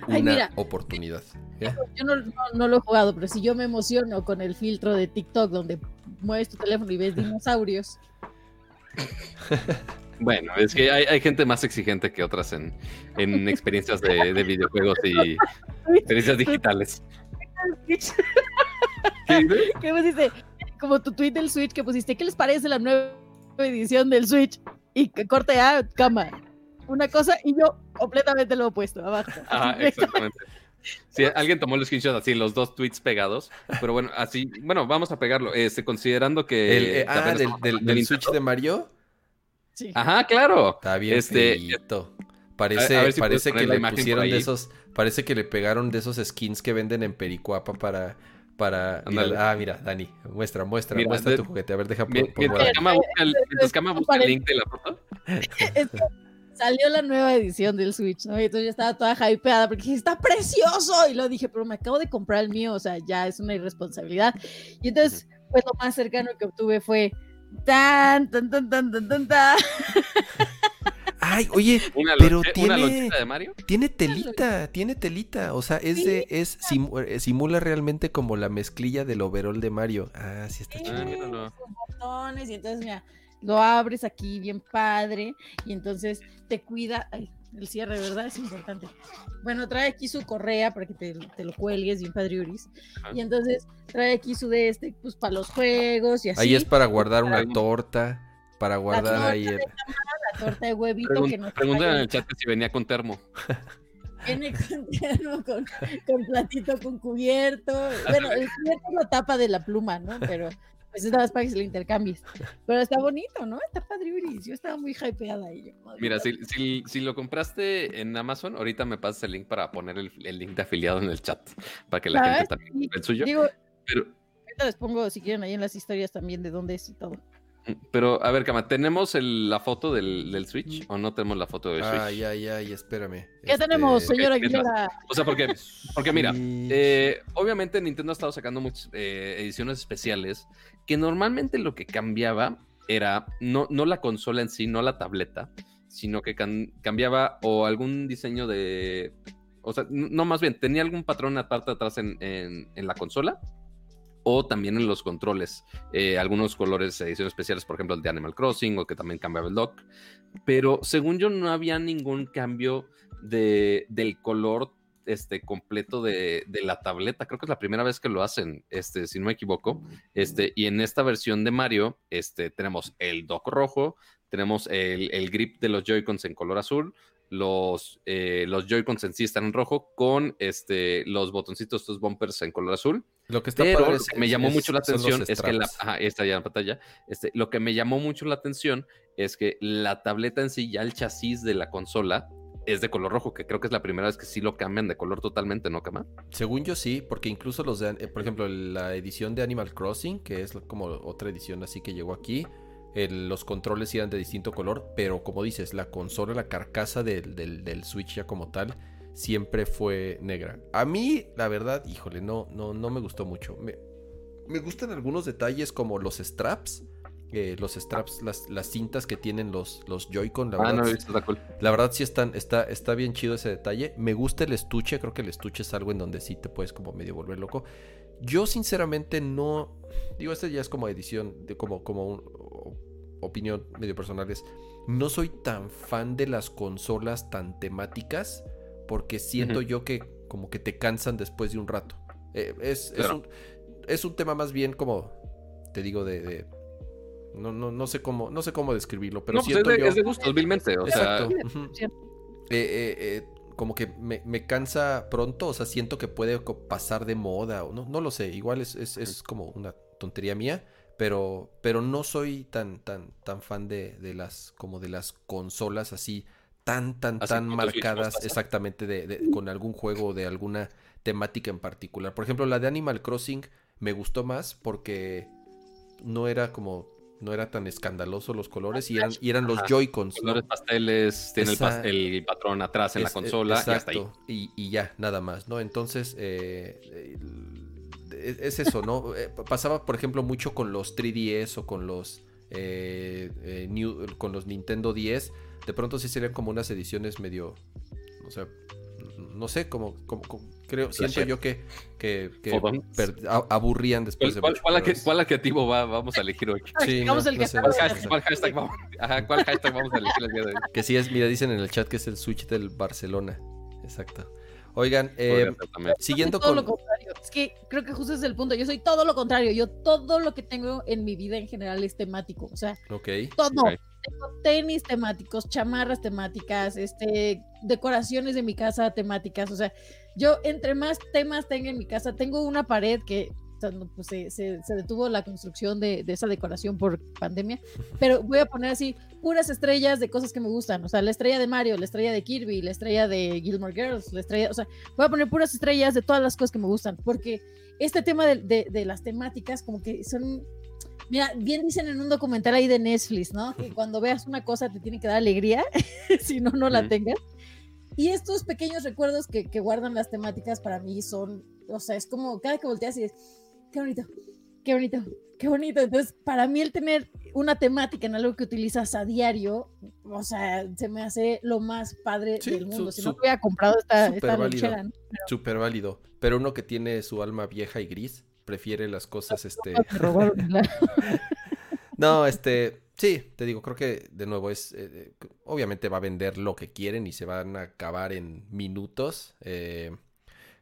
Speaker 1: una
Speaker 2: Ay, mira.
Speaker 1: oportunidad. ¿eh?
Speaker 2: Yo no, no- no lo he jugado, pero si yo me emociono con el filtro de TikTok donde mueves tu teléfono y ves dinosaurios.
Speaker 3: Bueno, es que hay, hay gente más exigente que otras en, en experiencias de, de videojuegos y experiencias digitales. ¿Qué
Speaker 2: pusiste? Como tu tweet del Switch que pusiste, ¿qué les parece la nueva edición del Switch? Y que corte a cama. Una cosa y yo completamente lo opuesto, abajo.
Speaker 3: Ajá,
Speaker 2: Así,
Speaker 3: exactamente. Sí, alguien tomó el screenshot así, los dos tweets pegados. Pero bueno, así, bueno, vamos a pegarlo. Este, considerando que.
Speaker 1: El, eh, ah, del, Switch de Mario.
Speaker 2: Sí.
Speaker 3: Ajá, claro.
Speaker 1: Está bien
Speaker 3: Este,
Speaker 1: feíto. Parece,
Speaker 3: a ver si
Speaker 1: parece que le pusieron de esos. Parece que le pegaron de esos skins que venden en Pericuapa para. Para. mira, ah, mira, Dani. Muestra, muestra,
Speaker 3: Mira,
Speaker 1: muestra
Speaker 3: de-
Speaker 1: tu juguete. A ver, deja por,
Speaker 3: Mien-
Speaker 1: por
Speaker 3: Mientras. Kama busca el, mientras Kama busca el link de la foto.
Speaker 2: Salió la nueva edición del Switch, ¿no? Y entonces yo estaba toda hypeada porque dije, está precioso. Y lo dije, pero me acabo de comprar el mío, o sea, ya es una irresponsabilidad. Y entonces, pues lo más cercano que obtuve fue tan, tan, tan, tan, tan, tan, tan.
Speaker 1: Ay, oye,
Speaker 3: Una,
Speaker 1: Pero tiene-
Speaker 3: una de Mario.
Speaker 1: tiene telita, tiene telita. O sea, es de, es eh, simula realmente como la mezclilla del overall de Mario. Ah, sí está
Speaker 2: Sí,
Speaker 1: chido.
Speaker 3: Ah,
Speaker 2: botones, y entonces, mira, lo abres aquí bien padre, y entonces te cuida. Ay, el cierre, ¿verdad? Es importante. Bueno, trae aquí su correa para que te, te lo cuelgues bien padriuris. Y entonces trae aquí su de este, pues para los juegos y así.
Speaker 1: Ahí es para guardar una torta, para guardar ahí el...
Speaker 2: la torta de huevito
Speaker 3: Pregun-
Speaker 2: que nos
Speaker 3: Preguntan en el chat que si venía con termo.
Speaker 2: Viene con, termo, con, con platito, con cubierto. Bueno, el cubierto es la tapa de la pluma, ¿no? Pero pues es nada más para que se lo intercambies. Pero está bonito, ¿no? Está padriuris. Yo estaba muy hypeada ahí.
Speaker 3: Mira, si, si, si lo compraste en Amazon, ahorita me pasas el link para poner el, el link de afiliado en el chat. Para que la
Speaker 2: ¿Sabes?
Speaker 3: gente también
Speaker 2: Sí,
Speaker 3: el suyo.
Speaker 2: Digo,
Speaker 3: Pero,
Speaker 2: ahorita les pongo, si quieren, ahí en las historias también de dónde es y todo.
Speaker 3: Pero a ver, Cama, ¿tenemos el- la foto del, del Switch o no tenemos la foto del Switch?
Speaker 1: Ay, ay, ay, espérame.
Speaker 2: ¿Qué
Speaker 1: Este,
Speaker 2: tenemos, señora
Speaker 3: ¿qué- qué tal?
Speaker 2: Aguilera?
Speaker 3: O sea, porque, porque mira, eh, obviamente Nintendo ha estado sacando muchas eh, ediciones especiales que normalmente lo que cambiaba era no, no la consola en sí, no la tableta, sino que can- cambiaba o algún diseño de... O sea, no más bien, tenía algún patrón aparte atrás en, en- en la consola o también en los controles. Eh, algunos colores, ediciones especiales, por ejemplo, el de Animal Crossing o que también cambiaba el dock. Pero según yo no había ningún cambio de, del color este, completo de, de la tableta. Creo que es la primera vez que lo hacen, este, si no me equivoco. Este, y en esta versión de Mario, este, tenemos el dock rojo, tenemos el, el grip de los Joy-Cons en color azul, los, eh, los Joy-Cons en sí están en rojo, con este, los botoncitos, estos bumpers en color azul.
Speaker 1: Lo que está
Speaker 3: Pero
Speaker 1: padre
Speaker 3: lo
Speaker 1: es-
Speaker 3: que me llamó
Speaker 1: es-
Speaker 3: mucho la atención es que la, ajá, está ya en la pantalla. Este, lo que me llamó mucho la atención es que la tableta en sí, ya el chasis de la consola, es de color rojo, que creo que es la primera vez que sí lo cambian de color totalmente, ¿no, Kama?
Speaker 1: Según yo sí, porque incluso los de, eh, por ejemplo, la edición de Animal Crossing, que es como otra edición así que llegó aquí, el- los controles eran de distinto color, pero como dices, la consola, la carcasa del, del- del Switch ya como tal, siempre fue negra. A mí, la verdad, híjole, no, no, no me gustó mucho. Me, me gustan algunos detalles como los straps. eh, los straps, las, las cintas que tienen los, los Joy-Con, la
Speaker 3: Ah,
Speaker 1: verdad,
Speaker 3: no, cool.
Speaker 1: la verdad sí están, está, está bien chido ese detalle. Me gusta el estuche, creo que el estuche es algo en donde sí te puedes como medio volver loco. Yo sinceramente no, digo, este ya es como edición, de como, como un- o- opinión medio personal es, no soy tan fan de las consolas tan temáticas porque siento yo que como que te cansan después de un rato. Eh, es, es un, es un tema más bien como, te digo, de... de- no, no, no sé cómo, no sé cómo describirlo, pero
Speaker 3: no, pues es
Speaker 1: siento
Speaker 3: de,
Speaker 1: yo...
Speaker 3: es de gustos, vilmente. O
Speaker 1: Exacto.
Speaker 3: sea.
Speaker 1: Eh, eh, eh, como que me, me cansa pronto, o sea, siento que puede pasar de moda, o no, no lo sé, igual es, es, es como una tontería mía, pero, pero no soy tan, tan, tan fan de, de las, como de las consolas así, tan, tan,
Speaker 3: Así
Speaker 1: tan marcadas exactamente de, de- con algún juego o de alguna temática en particular. Por ejemplo, la de Animal Crossing me gustó más porque no era como, no era tan escandaloso los colores y eran, y eran los. Joy-Cons. ¿no?
Speaker 3: colores pasteles, tiene el, pas-
Speaker 1: Esa-
Speaker 3: el patrón atrás en la
Speaker 1: Es-
Speaker 3: consola y hasta ahí.
Speaker 1: exacto, y, y ya, nada más, ¿no? Entonces, eh, eh, es, es eso, ¿no? Eh, pasaba, por ejemplo, mucho con los 3DS o con los, New- con los Nintendo 10. De pronto sí serían como unas ediciones medio, o sea, no sé, como, como, como- creo, siento yo que, que, que
Speaker 3: Fodón.
Speaker 1: per- a- aburrían después
Speaker 3: ¿Cuál,
Speaker 1: de
Speaker 3: cuál,
Speaker 1: mucho,
Speaker 3: cuál, adjetivo va, vamos a elegir hoy?
Speaker 1: Sí,
Speaker 2: Digamos
Speaker 1: no,
Speaker 2: el
Speaker 1: no
Speaker 2: que
Speaker 1: sé.
Speaker 3: ¿Cuál hashtag, cuál hashtag vamos, ajá, ¿cuál hashtag vamos a elegir el día de hoy?
Speaker 1: Que sí es, mira, dicen en el chat que es el Switch del Barcelona. Exacto. Oigan, eh, siguiendo
Speaker 2: todo
Speaker 1: con...
Speaker 2: lo contrario. Es que creo que justo ese es el punto. Yo soy todo lo contrario. Yo todo lo que tengo en mi vida en general es temático. O sea,
Speaker 1: Ok.
Speaker 2: todo. Tengo tenis temáticos, chamarras temáticas, este, decoraciones de mi casa temáticas. O sea, yo entre más temas tenga en mi casa, tengo una pared que pues, se, se- se detuvo la construcción de, de esa decoración por pandemia, pero voy a poner así puras estrellas de cosas que me gustan. O sea, la estrella de Mario, la estrella de Kirby, la estrella de Gilmore Girls, la estrella, o sea, voy a poner puras estrellas de todas las cosas que me gustan, porque este tema de, de- de las temáticas como que son Mira, bien dicen en un documental ahí de Netflix, ¿no? Que cuando veas una cosa te tiene que dar alegría, si no, no la
Speaker 3: Ujú.
Speaker 2: tengas. Y estos pequeños recuerdos que, que guardan las temáticas para mí son, o sea, es como cada que volteas y dices, qué bonito, Qué bonito, qué bonito. Entonces, para mí el tener una temática en algo que utilizas a diario, o sea, se me hace lo más padre
Speaker 1: Sí,
Speaker 2: del mundo.
Speaker 1: su-
Speaker 2: si no
Speaker 1: su-
Speaker 2: hubiera comprado esta,
Speaker 1: súper
Speaker 2: esta
Speaker 1: válido.
Speaker 2: ¿no?
Speaker 1: Súper válido. Pero uno que tiene su alma vieja y gris prefiere las cosas, este...
Speaker 2: Robaron la-
Speaker 1: No, este, sí, te digo, creo que de nuevo es, eh, eh, obviamente va a vender lo que quieren y se van a acabar en minutos. eh,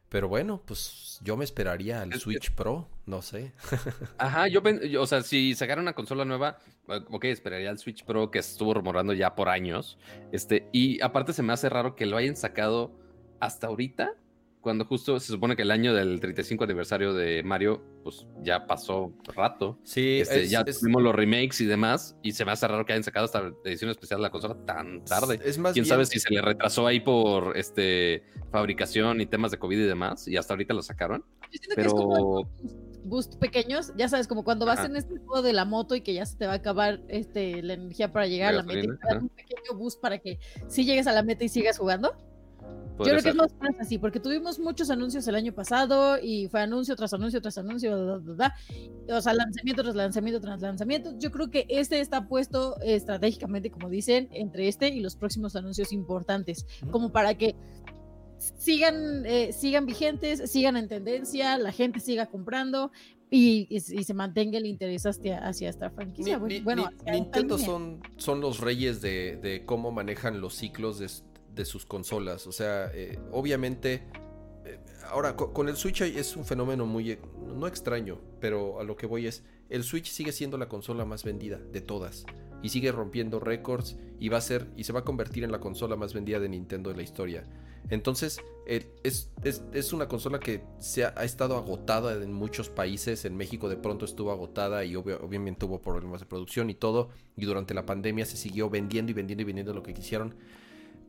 Speaker 1: pero bueno, pues yo me esperaría al Switch Pro, no sé.
Speaker 3: Ajá, yo, o sea, si sacaran una consola nueva, eh, ok, esperaría el Switch Pro que estuvo rumorando ya por años. Este, y aparte se me hace raro que lo hayan sacado hasta ahorita, cuando justo se supone que el año del 35 aniversario de Mario, pues ya pasó rato.
Speaker 1: Sí,
Speaker 3: Este,
Speaker 1: es-
Speaker 3: ya
Speaker 1: es-
Speaker 3: tuvimos los remakes y demás, y se me hace raro que hayan sacado esta edición especial de la consola tan tarde.
Speaker 1: Es más
Speaker 3: Quién
Speaker 1: bien-
Speaker 3: sabe si se le retrasó ahí por este fabricación y temas de COVID y demás, y hasta ahorita lo sacaron.
Speaker 2: Yo siento que es como
Speaker 3: Pero
Speaker 2: boost pequeños, ya sabes, como cuando vas
Speaker 3: Ajá.
Speaker 2: en este juego de la moto y que ya se te va a acabar este, la energía para llegar a
Speaker 3: La
Speaker 2: meta, y te dan un pequeño boost para que sí llegues a la meta y sigas jugando. Yo creo que es más así, porque tuvimos muchos anuncios el año pasado y fue anuncio tras anuncio tras anuncio, bla, bla, bla, bla. o sea, lanzamiento tras lanzamiento tras lanzamiento. Yo creo que este está puesto estratégicamente, como dicen, entre este y los próximos anuncios importantes, como para que sigan, eh, sigan vigentes, sigan en tendencia, la gente siga comprando y, y- y se mantenga el interés hacia, hacia esta franquicia.
Speaker 1: Ni-
Speaker 2: bueno,
Speaker 1: ni-
Speaker 2: hacia esta
Speaker 1: Nintendo son, son los reyes de, de cómo manejan los ciclos de, de sus consolas. O sea, eh, obviamente, eh, ahora co- con el Switch es un fenómeno muy, eh, no extraño, pero a lo que voy es, el Switch sigue siendo la consola más vendida de todas. Y sigue rompiendo récords y va a ser, y se va a convertir en la consola más vendida de Nintendo de la historia. Entonces, es, es- es una consola que se ha, estado agotada en muchos países. En México de pronto estuvo agotada y obviamente hubo problemas de producción y todo. Y durante la pandemia se siguió vendiendo y vendiendo y vendiendo lo que quisieron.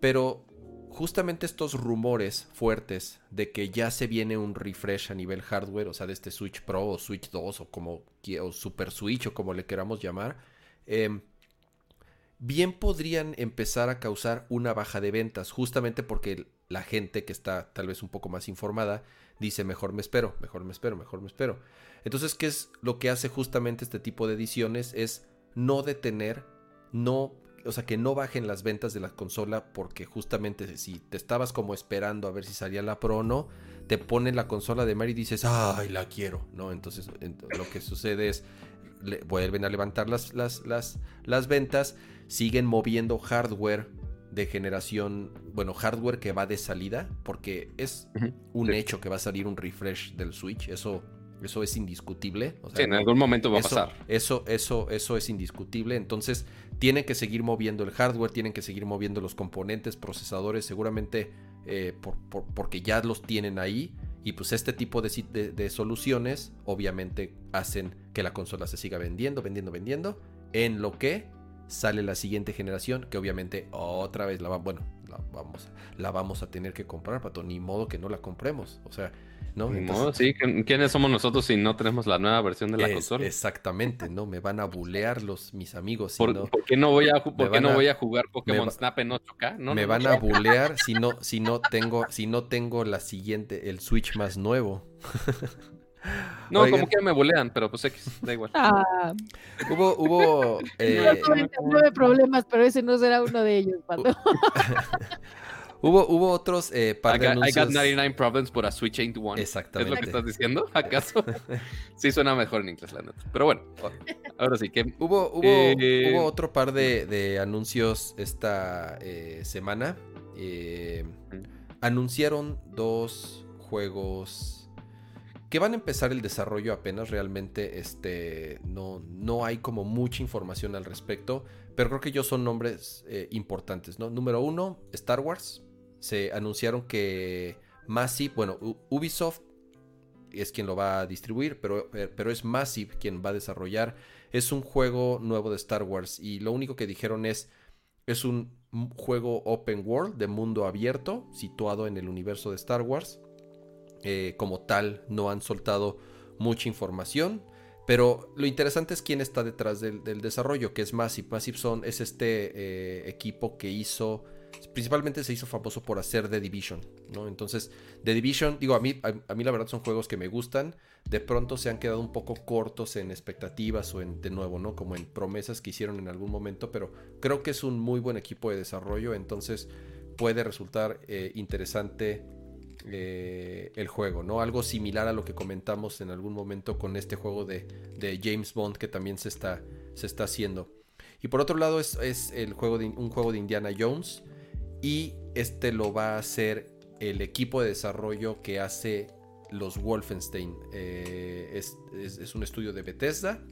Speaker 1: Pero justamente estos rumores fuertes de que ya se viene un refresh a nivel hardware, o sea, de este Switch Pro o Switch 2 o como o Super Switch o como le queramos llamar, em, bien podrían empezar a causar una baja de ventas, justamente porque la gente que está tal vez un poco más informada dice mejor me espero, mejor me espero, mejor me espero. Entonces, ¿qué es lo que hace justamente este tipo de ediciones? Es no detener, no, o sea, que no bajen las ventas de la consola porque justamente si te estabas como esperando a ver si salía la Pro o no, te ponen la consola de Mario y dices, ay, la quiero, ¿no? Entonces, ent- lo que sucede es, le- vuelven a levantar las, las, las, las ventas, siguen moviendo hardware de generación, bueno, hardware que va de salida, porque es un
Speaker 3: sí.
Speaker 1: hecho que va a salir un refresh del Switch, eso, eso es indiscutible. o sea,
Speaker 3: Sí, en algún momento va a pasar.
Speaker 1: Eso, eso, eso es indiscutible. Entonces, tienen que seguir moviendo el hardware, tienen que seguir moviendo los componentes, procesadores, seguramente eh, por- por- porque ya los tienen ahí. Y pues este tipo de- de soluciones obviamente hacen que la consola se siga vendiendo, vendiendo, vendiendo. En lo que sale la siguiente generación, que obviamente otra vez la, va- bueno, la, vamos, la vamos a tener que comprar, pato. Ni modo que no la compremos. O sea, ¿no?
Speaker 3: Ni
Speaker 1: Entonces-
Speaker 3: modo, sí. ¿qui- ¿Quiénes somos nosotros si no tenemos la nueva versión de la
Speaker 1: es-
Speaker 3: consola?
Speaker 1: Exactamente, ¿no? Me van a bulear los, mis amigos. si
Speaker 3: ¿Por,
Speaker 1: no-
Speaker 3: por qué no voy a, por qué no
Speaker 1: a-
Speaker 3: voy a jugar Pokémon
Speaker 1: va-
Speaker 3: Snap en 8K? No,
Speaker 1: me
Speaker 3: no,
Speaker 1: van
Speaker 3: no.
Speaker 1: a bulear si no, si no tengo, si no tengo la siguiente, el Switch más nuevo.
Speaker 3: No,
Speaker 1: Oigan.
Speaker 3: como que me bolean, pero pues X, da igual.
Speaker 2: Ah,
Speaker 1: Hubo, hubo, eh,
Speaker 2: 99 problemas, pero ese no será uno de ellos, Pato.
Speaker 1: Hubo, hubo otros eh, par
Speaker 3: I
Speaker 1: de
Speaker 3: got, I got
Speaker 1: anuncios.
Speaker 3: 99 problems, but a Switch ain't one. ¿Es lo
Speaker 1: Exactamente.
Speaker 3: que estás diciendo? ¿Acaso? sí suena mejor en inglés, la neta. Pero bueno, ahora sí que...
Speaker 1: Hubo, hubo,
Speaker 3: Eh,
Speaker 1: hubo otro par de, de anuncios esta eh, semana. Eh, anunciaron dos juegos que van a empezar el desarrollo apenas. Realmente este, no, no hay como mucha información al respecto. Pero creo que ellos son nombres importantes. ¿no? Número uno, Star Wars. Se anunciaron que Massive, bueno, Ubisoft es quien lo va a distribuir, pero, pero es Massive quien va a desarrollar. Es un juego nuevo de Star Wars y lo único que dijeron es, es un juego open world de mundo abierto situado en el universo de Star Wars. Eh, como tal, no han soltado mucha información. Pero lo interesante es quién está detrás del, del desarrollo, que es Massive. Massive son, es este eh, equipo que hizo principalmente se hizo famoso por hacer The Division, ¿no? Entonces, The Division, digo, a mí, a, mí la verdad son juegos que me gustan, de pronto se han quedado un poco cortos en expectativas o en, de nuevo, ¿no? Como en promesas que hicieron en algún momento, pero creo que es un muy buen equipo de desarrollo, entonces puede resultar eh, interesante eh, el juego, ¿no? Algo similar a lo que comentamos en algún momento con este juego de, de James Bond que también se está, se está haciendo. Y por otro lado es, es el juego de, un juego de Indiana Jones y este lo va a hacer el equipo de desarrollo que hace los Wolfenstein. Eh, es, es, es, un estudio de Bethesda.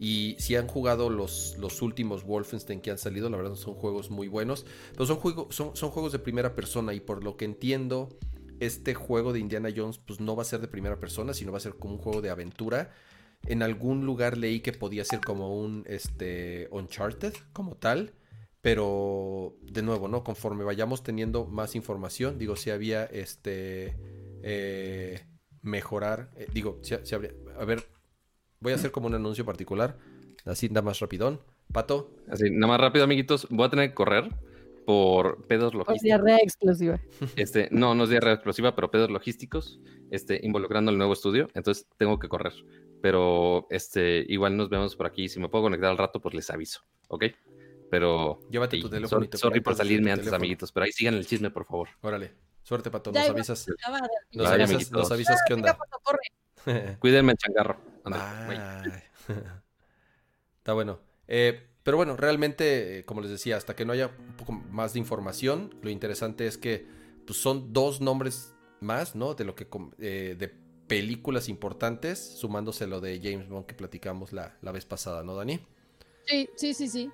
Speaker 1: Y si han jugado los, los, últimos Wolfenstein que han salido, la verdad son juegos muy buenos. Pero son, juego, son, son, juegos de primera persona y por lo que entiendo, este juego de Indiana Jones pues no va a ser de primera persona, sino va a ser como un juego de aventura. En algún lugar leí que podía ser como un este, Uncharted como tal. Pero de nuevo, ¿no? Conforme vayamos teniendo más información, digo, si había este eh, mejorar, eh, digo, si, si, habría, a ver, voy a hacer como un anuncio particular, así nada más rapidón. Pato.
Speaker 3: Así, nada más rápido, amiguitos, voy a tener que correr por pedos logísticos.
Speaker 2: diarrea explosiva.
Speaker 3: Este, no, no es diarrea explosiva, pero pedos logísticos, este, involucrando el nuevo estudio, entonces tengo que correr. Pero este, igual nos vemos por aquí. Si me puedo conectar al rato, pues les aviso, ¿ok? Pero.
Speaker 1: Llévate tu teléfono.
Speaker 3: Sorry, sorry por salirme antes, teléfono. amiguitos, pero ahí sigan el chisme, por favor.
Speaker 1: Órale. Suerte, Pato. Nos avisas. Nos avisas, nos avisas qué onda.
Speaker 3: Cuídenme el changarro.
Speaker 1: Está bueno. Eh, pero bueno, realmente, como les decía, hasta que no haya un poco más de información, lo interesante es que pues, son dos nombres más, ¿no? De lo que eh, de películas importantes, sumándose lo de James Bond que platicamos la, la vez pasada, ¿no, Dani?
Speaker 2: Sí, sí, sí, sí.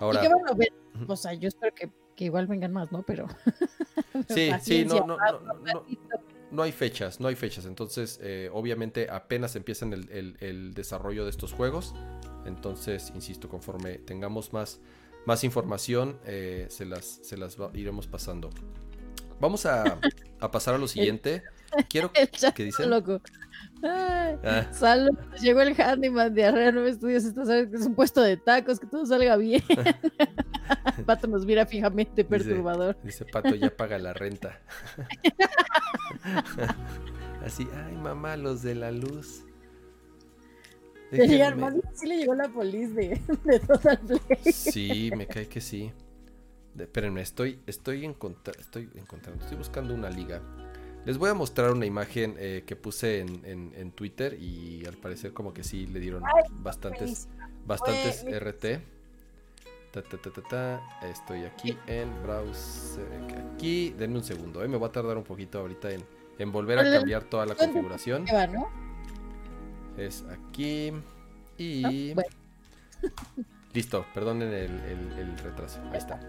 Speaker 1: Ahora,
Speaker 2: y que bueno, o sea, yo espero que, que igual vengan más, ¿no? Pero.
Speaker 1: sí, sí, no, no, no, no, no, hay fechas, no hay fechas. Entonces, eh, obviamente, apenas empiezan el, el, el, desarrollo de estos juegos. Entonces, insisto, conforme tengamos más, más información, eh, se las, se las va, iremos pasando. Vamos a, a, pasar a lo siguiente. Quiero que dicen.
Speaker 2: Loco. Ay, ah. Salud, llegó el handyman de Arrea Nueve Estudios. Esto sabes que es un puesto de tacos, que todo salga bien. Pato nos mira fijamente perturbador.
Speaker 1: Dice, dice Pato, ya paga la renta. Así, ay mamá, los de la luz.
Speaker 2: Déjenme... Armando, sí le llegó la polis de, de Total Play.
Speaker 1: Sí, me cae que sí. De, espérenme, estoy, estoy, encontra estoy encontrando, estoy buscando una liga. Les voy a mostrar una imagen eh, que puse en, en, en, Twitter y al parecer como que sí le dieron Ay, bastantes, bastantes Oye, RT. Ta, ta, ta, ta, ta. Estoy aquí en browser. Aquí, denme un segundo, eh. me va a tardar un poquito ahorita en, en volver a cambiar toda la configuración.
Speaker 2: Va, ¿no?
Speaker 1: Es aquí y... No, bueno. Listo, perdonen el, el, el retraso. Ahí está.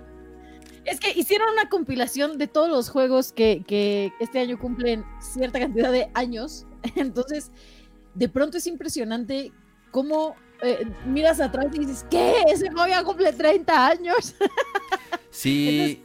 Speaker 2: Es que hicieron una compilación de todos los juegos que, que, este año cumplen cierta cantidad de años. Entonces, de pronto es impresionante cómo eh, miras atrás y dices, ¿qué? Ese juego ya cumple 30 años.
Speaker 1: Sí.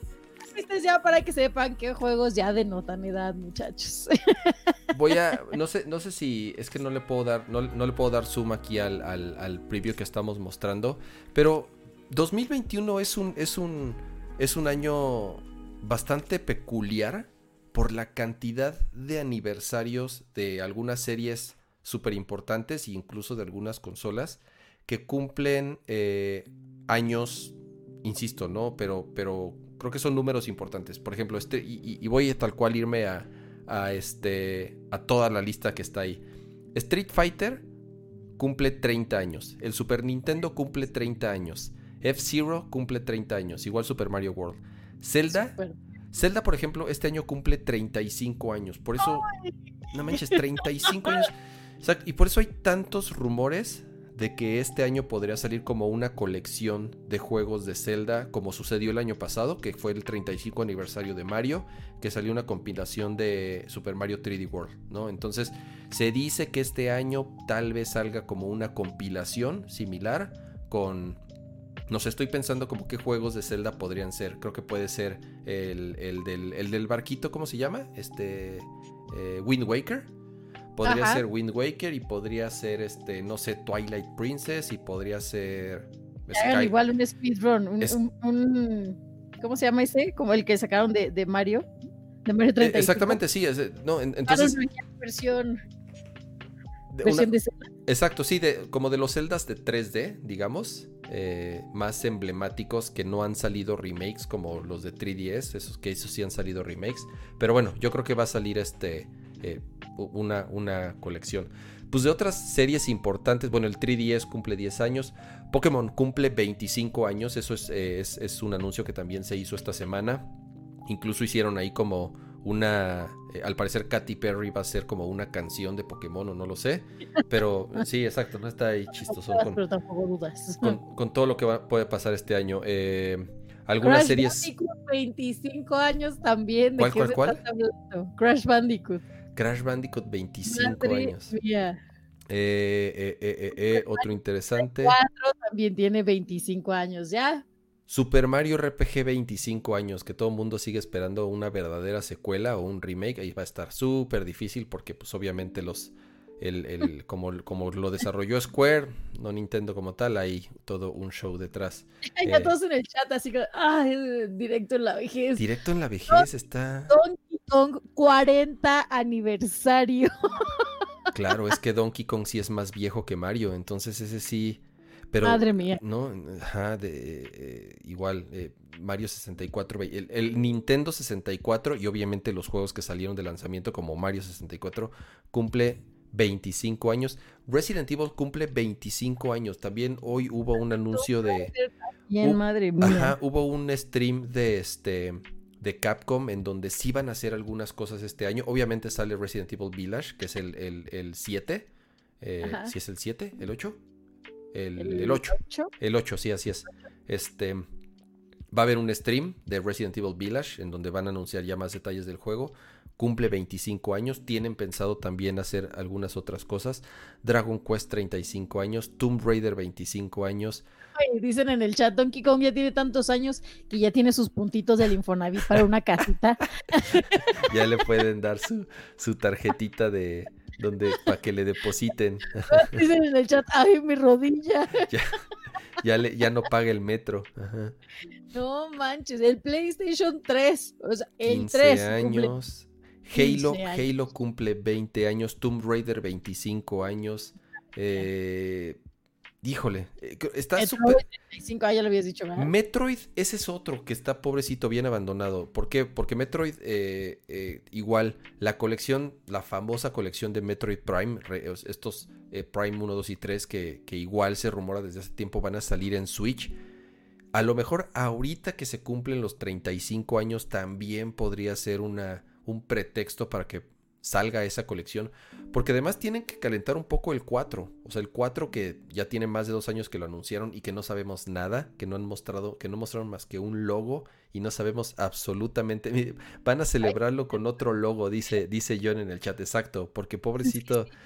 Speaker 2: Entonces, ya para que sepan qué juegos ya denotan edad, muchachos.
Speaker 1: Voy a, no sé, no sé si es que no le puedo dar, no, no le puedo dar zoom aquí al, al, al preview que estamos mostrando, pero 2021 es un, es un, es un año bastante peculiar por la cantidad de aniversarios de algunas series súper importantes e incluso de algunas consolas que cumplen eh, años, insisto, ¿no? Pero, pero creo que son números importantes. Por ejemplo, este, y, voy a tal cual irme a, a, este, a toda la lista que está ahí. Street Fighter cumple 30 años. El Super Nintendo cumple 30 años. F-Zero cumple 30 años, igual Super Mario World. Zelda, Super. Zelda, por ejemplo, este año cumple 35 años. Por eso, Ay. no manches, 35 años. Y por eso hay tantos rumores de que este año podría salir como una colección de juegos de Zelda, como sucedió el año pasado, que fue el 35 aniversario de Mario, que salió una compilación de Super Mario 3D World, ¿no? Entonces, se dice que este año tal vez salga como una compilación similar con no sé, estoy pensando como qué juegos de Zelda podrían ser. Creo que puede ser el, el, del, el del, barquito, ¿cómo se llama? Este. Eh, Wind Waker. Podría Ajá. ser Wind Waker y podría ser, este, no sé, Twilight Princess y podría ser.
Speaker 2: Sky... Igual un speedrun, un, es... un, un, ¿cómo se llama ese? Como el que sacaron de, de Mario. De Mario
Speaker 1: Eh,
Speaker 2: 35.
Speaker 1: exactamente, sí. es, no, en-
Speaker 2: Ah,
Speaker 1: entonces,
Speaker 2: versión,
Speaker 1: de
Speaker 2: versión de Zelda.
Speaker 1: exacto, sí, de, como de los celdas de 3D, digamos, eh, más emblemáticos que no han salido remakes como los de 3DS, esos que esos sí han salido remakes. Pero bueno, yo creo que va a salir este eh, una, una colección. Pues de otras series importantes, bueno, el 3DS cumple 10 años, Pokémon cumple 25 años, eso es, eh, es, es un anuncio que también se hizo esta semana. Incluso hicieron ahí como una, eh, al parecer Katy Perry va a ser como una canción de Pokémon o no lo sé, pero sí, exacto, no está ahí chistoso con,
Speaker 2: Pero tampoco dudas.
Speaker 1: con, con todo lo que va- puede pasar este año. Eh, algunas
Speaker 2: Crash
Speaker 1: series...
Speaker 2: Bandicoot, 25 años también. ¿De
Speaker 1: ¿Cuál,
Speaker 2: qué
Speaker 1: cuál, cuál?
Speaker 2: Crash Bandicoot.
Speaker 1: Crash Bandicoot 25
Speaker 2: Madre
Speaker 1: años.
Speaker 2: mía.
Speaker 1: Eh, eh, eh, eh, eh, otro interesante.
Speaker 2: 4 también tiene 25 años ya.
Speaker 1: Super Mario RPG 25 años, que todo el mundo sigue esperando una verdadera secuela o un remake. Ahí va a estar súper difícil porque pues obviamente los... El, el- como, como lo desarrolló Square, no Nintendo como tal, hay todo un show detrás.
Speaker 2: Ya
Speaker 1: Eh.
Speaker 2: todos en el chat, así que, ay, directo en la vejez.
Speaker 1: Directo en la vejez está...
Speaker 2: Donkey Kong 40 aniversario.
Speaker 1: Claro, es que Donkey Kong sí es más viejo que Mario, entonces ese sí... Pero,
Speaker 2: Madre mía.
Speaker 1: No, ajá, de, eh, igual, eh, Mario 64, ve- el, el Nintendo 64 y obviamente los juegos que salieron de lanzamiento como Mario 64 cumple 25 años. Resident Evil cumple 25 años. También hoy hubo un anuncio de...
Speaker 2: Bien, madre mía.
Speaker 1: Ajá, hubo un stream de este de Capcom en donde sí van a hacer algunas cosas este año. Obviamente sale Resident Evil Village, que es el, el, el 7. Eh,
Speaker 2: Ajá.
Speaker 1: ¿Sí es el 7? ¿El 8? El,
Speaker 2: El
Speaker 1: el 8.
Speaker 2: ocho.
Speaker 1: El 8, sí, así es. Este va a haber un stream de Resident Evil Village en donde van a anunciar ya más detalles del juego. Cumple 25 años. Tienen pensado también hacer algunas otras cosas. Dragon Quest 35 años. Tomb Raider 25 años.
Speaker 2: Ay, Dicen en el chat, Donkey Kong ya tiene tantos años que ya tiene sus puntitos del Infonavit para una casita.
Speaker 1: Ya le pueden dar su, su tarjetita de donde para que le depositen.
Speaker 2: Dicen en el chat, ay, mi rodilla.
Speaker 1: Ya, ya, le- ya no paga el metro. Ajá.
Speaker 2: No manches, el PlayStation 3. O sea, el
Speaker 1: 15
Speaker 2: 3. cumple-
Speaker 1: años. Halo,
Speaker 2: 15 años.
Speaker 1: Halo cumple 20 años. Tomb Raider 25 años. Eh, híjole, eh, está.
Speaker 2: 35, ah, ya lo habías dicho, ¿verdad?
Speaker 1: Metroid, ese es otro que está pobrecito, bien abandonado. ¿Por qué? Porque Metroid, eh, eh, igual, la colección, la famosa colección de Metroid Prime, estos eh, Prime 1, 2 y 3, que, que igual se rumora desde hace tiempo van a salir en Switch. A lo mejor ahorita que se cumplen los 35 años también podría ser una, un pretexto para que salga esa colección. Porque además tienen que calentar un poco el 4. O sea, el 4 que ya tiene más de dos años que lo anunciaron y que no sabemos nada, que no han mostrado, que no mostraron más que un logo y no sabemos absolutamente. Van a celebrarlo con otro logo, dice, dice John en el chat. Exacto, porque pobrecito.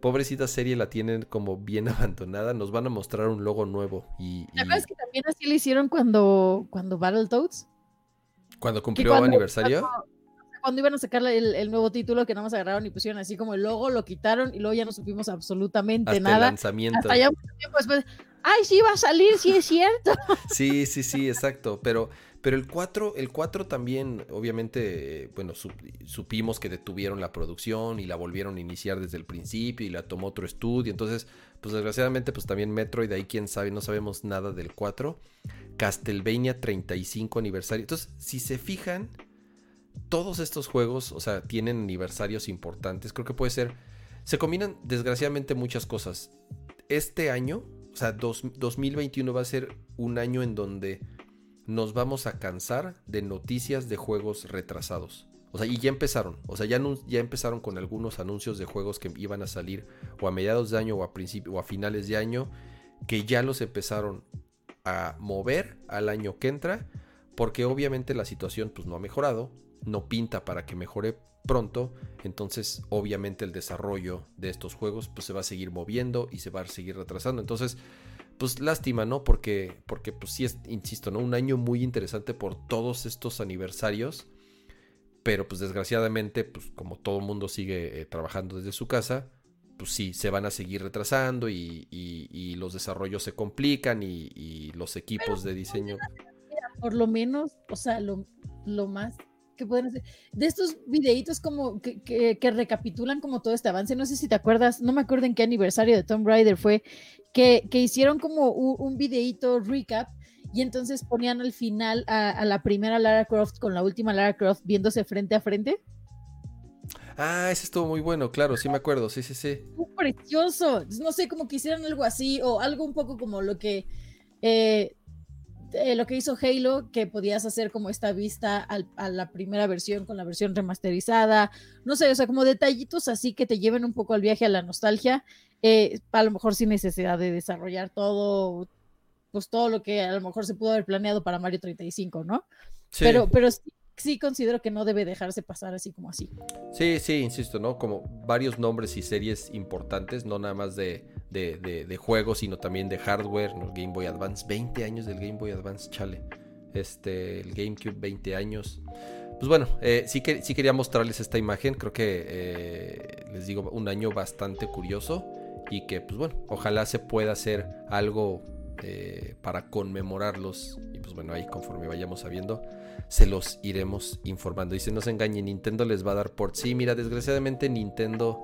Speaker 1: Pobrecita serie la tienen como bien abandonada. Nos van a mostrar un logo nuevo. Y,
Speaker 2: ¿Te
Speaker 1: y
Speaker 2: acuerdas que también así lo hicieron cuando, cuando Battletoads?
Speaker 1: cuando cumplió
Speaker 2: cuando-
Speaker 1: aniversario.
Speaker 2: Cuando, cuando iban a sacar el, el nuevo título que nada más agarraron y pusieron así como el logo, lo quitaron y luego ya no supimos absolutamente
Speaker 1: Hasta el
Speaker 2: nada.
Speaker 1: lanzamiento.
Speaker 2: Hasta ya mucho tiempo después. ¡Ay, sí va a salir! ¡Sí es cierto!
Speaker 1: Sí, sí, sí, exacto. Pero, pero el 4, el 4 también, obviamente, bueno, su- supimos que detuvieron la producción y la volvieron a iniciar desde el principio y la tomó otro estudio. Entonces, pues desgraciadamente, pues también Metroid, ahí quién sabe, no sabemos nada del 4. Castlevania 35 aniversario. Entonces, si se fijan, todos estos juegos, o sea, tienen aniversarios importantes. Creo que puede ser. Se combinan, desgraciadamente, muchas cosas. Este año, o sea, dos- 2021 va a ser un año en donde nos vamos a cansar de noticias de juegos retrasados. O sea, y ya empezaron. O sea, ya, ya empezaron con algunos anuncios de juegos que iban a salir o a mediados de año o a o a finales de año que ya los empezaron a mover al año que entra porque obviamente la situación pues no ha mejorado, no pinta para que mejore pronto, entonces obviamente el desarrollo de estos juegos pues se va a seguir moviendo y se va a seguir retrasando. Entonces, pues lástima, ¿no? Porque porque pues sí es insisto, ¿no? Un año muy interesante por todos estos aniversarios, pero pues desgraciadamente, pues como todo el mundo sigue eh, trabajando desde su casa, pues sí, se van a seguir retrasando y, y- y los desarrollos se complican y, y los equipos de diseño...
Speaker 2: por lo menos, o sea, lo, lo más que pueden hacer. De estos videitos como que, que, que recapitulan como todo este avance, no sé si te acuerdas, no me acuerdo en qué aniversario de Tomb Raider fue, que, que hicieron como un, un videito recap y entonces ponían al final a, a, la primera Lara Croft con la última Lara Croft viéndose frente a frente.
Speaker 1: Ah, ese estuvo muy bueno, claro, sí me acuerdo, sí, sí, sí.
Speaker 2: Muy precioso. No sé, como que hicieran algo así o algo un poco como lo que eh, eh, lo que hizo Halo, que podías hacer como esta vista al, a la primera versión con la versión remasterizada, no sé, o sea, como detallitos así que te lleven un poco al viaje a la nostalgia, eh, a lo mejor sin necesidad de desarrollar todo, pues todo lo que a lo mejor se pudo haber planeado para Mario 35, ¿no? Sí. Pero, pero sí, sí considero que no debe dejarse pasar así como así.
Speaker 1: Sí, sí, insisto, ¿no? Como varios nombres y series importantes, no nada más de, de, juegos, sino también de hardware, ¿no? Game Boy Advance, 20 años del Game Boy Advance, chale. Este, el GameCube, 20 años. Pues bueno, eh, sí, que, sí quería mostrarles esta imagen, creo que eh, les digo, un año bastante curioso y que, pues bueno, ojalá se pueda hacer algo eh, para conmemorarlos. Y pues bueno, ahí conforme vayamos sabiendo, se los iremos informando. Y se no se engañe, Nintendo les va a dar por sí. Mira, desgraciadamente Nintendo,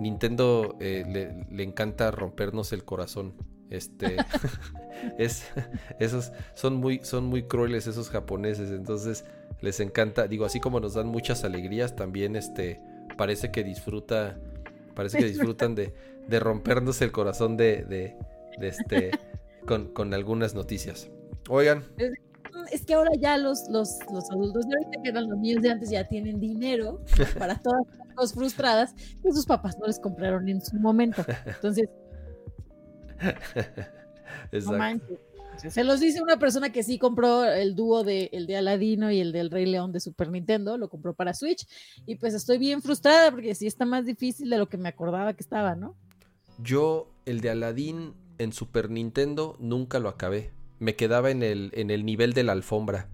Speaker 1: Nintendo eh, le, le, encanta rompernos el corazón. Este es esos son muy son muy crueles esos japoneses, entonces les encanta, digo, así como nos dan muchas alegrías, también este parece que disfruta parece que disfrutan de, de rompernos el corazón de, de, de este con, con, algunas noticias. Oigan.
Speaker 2: Es, que ahora ya los, los, los adultos de ahorita, que eran los niños de antes, ya tienen dinero para todas las cosas frustradas que sus papás no les compraron en su momento. Entonces.
Speaker 1: Exacto.
Speaker 2: No Se los dice una persona que sí compró el dúo de el de Aladino y el del Rey León de Super Nintendo, lo compró para Switch y pues estoy bien frustrada porque sí está más difícil de lo que me acordaba que estaba, ¿no?
Speaker 1: Yo el de Aladín en Super Nintendo nunca lo acabé. Me quedaba en el, en el nivel de la alfombra.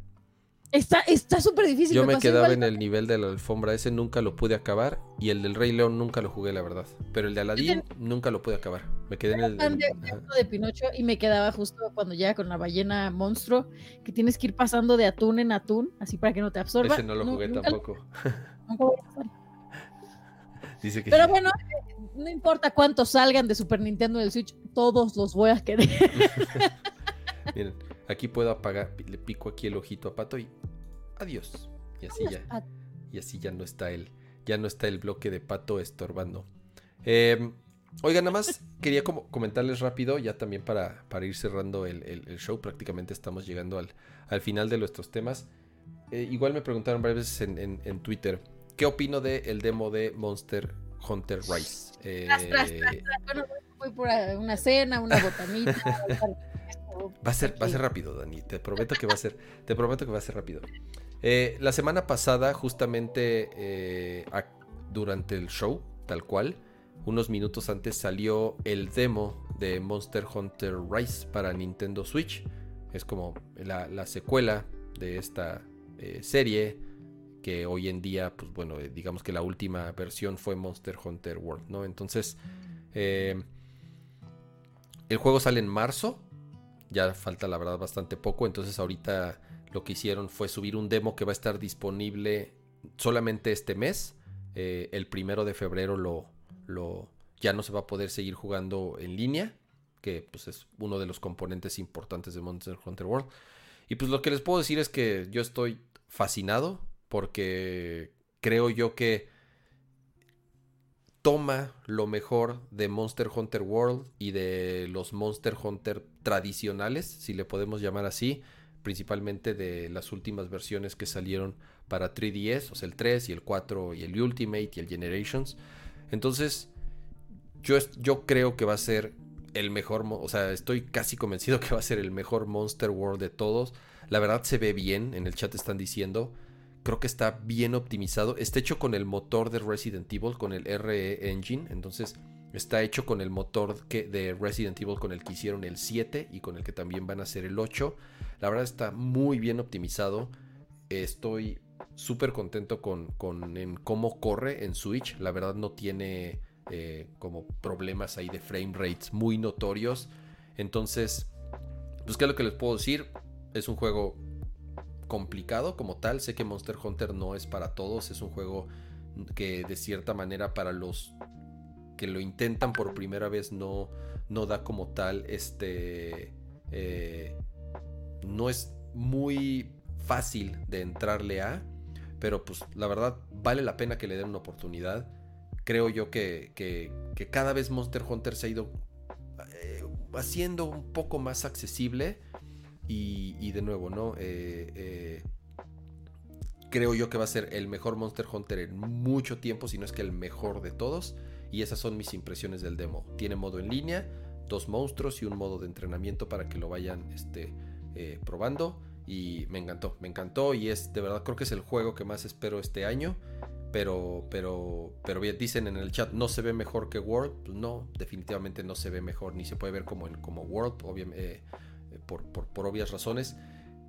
Speaker 2: Está súper difícil.
Speaker 1: Yo me, me quedaba igual. en el nivel de la alfombra. Ese nunca lo pude acabar. Y el del Rey León nunca lo jugué, la verdad. Pero el de Aladdin nunca lo pude acabar. Me quedé en el.
Speaker 2: el de, de, Pinocho y me quedaba justo cuando llega con la ballena monstruo. Que tienes que ir pasando de atún en atún. Así para que no te absorba.
Speaker 1: Ese no lo jugué no, tampoco. Dice que
Speaker 2: Pero
Speaker 1: sí.
Speaker 2: bueno, no importa cuántos salgan de Super Nintendo del Switch, todos los voy a querer.
Speaker 1: Miren, aquí puedo apagar, le pico aquí el ojito a Pato y adiós. Y así ya. Y así ya no está el, ya no está el bloque de Pato estorbando. Eh, oigan, nada más quería como comentarles rápido, ya también para, para ir cerrando el, el, el, show. Prácticamente estamos llegando al, al final de nuestros temas. Eh, igual me preguntaron varias veces en, en, en Twitter. ¿Qué opino del el demo de Monster Hunter Rise?
Speaker 2: Eh, tras, tras, tras, bueno, voy por una cena, una botanita.
Speaker 1: va a ser, va a ser rápido, Dani. Te prometo que va a ser, te prometo que va a ser rápido. Eh, la semana pasada, justamente eh, a, durante el show, tal cual, unos minutos antes salió el demo de Monster Hunter Rise para Nintendo Switch. Es como la, la secuela de esta eh, serie que hoy en día, pues bueno, digamos que la última versión fue Monster Hunter World, ¿no? Entonces, el juego sale en marzo, ya falta la verdad bastante poco, entonces ahorita lo que hicieron fue subir un demo que va a estar disponible solamente este mes, eh, el primero de febrero lo, lo, ya no se va a poder seguir jugando en línea, que pues es uno de los componentes importantes de Monster Hunter World. Y pues lo que les puedo decir es que yo estoy fascinado porque creo yo que toma lo mejor de Monster Hunter World y de los Monster Hunter tradicionales, si le podemos llamar así, principalmente de las últimas versiones que salieron para 3DS, o sea, el 3 y el 4 y el Ultimate y el Generations. Entonces, yo, yo creo que va a ser el mejor, o sea, estoy casi convencido que va a ser el mejor Monster World de todos. La verdad se ve bien, en el chat están diciendo creo que está bien optimizado. Está hecho con el motor de Resident Evil, con el RE Engine. Entonces está hecho con el motor de Resident Evil con el que hicieron el 7 y con el que también van a hacer el 8. La verdad está muy bien optimizado. Estoy súper contento con, con en cómo corre en Switch. La verdad no tiene eh, como problemas ahí de frame rates muy notorios. Entonces, pues qué es lo que les puedo decir. Es un juego complicado como tal. Sé que Monster Hunter no es para todos, es un juego que de cierta manera para los que lo intentan por primera vez no, no da como tal este... Eh, no es muy fácil de entrarle a, pero pues la verdad vale la pena que le den una oportunidad. Creo yo que, que, cada vez Monster Hunter se ha ido eh, haciendo un poco más accesible y, de nuevo, ¿no? Eh, eh, creo yo que va a ser el mejor Monster Hunter en mucho tiempo, si no es que el mejor de todos. Y esas son mis impresiones del demo. Tiene modo en línea, dos monstruos y un modo de entrenamiento para que lo vayan este, probando. Y me encantó, me encantó y es de verdad creo que es el juego que más espero este año. Pero, pero, pero bien, dicen en el chat, ¿no se ve mejor que World? No, definitivamente no se ve mejor, ni se puede ver como, como World, obviamente, eh, por, por, obvias razones.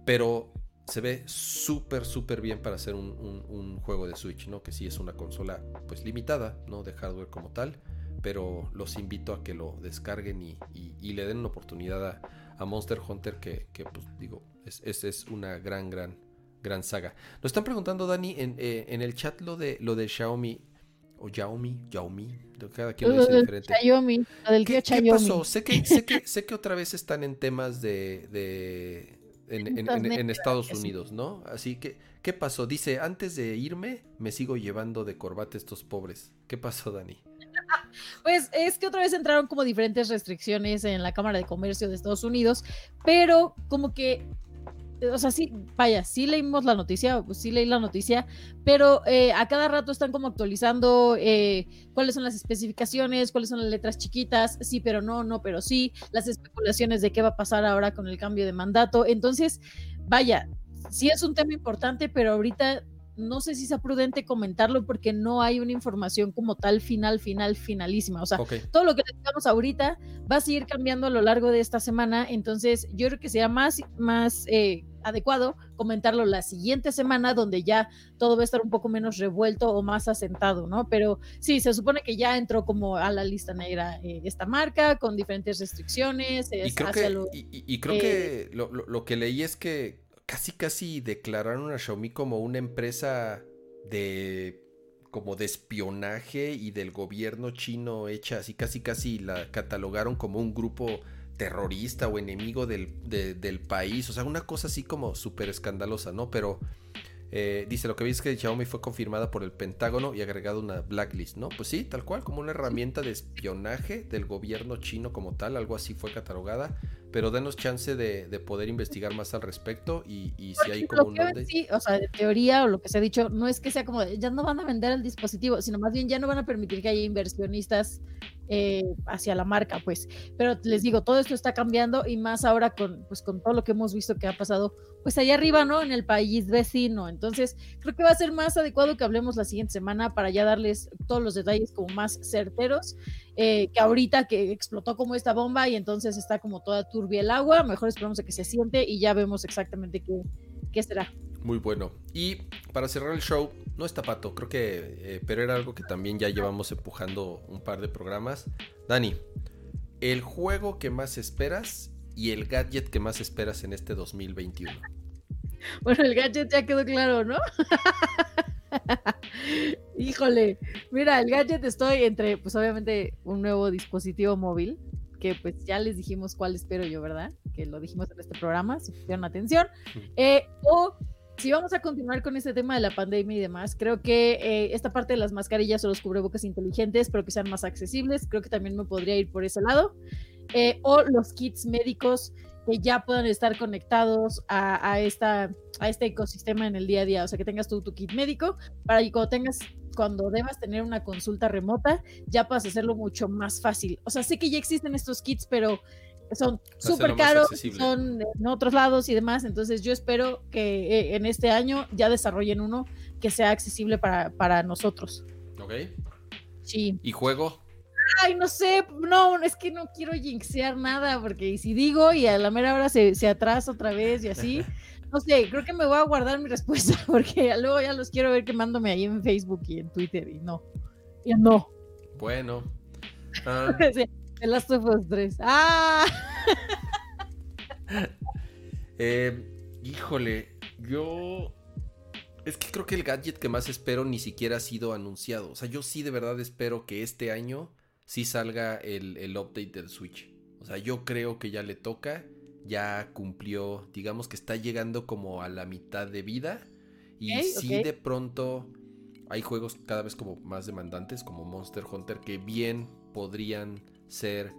Speaker 1: Pero se ve súper, súper bien para hacer un, juego de Switch, ¿no? Que sí es una consola, pues limitada, ¿no? De hardware como tal. Pero los invito a que lo descarguen y, y, le den una oportunidad a, a Monster Hunter, que, que pues digo, es, es, una gran, gran, gran saga. Nos están preguntando, Dani, en, eh, en el chat lo de, lo de Xiaomi. O Xiaomi, Xiaomi, cada quien lo dice diferente.
Speaker 2: Xiaomi, del
Speaker 1: ¿Qué, ¿Qué, pasó? Sé que, sé, que, sé que otra vez están en temas de, de en, en, en, Estados Unidos, ¿no? Así que, ¿qué pasó? Dice, antes de irme, me sigo llevando de corbata estos pobres. ¿Qué pasó, Dani?
Speaker 2: Pues es que otra vez entraron como diferentes restricciones en la Cámara de Comercio de Estados Unidos, pero como que o sea, sí, vaya, sí leímos la noticia, sí leí la noticia, pero eh, a cada rato están como actualizando eh, cuáles son las especificaciones, cuáles son las letras chiquitas, sí, pero no, no, pero sí, las especulaciones de qué va a pasar ahora con el cambio de mandato. Entonces, vaya, sí es un tema importante, pero ahorita no sé si sea prudente comentarlo porque no hay una información como tal final, final, finalísima. O sea, todo lo que digamos ahorita va a seguir cambiando a lo largo de esta semana. Entonces, yo creo que sería más, más eh, adecuado comentarlo la siguiente semana, donde ya todo va a estar un poco menos revuelto o más asentado, ¿no? Pero sí, se supone que ya entró como a la lista negra eh, esta marca con diferentes restricciones.
Speaker 1: y creo, que, y, creo que eh, lo que leí es que casi casi declararon a Xiaomi como una empresa de como de espionaje y del gobierno chino hecha así casi casi la catalogaron como un grupo terrorista o enemigo del, del país, o sea, una cosa así como súper escandalosa, ¿no? Pero eh, dice, lo que veis es que Xiaomi fue confirmada por el Pentágono y agregado una blacklist, ¿no? Pues sí, tal cual, como una herramienta de espionaje del gobierno chino como tal, algo así fue catalogada, pero denos chance de, poder investigar más al respecto y, si hay como un...
Speaker 2: Sí, o sea, de teoría o lo que se ha dicho, no es que sea como, ya no van a vender el dispositivo, sino más bien ya no van a permitir que haya inversionistas eh, hacia la marca, pues. Pero les digo, todo esto está cambiando y más ahora con, pues, con todo lo que hemos visto que ha pasado, pues allá arriba, ¿no? En el país vecino. Entonces, creo que va a ser más adecuado que hablemos la siguiente semana para ya darles todos los detalles como más certeros, eh, que ahorita que explotó como esta bomba y entonces está como toda turbia el agua, mejor esperamos a que se siente y ya vemos exactamente qué, qué será.
Speaker 1: Muy bueno. Y para cerrar el show, no está pato, creo que, eh, pero era algo que también ya llevamos empujando un par de programas. Dani, el juego que más esperas y el gadget que más esperas en este 2021.
Speaker 2: Bueno, el gadget ya quedó claro, ¿no? Híjole, mira, el gadget estoy entre, pues obviamente, un nuevo dispositivo móvil, que pues ya les dijimos cuál espero yo, ¿verdad? Que lo dijimos en este programa, si pusieron atención. Eh, o si vamos a continuar con este tema de la pandemia y demás, creo que eh, esta parte de las mascarillas o los cubrebocas inteligentes, pero que sean más accesibles, creo que también me podría ir por ese lado. Eh, o los kits médicos que ya puedan estar conectados a, esta, a este ecosistema en el día a día. O sea, que tengas tu, tu kit médico para que cuando tengas cuando debas tener una consulta remota, ya puedas hacerlo mucho más fácil. O sea, sé que ya existen estos kits, pero son súper caros, son en otros lados y demás, entonces yo espero que eh, en este año ya desarrollen uno que sea accesible para, para nosotros.
Speaker 1: Ok.
Speaker 2: Sí.
Speaker 1: ¿Y juego?
Speaker 2: Ay, no sé, no, es que no quiero jinxear nada, porque si digo y a la mera hora se, se atrasa otra vez y así, no sé, creo que me voy a guardar mi respuesta, porque luego ya los quiero ver quemándome ahí en Facebook y en Twitter, y no, y no.
Speaker 1: Bueno.
Speaker 2: Uh... The Last of Us 3. ¡Ah!
Speaker 1: Eh, híjole, Yo. Es que creo que el gadget que más espero ni siquiera ha sido anunciado. O sea, yo sí de verdad espero que este año sí salga el, el update del Switch. O sea, yo creo que ya le toca. Ya cumplió. Digamos que está llegando como a la mitad de vida. Y
Speaker 2: Ok,
Speaker 1: sí de pronto hay juegos cada vez como más demandantes, como Monster Hunter, que bien podrían ser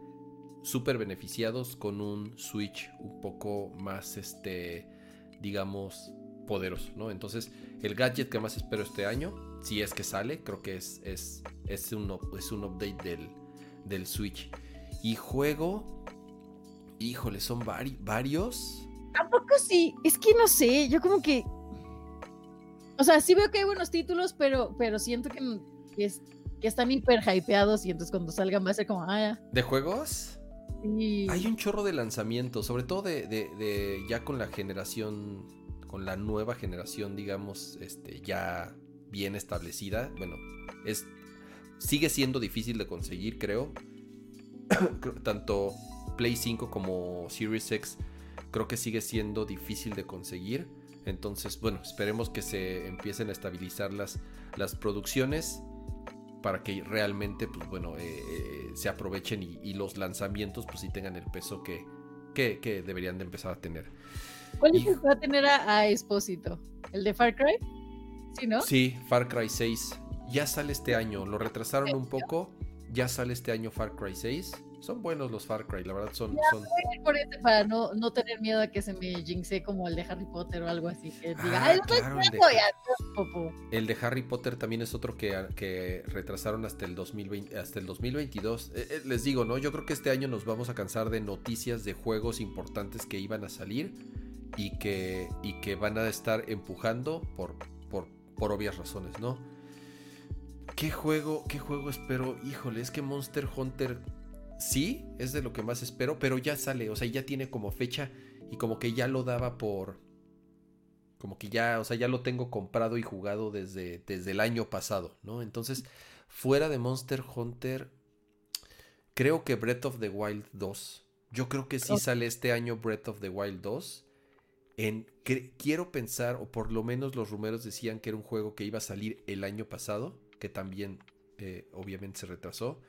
Speaker 1: súper beneficiados con un Switch un poco más, este, digamos, poderoso, ¿no? Entonces, el gadget que más espero este año, si es que sale, creo que es, es, es, un, es un update del, del Switch. Y juego, híjole, son vari- varios.
Speaker 2: Tampoco sí, es que no sé, yo como que. O sea, sí veo que hay buenos títulos, pero, pero siento que es- que están hiper hypeados y entonces cuando salgan va a ser como, ah, ya.
Speaker 1: ¿De juegos?
Speaker 2: sí.
Speaker 1: Hay un chorro de lanzamientos, sobre todo de, de- de ya con la generación, con la nueva generación, digamos, este, ya bien establecida. Bueno, es sigue siendo difícil de conseguir, creo. Tanto Play 5 como Series X creo que sigue siendo difícil de conseguir. Entonces, bueno, esperemos que se empiecen a estabilizar las, las producciones para que realmente, pues bueno, eh, eh, se aprovechen y, y los lanzamientos, pues sí tengan el peso que, que, que deberían de empezar a tener.
Speaker 2: ¿Cuál es el que va a tener a, a Espósito? ¿El de Far Cry? Sí, ¿no?
Speaker 1: Sí, Far Cry 6 ya sale este año, lo retrasaron un poco, ya sale este año Far Cry 6. Son buenos los Far Cry, la verdad son... son...
Speaker 2: Por ese, para no, no tener miedo a que se me jinxe como el de Harry Potter o algo así. Que diga,
Speaker 1: Ah, claro, el de-
Speaker 2: esperando", y adiós, popo.
Speaker 1: El de Harry Potter también es otro que, que retrasaron hasta el 2020, hasta el 2022. Eh, eh, les digo, ¿no? Yo creo que este año nos vamos a cansar de noticias de juegos importantes que iban a salir y que, y que van a estar empujando por, por, por obvias razones, ¿no? ¿Qué juego, qué juego espero? Híjole, es que Monster Hunter sí, es de lo que más espero, pero ya sale, o sea, ya tiene como fecha y como que ya lo daba por, como que ya, o sea, ya lo tengo comprado y jugado desde, desde el año pasado, ¿no? Entonces, fuera de Monster Hunter, creo que Breath of the Wild 2. Yo creo que sí sale este año Breath of the Wild 2. En, cre- quiero pensar, o por lo menos los rumores decían que era un juego que iba a salir el año pasado, que también eh, obviamente se retrasó.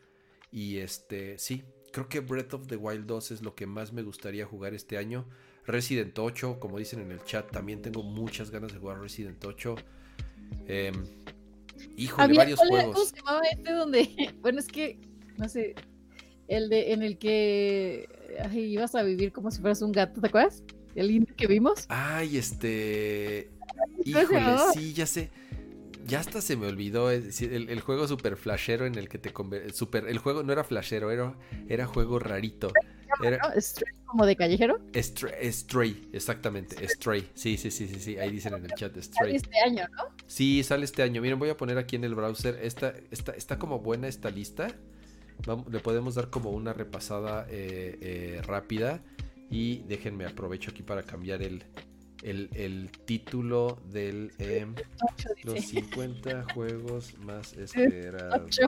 Speaker 1: Y este, sí, creo que Breath of the Wild 2 es lo que más me gustaría jugar este año. Resident 8, como dicen en el chat, también tengo muchas ganas de jugar Resident 8. Em, híjole,
Speaker 2: Había-
Speaker 1: varios
Speaker 2: ¿cuál era- ¿Cómo
Speaker 1: juegos.
Speaker 2: se llamaba este donde, bueno, es que, no sé, el de, en el que ay, ibas a vivir como si fueras un gato, ¿te acuerdas? El indie que vimos.
Speaker 1: Ay, este.
Speaker 2: ¿Cómo se
Speaker 1: Híjole, sí, ya sé. Ya hasta se me olvidó el, el juego super flashero en el que te super El juego no era flashero, era, era juego rarito. Era
Speaker 2: ¿no? Stray, como de callejero.
Speaker 1: Stray, Stray, exactamente, Stray. Sí, sí, sí, sí, sí. Ahí dicen en el chat
Speaker 2: Sale
Speaker 1: Stray.
Speaker 2: Este año, ¿no?
Speaker 1: Sí, sale este año. Miren, voy a poner aquí en el browser. Esta, esta, está como buena esta lista. Vamos- le podemos dar como una repasada eh, eh, rápida. Y déjenme aprovecho aquí para cambiar el, el, el título del em,
Speaker 2: Ocho,
Speaker 1: los
Speaker 2: dice.
Speaker 1: 50 juegos más esperados.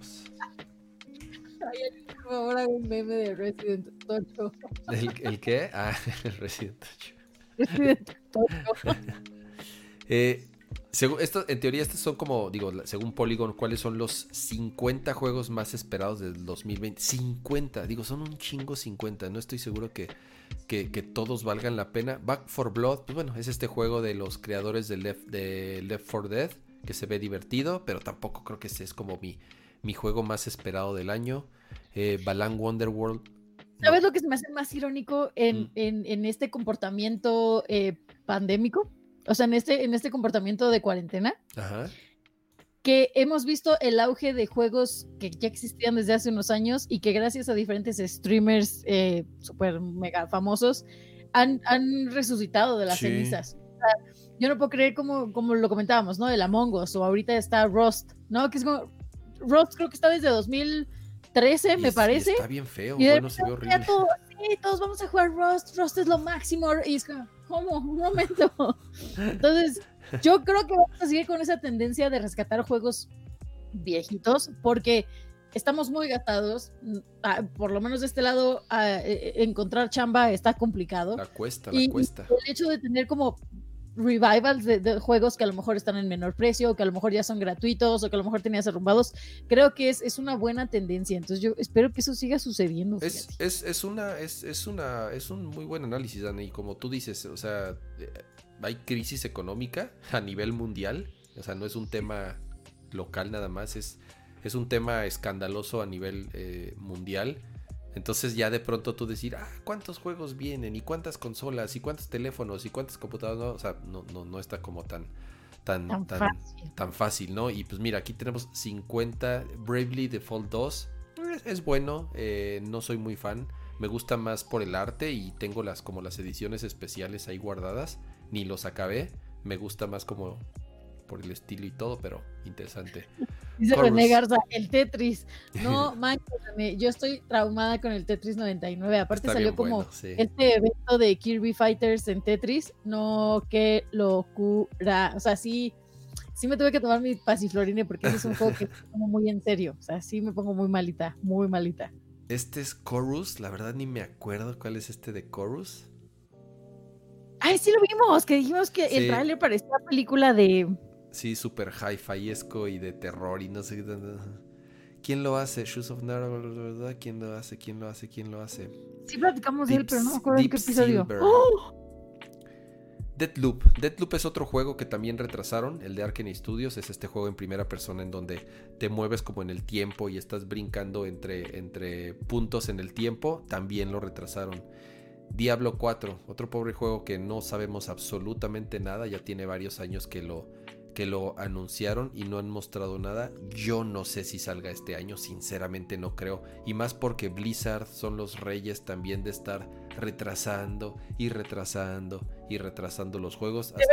Speaker 2: Ay, por favor, hago un meme de Resident 8.
Speaker 1: ¿El, el qué? Ah, el Resident 8.
Speaker 2: Resident 8.
Speaker 1: Eh, según esto, en teoría, estos son como, digo, según Polygon, ¿cuáles son los 50 juegos más esperados del 2020? 50, digo, son un chingo 50. No estoy seguro que, que, que todos valgan la pena. Back for Blood, pues bueno, es este juego de los creadores de Left, de Left 4 Dead, que se ve divertido, pero tampoco creo que ese es como mi, mi juego más esperado del año. Eh, Balan Wonderworld. no.
Speaker 2: ¿Sabes lo que se me hace más irónico en,
Speaker 1: Mm.
Speaker 2: en- en este comportamiento eh, pandémico? O sea, en este, en este comportamiento de cuarentena,
Speaker 1: Ajá.
Speaker 2: Que hemos visto el auge de juegos que ya existían desde hace unos años y que gracias a diferentes streamers eh, súper mega famosos han, han resucitado de las
Speaker 1: Sí.
Speaker 2: cenizas. O sea, yo no puedo creer como, como lo comentábamos, ¿no? El Among Us o ahorita está Rust, ¿no? Que es como... Rust creo que está desde 2013,
Speaker 1: Y
Speaker 2: me
Speaker 1: es-
Speaker 2: parece.
Speaker 1: está bien feo,
Speaker 2: Y
Speaker 1: bueno, se ve horrible.
Speaker 2: todos, sí, todos vamos a jugar Rust, Rust es lo máximo. Y es como, ¿cómo? Un momento. Entonces, yo creo que vamos a seguir con esa tendencia de rescatar juegos viejitos, porque estamos muy gastados. mm, ah, Por lo menos de este lado, ah, eh, eh, encontrar chamba está complicado.
Speaker 1: La cuesta,
Speaker 2: Y-
Speaker 1: la cuesta.
Speaker 2: El hecho de tener como revivals de, de juegos que a lo mejor están en menor precio, o que a lo mejor ya son gratuitos, o que a lo mejor tenías arrumbados. Creo que es, es una buena tendencia. Entonces yo espero que eso siga sucediendo.
Speaker 1: Es, es, es una, es, es una, es un muy buen análisis, Dani. Y como tú dices, o sea, eh, hay crisis económica a nivel mundial. O sea, no es un tema local nada más, es, es un tema escandaloso a nivel eh, mundial. Entonces ya de pronto tú decir, ah, ¿cuántos juegos vienen? ¿Y cuántas consolas? ¿Y cuántos teléfonos? ¿Y cuántas computadoras? No, o sea, no, no, no está como tan, tan,
Speaker 2: Tan
Speaker 1: tan,
Speaker 2: fácil.
Speaker 1: tan fácil, ¿no? Y pues mira, aquí tenemos 50 Bravely Default 2. Es, es bueno, eh, no soy muy fan. Me gusta más por el arte y tengo las como las ediciones especiales ahí guardadas. Ni los acabé. Me gusta más como por el estilo y todo, pero interesante.
Speaker 2: Dice. René Garza, el Tetris. No, manches, yo estoy traumada con el Tetris 99. Aparte
Speaker 1: Está
Speaker 2: salió como
Speaker 1: bueno, sí.
Speaker 2: este evento de Kirby Fighters en Tetris. No, qué locura. O sea, sí, sí me tuve que tomar mi pasiflorine porque ese es un juego que tomo muy en serio. O sea, sí me pongo muy malita, muy malita.
Speaker 1: Este es Chorus, la verdad ni me acuerdo cuál es este de Chorus.
Speaker 2: Ay, sí lo vimos, que dijimos que el
Speaker 1: Sí.
Speaker 2: tráiler parecía película de...
Speaker 1: Sí, super hi-fiesco y de terror y no sé qué. ¿Quién lo hace? Shoes of ¿verdad? ¿Quién lo hace? ¿Quién lo hace? ¿Quién lo hace?
Speaker 2: Sí platicamos de él,
Speaker 1: Deep-
Speaker 2: pero no me acuerdo en
Speaker 1: Deep
Speaker 2: qué episodio. ¡Oh!
Speaker 1: Deadloop. Deadloop es otro juego que también retrasaron, el de Arkane Studios. Es este juego en primera persona en donde te mueves como en el tiempo y estás brincando entre, entre puntos en el tiempo. También lo retrasaron. Diablo 4, otro pobre juego que no sabemos absolutamente nada. Ya tiene varios años que lo, que lo anunciaron y no han mostrado nada. Yo no sé si salga este año, sinceramente no creo. Y más porque Blizzard son los reyes también de estar retrasando y retrasando y retrasando los juegos. hasta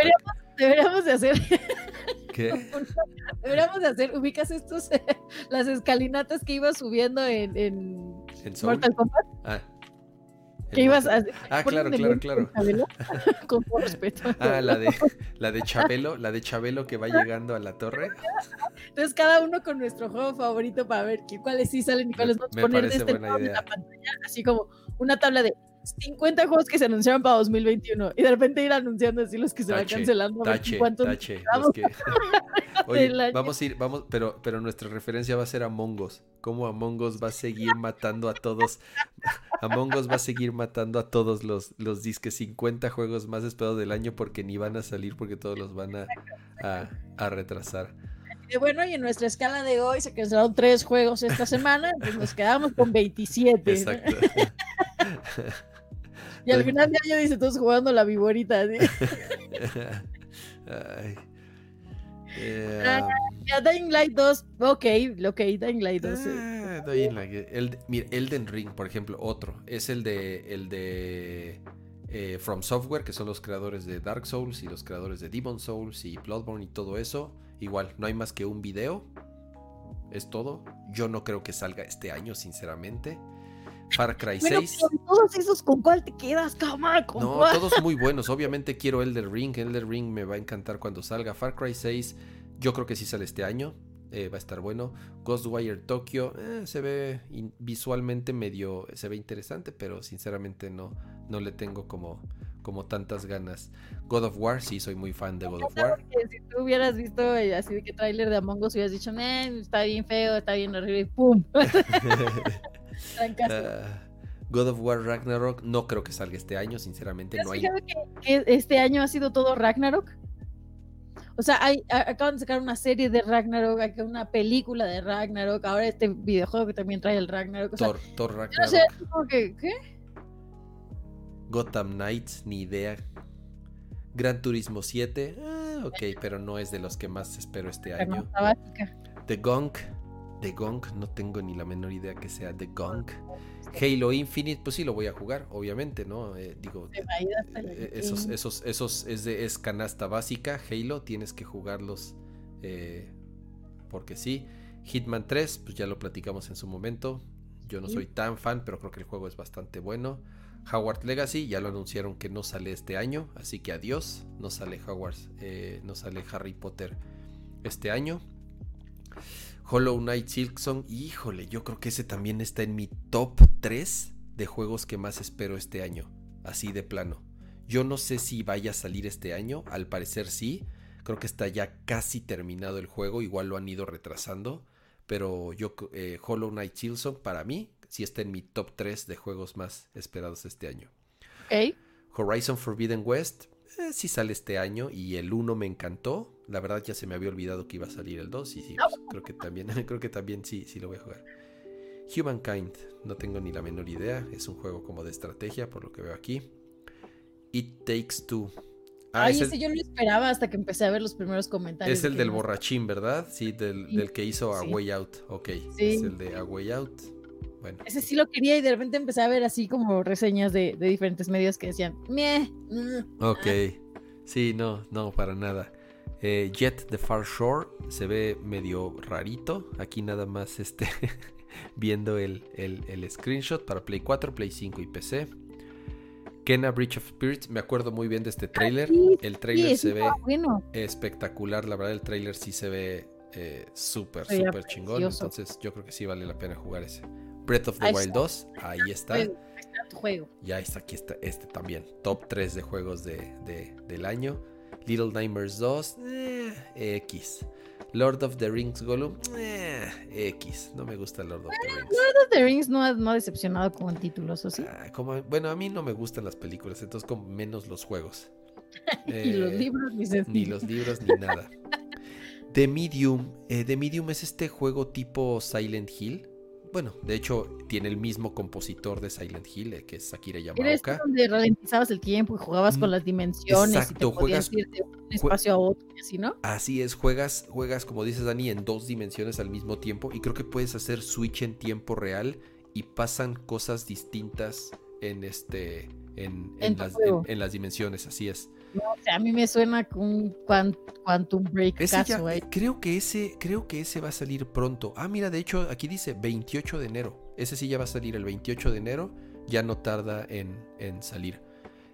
Speaker 2: Deberíamos de hacer
Speaker 1: que...
Speaker 2: Deberíamos de hacer, ubicas estos, las escalinatas que ibas subiendo en, en
Speaker 1: ¿En?
Speaker 2: Mortal Kombat,
Speaker 1: Ah.
Speaker 2: Que
Speaker 1: ¿En
Speaker 2: ibas a
Speaker 1: Mortal- Ah, claro, claro, claro.
Speaker 2: Chabelo, con todo respeto.
Speaker 1: Ah, la de, la de Chabelo, la de Chabelo que va llegando a la torre.
Speaker 2: Entonces cada uno con nuestro juego favorito para ver qué- cuáles sí salen y cuáles no. Poner de este lado de la pantalla, así como una tabla de 50 juegos que se anunciaron para 2021 y de repente ir anunciando así los que se van
Speaker 1: Tache,
Speaker 2: cancelando. a ver
Speaker 1: Tache,
Speaker 2: cuántos
Speaker 1: tache. los que- Oye, vamos a ir, vamos, pero, pero nuestra referencia va a ser Among Us. Cómo Among Us va a seguir matando a todos. Among Us va a seguir matando a todos los, los disques 50 juegos más esperados del año porque ni van a salir porque todos los van a, a, a retrasar.
Speaker 2: Bueno, y en nuestra escala de hoy se cancelaron tres juegos esta semana, nos quedamos con 27. ¿no?
Speaker 1: Exacto.
Speaker 2: Y al final de año dice todos jugando la viborita. ¿sí?
Speaker 1: Ay. Eh,
Speaker 2: Ya, Dying Light 2, ok, ok, Dying Light 2. sí.
Speaker 1: Ah, Dying Light. El, mira, Elden Ring, por ejemplo, otro. Es el de el de eh, From Software, que son los creadores de Dark Souls y los creadores de Demon Souls y Bloodborne y todo eso. Igual, no hay más que un video. Es todo. Yo no creo que salga este año, sinceramente. Far Cry
Speaker 2: Bueno,
Speaker 1: 6.
Speaker 2: pero todos esos, ¿con cuál te quedas, cama? ¿Con
Speaker 1: No,
Speaker 2: cuál?
Speaker 1: todos muy buenos. Obviamente quiero Elden Ring. Elden Ring me va a encantar cuando salga. Far Cry 6, yo creo que sí sale este año. eh, va a estar bueno. Ghostwire Tokyo eh, se ve visualmente medio. Se ve interesante, pero sinceramente no, no le tengo como, como tantas ganas. God of War, sí, soy muy fan de God of War.
Speaker 2: Si tú hubieras visto eh, así de que tráiler de Among Us hubieras dicho, "Nah, está bien feo, está bien horrible, y ¡pum!
Speaker 1: Ah, God of War Ragnarok, no creo que salga este año, sinceramente.
Speaker 2: ¿Te has
Speaker 1: No hay,
Speaker 2: que, que este año ha sido todo Ragnarok? O sea, hay, acaban de sacar una serie de Ragnarok, hay una película de Ragnarok, ahora este videojuego que también trae el Ragnarok. O sea,
Speaker 1: Thor, Thor
Speaker 2: yo no
Speaker 1: Ragnarok.
Speaker 2: sé, como que, ¿qué?
Speaker 1: Gotham Knights, ni idea. Gran Turismo 7, ah, ok, pero no es de los que más espero este año. The Gong, The Gong, no tengo ni la menor idea que sea The Gong. Halo Infinite, pues sí lo voy a jugar, obviamente, ¿no? Eh, digo, eh, esos, esos, esos es, de, es canasta básica. Halo, tienes que jugarlos eh, porque sí. Hitman 3, pues ya lo platicamos en su momento. Yo no soy tan fan, pero creo que el juego es bastante bueno. Howard Legacy, ya lo anunciaron que no sale este año, así que adiós. No sale Howard, eh, no sale Harry Potter este año. Hollow Knight Silksong, híjole, yo creo que ese también está en mi top 3 de juegos que más espero este año, así de plano. Yo no sé si vaya a salir este año, al parecer sí. Creo que está ya casi terminado el juego, igual lo han ido retrasando. Pero yo, eh, Hollow Knight Silksong, para mí, sí está en mi top 3 de juegos más esperados este año.
Speaker 2: Ok.
Speaker 1: Horizon Forbidden West, eh, sí sale este año y el 1 me encantó. La verdad ya se me había olvidado que iba a salir el 2 y sí, pues, creo que también, creo que también sí, sí lo voy a jugar. Humankind, no tengo ni la menor idea, es un juego como de estrategia por lo que veo aquí. It Takes Two. Ah,
Speaker 2: Ay,
Speaker 1: es
Speaker 2: ese
Speaker 1: el,
Speaker 2: yo no esperaba hasta que empecé a ver los primeros comentarios.
Speaker 1: es el del borrachín, ¿verdad? Sí, del,
Speaker 2: Sí,
Speaker 1: del que hizo A
Speaker 2: sí.
Speaker 1: Way Out. Ok,
Speaker 2: Sí.
Speaker 1: es el de A Way Out. Bueno,
Speaker 2: Ese sí lo quería y de repente empecé a ver así como reseñas de, de diferentes medios que decían, meh, mm".
Speaker 1: ok. Sí, no, no, para nada. Eh, Jet the Far Shore se ve medio rarito. Aquí nada más este viendo el, el- el screenshot para Play 4, Play 5 y PC. Kena Breach of Spirits, me acuerdo muy bien de este trailer.
Speaker 2: sí,
Speaker 1: El trailer se ve
Speaker 2: bueno.
Speaker 1: espectacular, la verdad el trailer sí se ve eh, súper, súper chingón. Entonces yo creo que sí vale la pena jugar ese. Breath of the
Speaker 2: Ahí
Speaker 1: Wild
Speaker 2: está.
Speaker 1: 2, ahí está.
Speaker 2: Ahí está tu juego.
Speaker 1: Ya está, aquí está este también. Top 3 de juegos de, de- del año. Little Nightmares 2, eh, X. Lord of the Rings Gollum, eh, X. No me gusta Lord of the Rings.
Speaker 2: Lord of the Rings no ha, no ha decepcionado con títulos, ¿o sí?
Speaker 1: Ah, como- bueno, a mí no me gustan las películas, entonces como menos los juegos.
Speaker 2: y los
Speaker 1: Eh,
Speaker 2: libros ni
Speaker 1: Ni los libros ni nada. The Medium. eh, The Medium es este juego tipo Silent Hill. Bueno, de hecho, tiene el mismo compositor de Silent Hill, eh, que es Akira
Speaker 2: Era
Speaker 1: Yamaoka.
Speaker 2: este donde ralentizabas el tiempo y jugabas con
Speaker 1: Mm,
Speaker 2: las dimensiones
Speaker 1: exacto,
Speaker 2: y te
Speaker 1: juegas-
Speaker 2: ir de un espacio a otro así, ¿no?
Speaker 1: Así es, juegas, juegas, como dices Dani, en dos dimensiones al mismo tiempo. Y creo que puedes hacer switch en tiempo real y pasan cosas distintas en este. En, en
Speaker 2: En tu
Speaker 1: las,
Speaker 2: juego.
Speaker 1: en- en las dimensiones, así es.
Speaker 2: No, o sea, a mí me suena con un quan- Quantum Break
Speaker 1: Ese ya-
Speaker 2: caso, ¿eh?
Speaker 1: creo que ese, creo que ese va a salir pronto. Ah, mira, de hecho, aquí dice 28 de enero. Ese sí ya va a salir el 28 de enero. Ya no tarda en, en salir.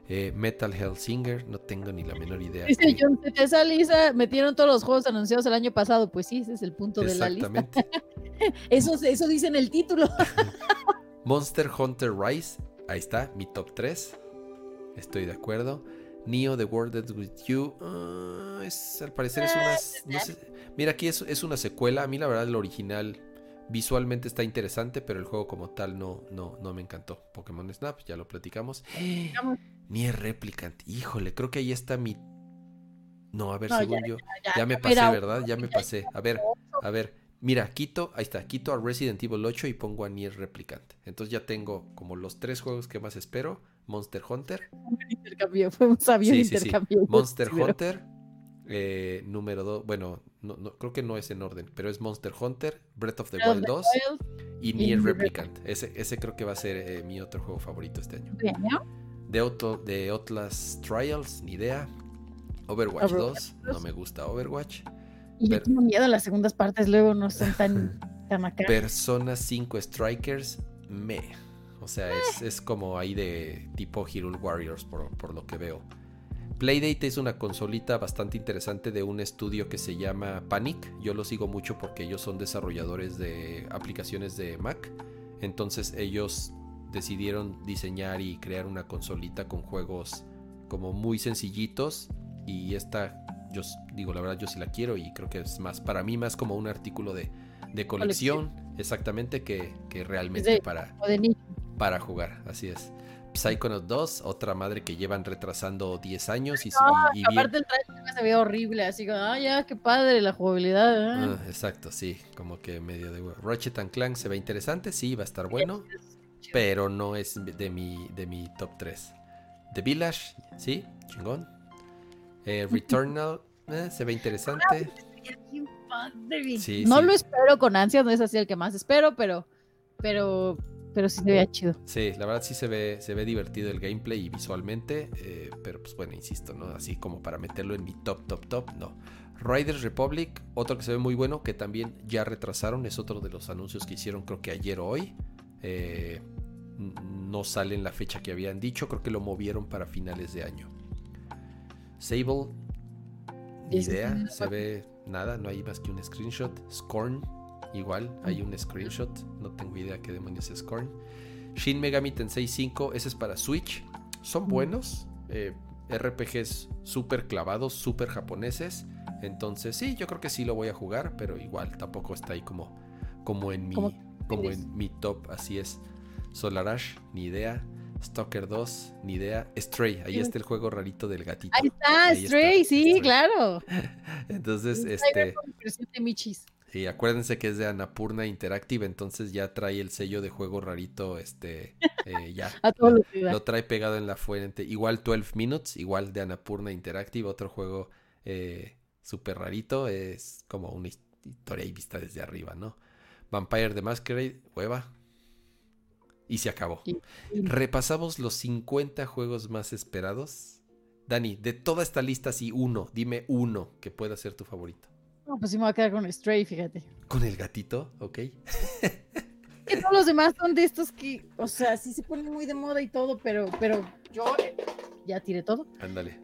Speaker 1: Eh, Metal Hellsinger, no tengo ni la menor idea.
Speaker 2: Dice John, esa lista metieron todos los juegos anunciados el año pasado. Pues sí, ese es el punto de la lista.
Speaker 1: Exactamente.
Speaker 2: Eso, eso dice en el título.
Speaker 1: Monster Hunter Rise, ahí está, mi top 3. Estoy de acuerdo. Neo The World Ends With You, ah, es, al parecer es una... no sé, mira, aquí es, es una secuela. A mí la verdad el original visualmente está interesante, pero el juego como tal no, no, no me encantó. Pokémon Snap, ya lo platicamos. Nier Replicant, híjole, creo que ahí está mi... No, a ver,
Speaker 2: No,
Speaker 1: según
Speaker 2: ya,
Speaker 1: yo...
Speaker 2: Ya,
Speaker 1: Ya me pasé,
Speaker 2: mira,
Speaker 1: ¿verdad? Ya me pasé. A ver, a ver. Mira, quito, ahí está, quito a Resident Evil 8 y pongo a Nier Replicant. Entonces ya tengo como los tres juegos que más espero. Monster Hunter,
Speaker 2: un intercambio,
Speaker 1: Sí, sí, sí.
Speaker 2: intercambio.
Speaker 1: Monster Hunter, eh, número 2, bueno, no, no, creo que no es en orden, pero es Monster Hunter, Breath of the
Speaker 2: Breath
Speaker 1: Wild
Speaker 2: the
Speaker 1: 2
Speaker 2: Wild,
Speaker 1: y
Speaker 2: y
Speaker 1: Nier Replicant. Ese, ese creo que va a ser eh, mi otro juego favorito este año.
Speaker 2: bien, ¿no?
Speaker 1: De, Auto, de Outlast Trials, ni idea. Overwatch
Speaker 2: Overwatch
Speaker 1: 2, no me gusta Overwatch.
Speaker 2: Y yo tengo miedo, las segundas partes luego no son tan, tan.
Speaker 1: Persona 5 Strikers, me. O sea, es, es como ahí de tipo Hero Warriors por, por lo que veo. Playdate es una consolita bastante interesante de un estudio que se llama Panic. Yo lo sigo mucho porque ellos son desarrolladores de aplicaciones de Mac. Entonces ellos decidieron diseñar y crear una consolita con juegos como muy sencillitos. Y esta, yo digo la verdad, yo sí la quiero y creo que es más, para mí más como un artículo de, de colección, exactamente, que, que realmente
Speaker 2: de-
Speaker 1: para,
Speaker 2: O de nicho.
Speaker 1: Para jugar, así es. Psychonauts 2, otra madre que llevan retrasando 10 años y,
Speaker 2: No,
Speaker 1: y- y bien-
Speaker 2: Aparte el trailer se ve horrible, así como, ah, ya, qué padre la jugabilidad. ah".
Speaker 1: Ah, exacto, sí, como que medio de huevo. Ratchet and Clank se ve interesante, sí, va a estar bueno, pero no es de mi, de mi top 3. The Village, sí, chingón. Eh, Returnal, eh, se ve interesante. Sí,
Speaker 2: no
Speaker 1: sí.
Speaker 2: lo espero con ansias, no es así el que más espero, pero, pero, pero sí se veía chido.
Speaker 1: Sí, la verdad sí se ve, se ve divertido el gameplay y visualmente, eh, pero pues bueno, insisto, ¿no? Así como para meterlo en mi top, top, top, no. Riders Republic, otro que se ve muy bueno, que también ya retrasaron, es otro de los anuncios que hicieron creo que ayer o hoy. Eh, no sale en la fecha que habían dicho, creo que lo movieron para finales de año. Sable, ni idea, se ve nada, no hay más que un screenshot. Scorn, igual, hay un screenshot, no tengo idea qué demonios es Scorn. Shin Megami Tensei 5, ese es para Switch. Son buenos, eh, RPGs súper clavados, súper japoneses. Entonces, sí, yo creo que sí lo voy a jugar, pero igual tampoco está ahí como, como en mi,
Speaker 2: Como
Speaker 1: en mi top, así es. Solarash, ni idea. Stalker 2, ni idea. Stray, ahí está el juego rarito del gatito.
Speaker 2: Ahí está,
Speaker 1: Ahí
Speaker 2: Stray,
Speaker 1: está,
Speaker 2: sí,
Speaker 1: Stray.
Speaker 2: claro.
Speaker 1: Entonces, este,
Speaker 2: de Michis.
Speaker 1: Sí, acuérdense que es de Anapurna Interactive, entonces ya trae el sello de juego rarito, este, eh, ya.
Speaker 2: A todo lo.
Speaker 1: Lo trae pegado en la fuente. Igual 12 Minutes, igual de Anapurna Interactive, otro juego eh, súper rarito. Es como una his- historia y vista desde arriba, ¿no? Vampire the Masquerade, hueva. Y se acabó.
Speaker 2: Sí.
Speaker 1: Repasamos los 50 juegos más esperados. Dani, de toda esta lista, sí, uno, dime uno que pueda ser tu favorito.
Speaker 2: No, pues sí me voy a quedar con Stray, fíjate.
Speaker 1: Con el gatito, ¿ok?
Speaker 2: Que todos los demás son de estos que, o sea, sí se ponen muy de moda y todo, pero, pero yo eh, ya tiré todo.
Speaker 1: Ándale.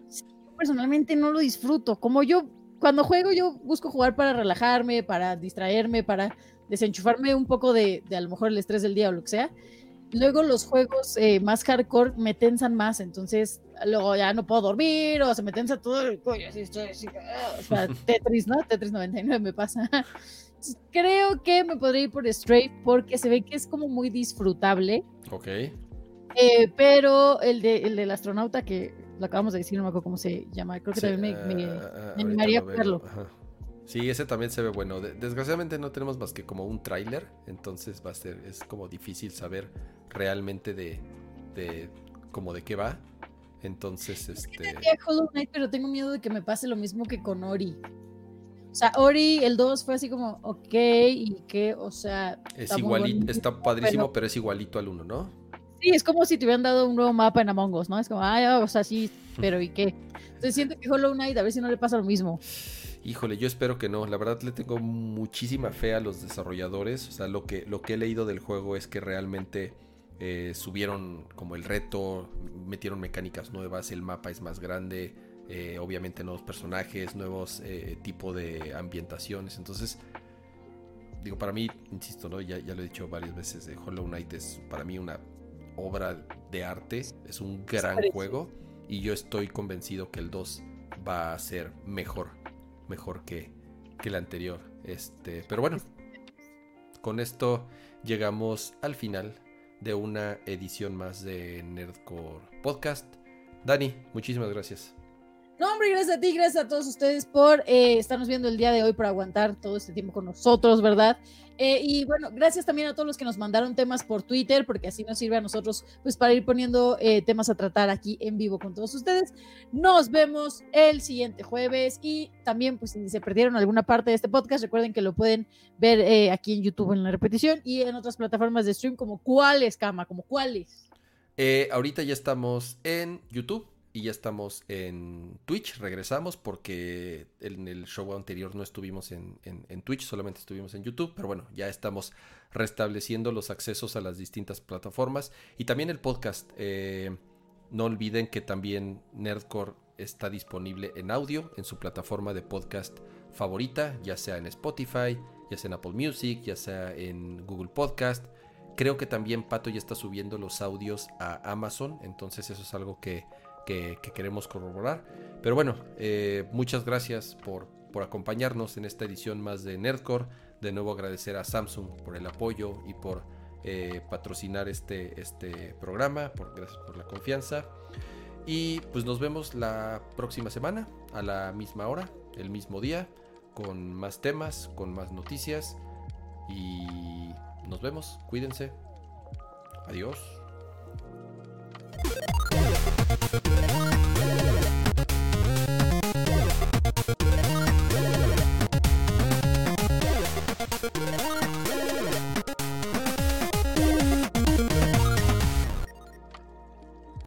Speaker 2: personalmente no lo disfruto. Como yo, cuando juego, yo busco jugar para relajarme, para distraerme, para desenchufarme un poco de, de a lo mejor el estrés del día o lo que sea. Luego los juegos eh, más hardcore me tensan más, entonces luego ya no puedo dormir o se me tensa todo el cuello, así estoy así, ah, o sea, Tetris, ¿no? Tetris 99 me pasa. Entonces, Creo que me podría ir por Stray porque se ve que es como muy disfrutable.
Speaker 1: Ok.
Speaker 2: Eh, pero el, de, el del astronauta, que lo acabamos de decir, no me acuerdo cómo se llama, creo que
Speaker 1: Sí,
Speaker 2: también me, me-
Speaker 1: ah,
Speaker 2: me animaría a
Speaker 1: lo veo,
Speaker 2: jugarlo.
Speaker 1: ajá. Sí, ese también se ve bueno. De- desgraciadamente no tenemos más que como un tráiler, entonces va a ser, es como difícil saber realmente de, de como de qué va. Entonces, este,
Speaker 2: Hollow Knight, pero tengo miedo de que me pase lo mismo que con Ori. O sea, Ori, el 2 fue así como, ok, y que, o sea,
Speaker 1: es igualito, está padrísimo,
Speaker 2: pero-
Speaker 1: pero es igualito al uno, ¿no?
Speaker 2: sí, es como si te hubieran dado un nuevo mapa en Among Us, ¿no? Es como, ay, o sea, sí, pero ¿y qué? Entonces siento que Hollow Knight, a ver si no le pasa lo mismo.
Speaker 1: Híjole, yo espero que no. La verdad le tengo muchísima fe a los desarrolladores. O sea, lo que, lo que he leído del juego es que realmente eh, subieron como el reto, metieron mecánicas nuevas, el mapa es más grande, eh, obviamente nuevos personajes, nuevos eh, tipo de ambientaciones. Entonces, digo, para mí, insisto, ¿no? Ya, ya lo he dicho varias veces, eh, Hollow Knight es para mí una obra de arte, es un gran juego y yo estoy convencido que el 2 va a ser mejor, mejor que, que el anterior. Este, pero bueno, con esto llegamos al final de una edición más de Nerdcore Podcast. Dani, muchísimas gracias.
Speaker 2: No, hombre, gracias a ti, gracias a todos ustedes por eh, estarnos viendo el día de hoy, por aguantar todo este tiempo con nosotros, ¿verdad? Eh, y bueno, gracias también a todos los que nos mandaron temas por Twitter, porque así nos sirve a nosotros, pues, para ir poniendo eh, temas a tratar aquí en vivo con todos ustedes. Nos vemos el siguiente jueves y también, pues, si se perdieron alguna parte de este podcast, recuerden que lo pueden ver aquí en YouTube en la repetición y en otras plataformas de stream, como cuáles, Cama, como cuáles.
Speaker 1: Ahorita ya estamos en YouTube y ya estamos en Twitch. Regresamos porque en el show anterior no estuvimos en, en- Twitch, solamente estuvimos en YouTube. Pero bueno, ya estamos restableciendo los accesos a las distintas plataformas y también el podcast. Eh, no olviden que también Nerdcore está disponible en audio en su plataforma de podcast favorita, ya sea en Spotify, ya sea en Apple Music, ya sea en Google Podcast. Creo que también Pato ya está subiendo los audios a Amazon, entonces eso es algo que, que- que queremos corroborar. Pero bueno, eh, muchas gracias por, por acompañarnos en esta edición más de Nerdcore. De nuevo agradecer a Samsung por el apoyo y por eh, patrocinar este, este programa, por, gracias por la confianza. Y pues nos vemos la próxima semana a la misma hora, el mismo día, con más temas, con más noticias. Y nos vemos, cuídense. Adiós. Thank you.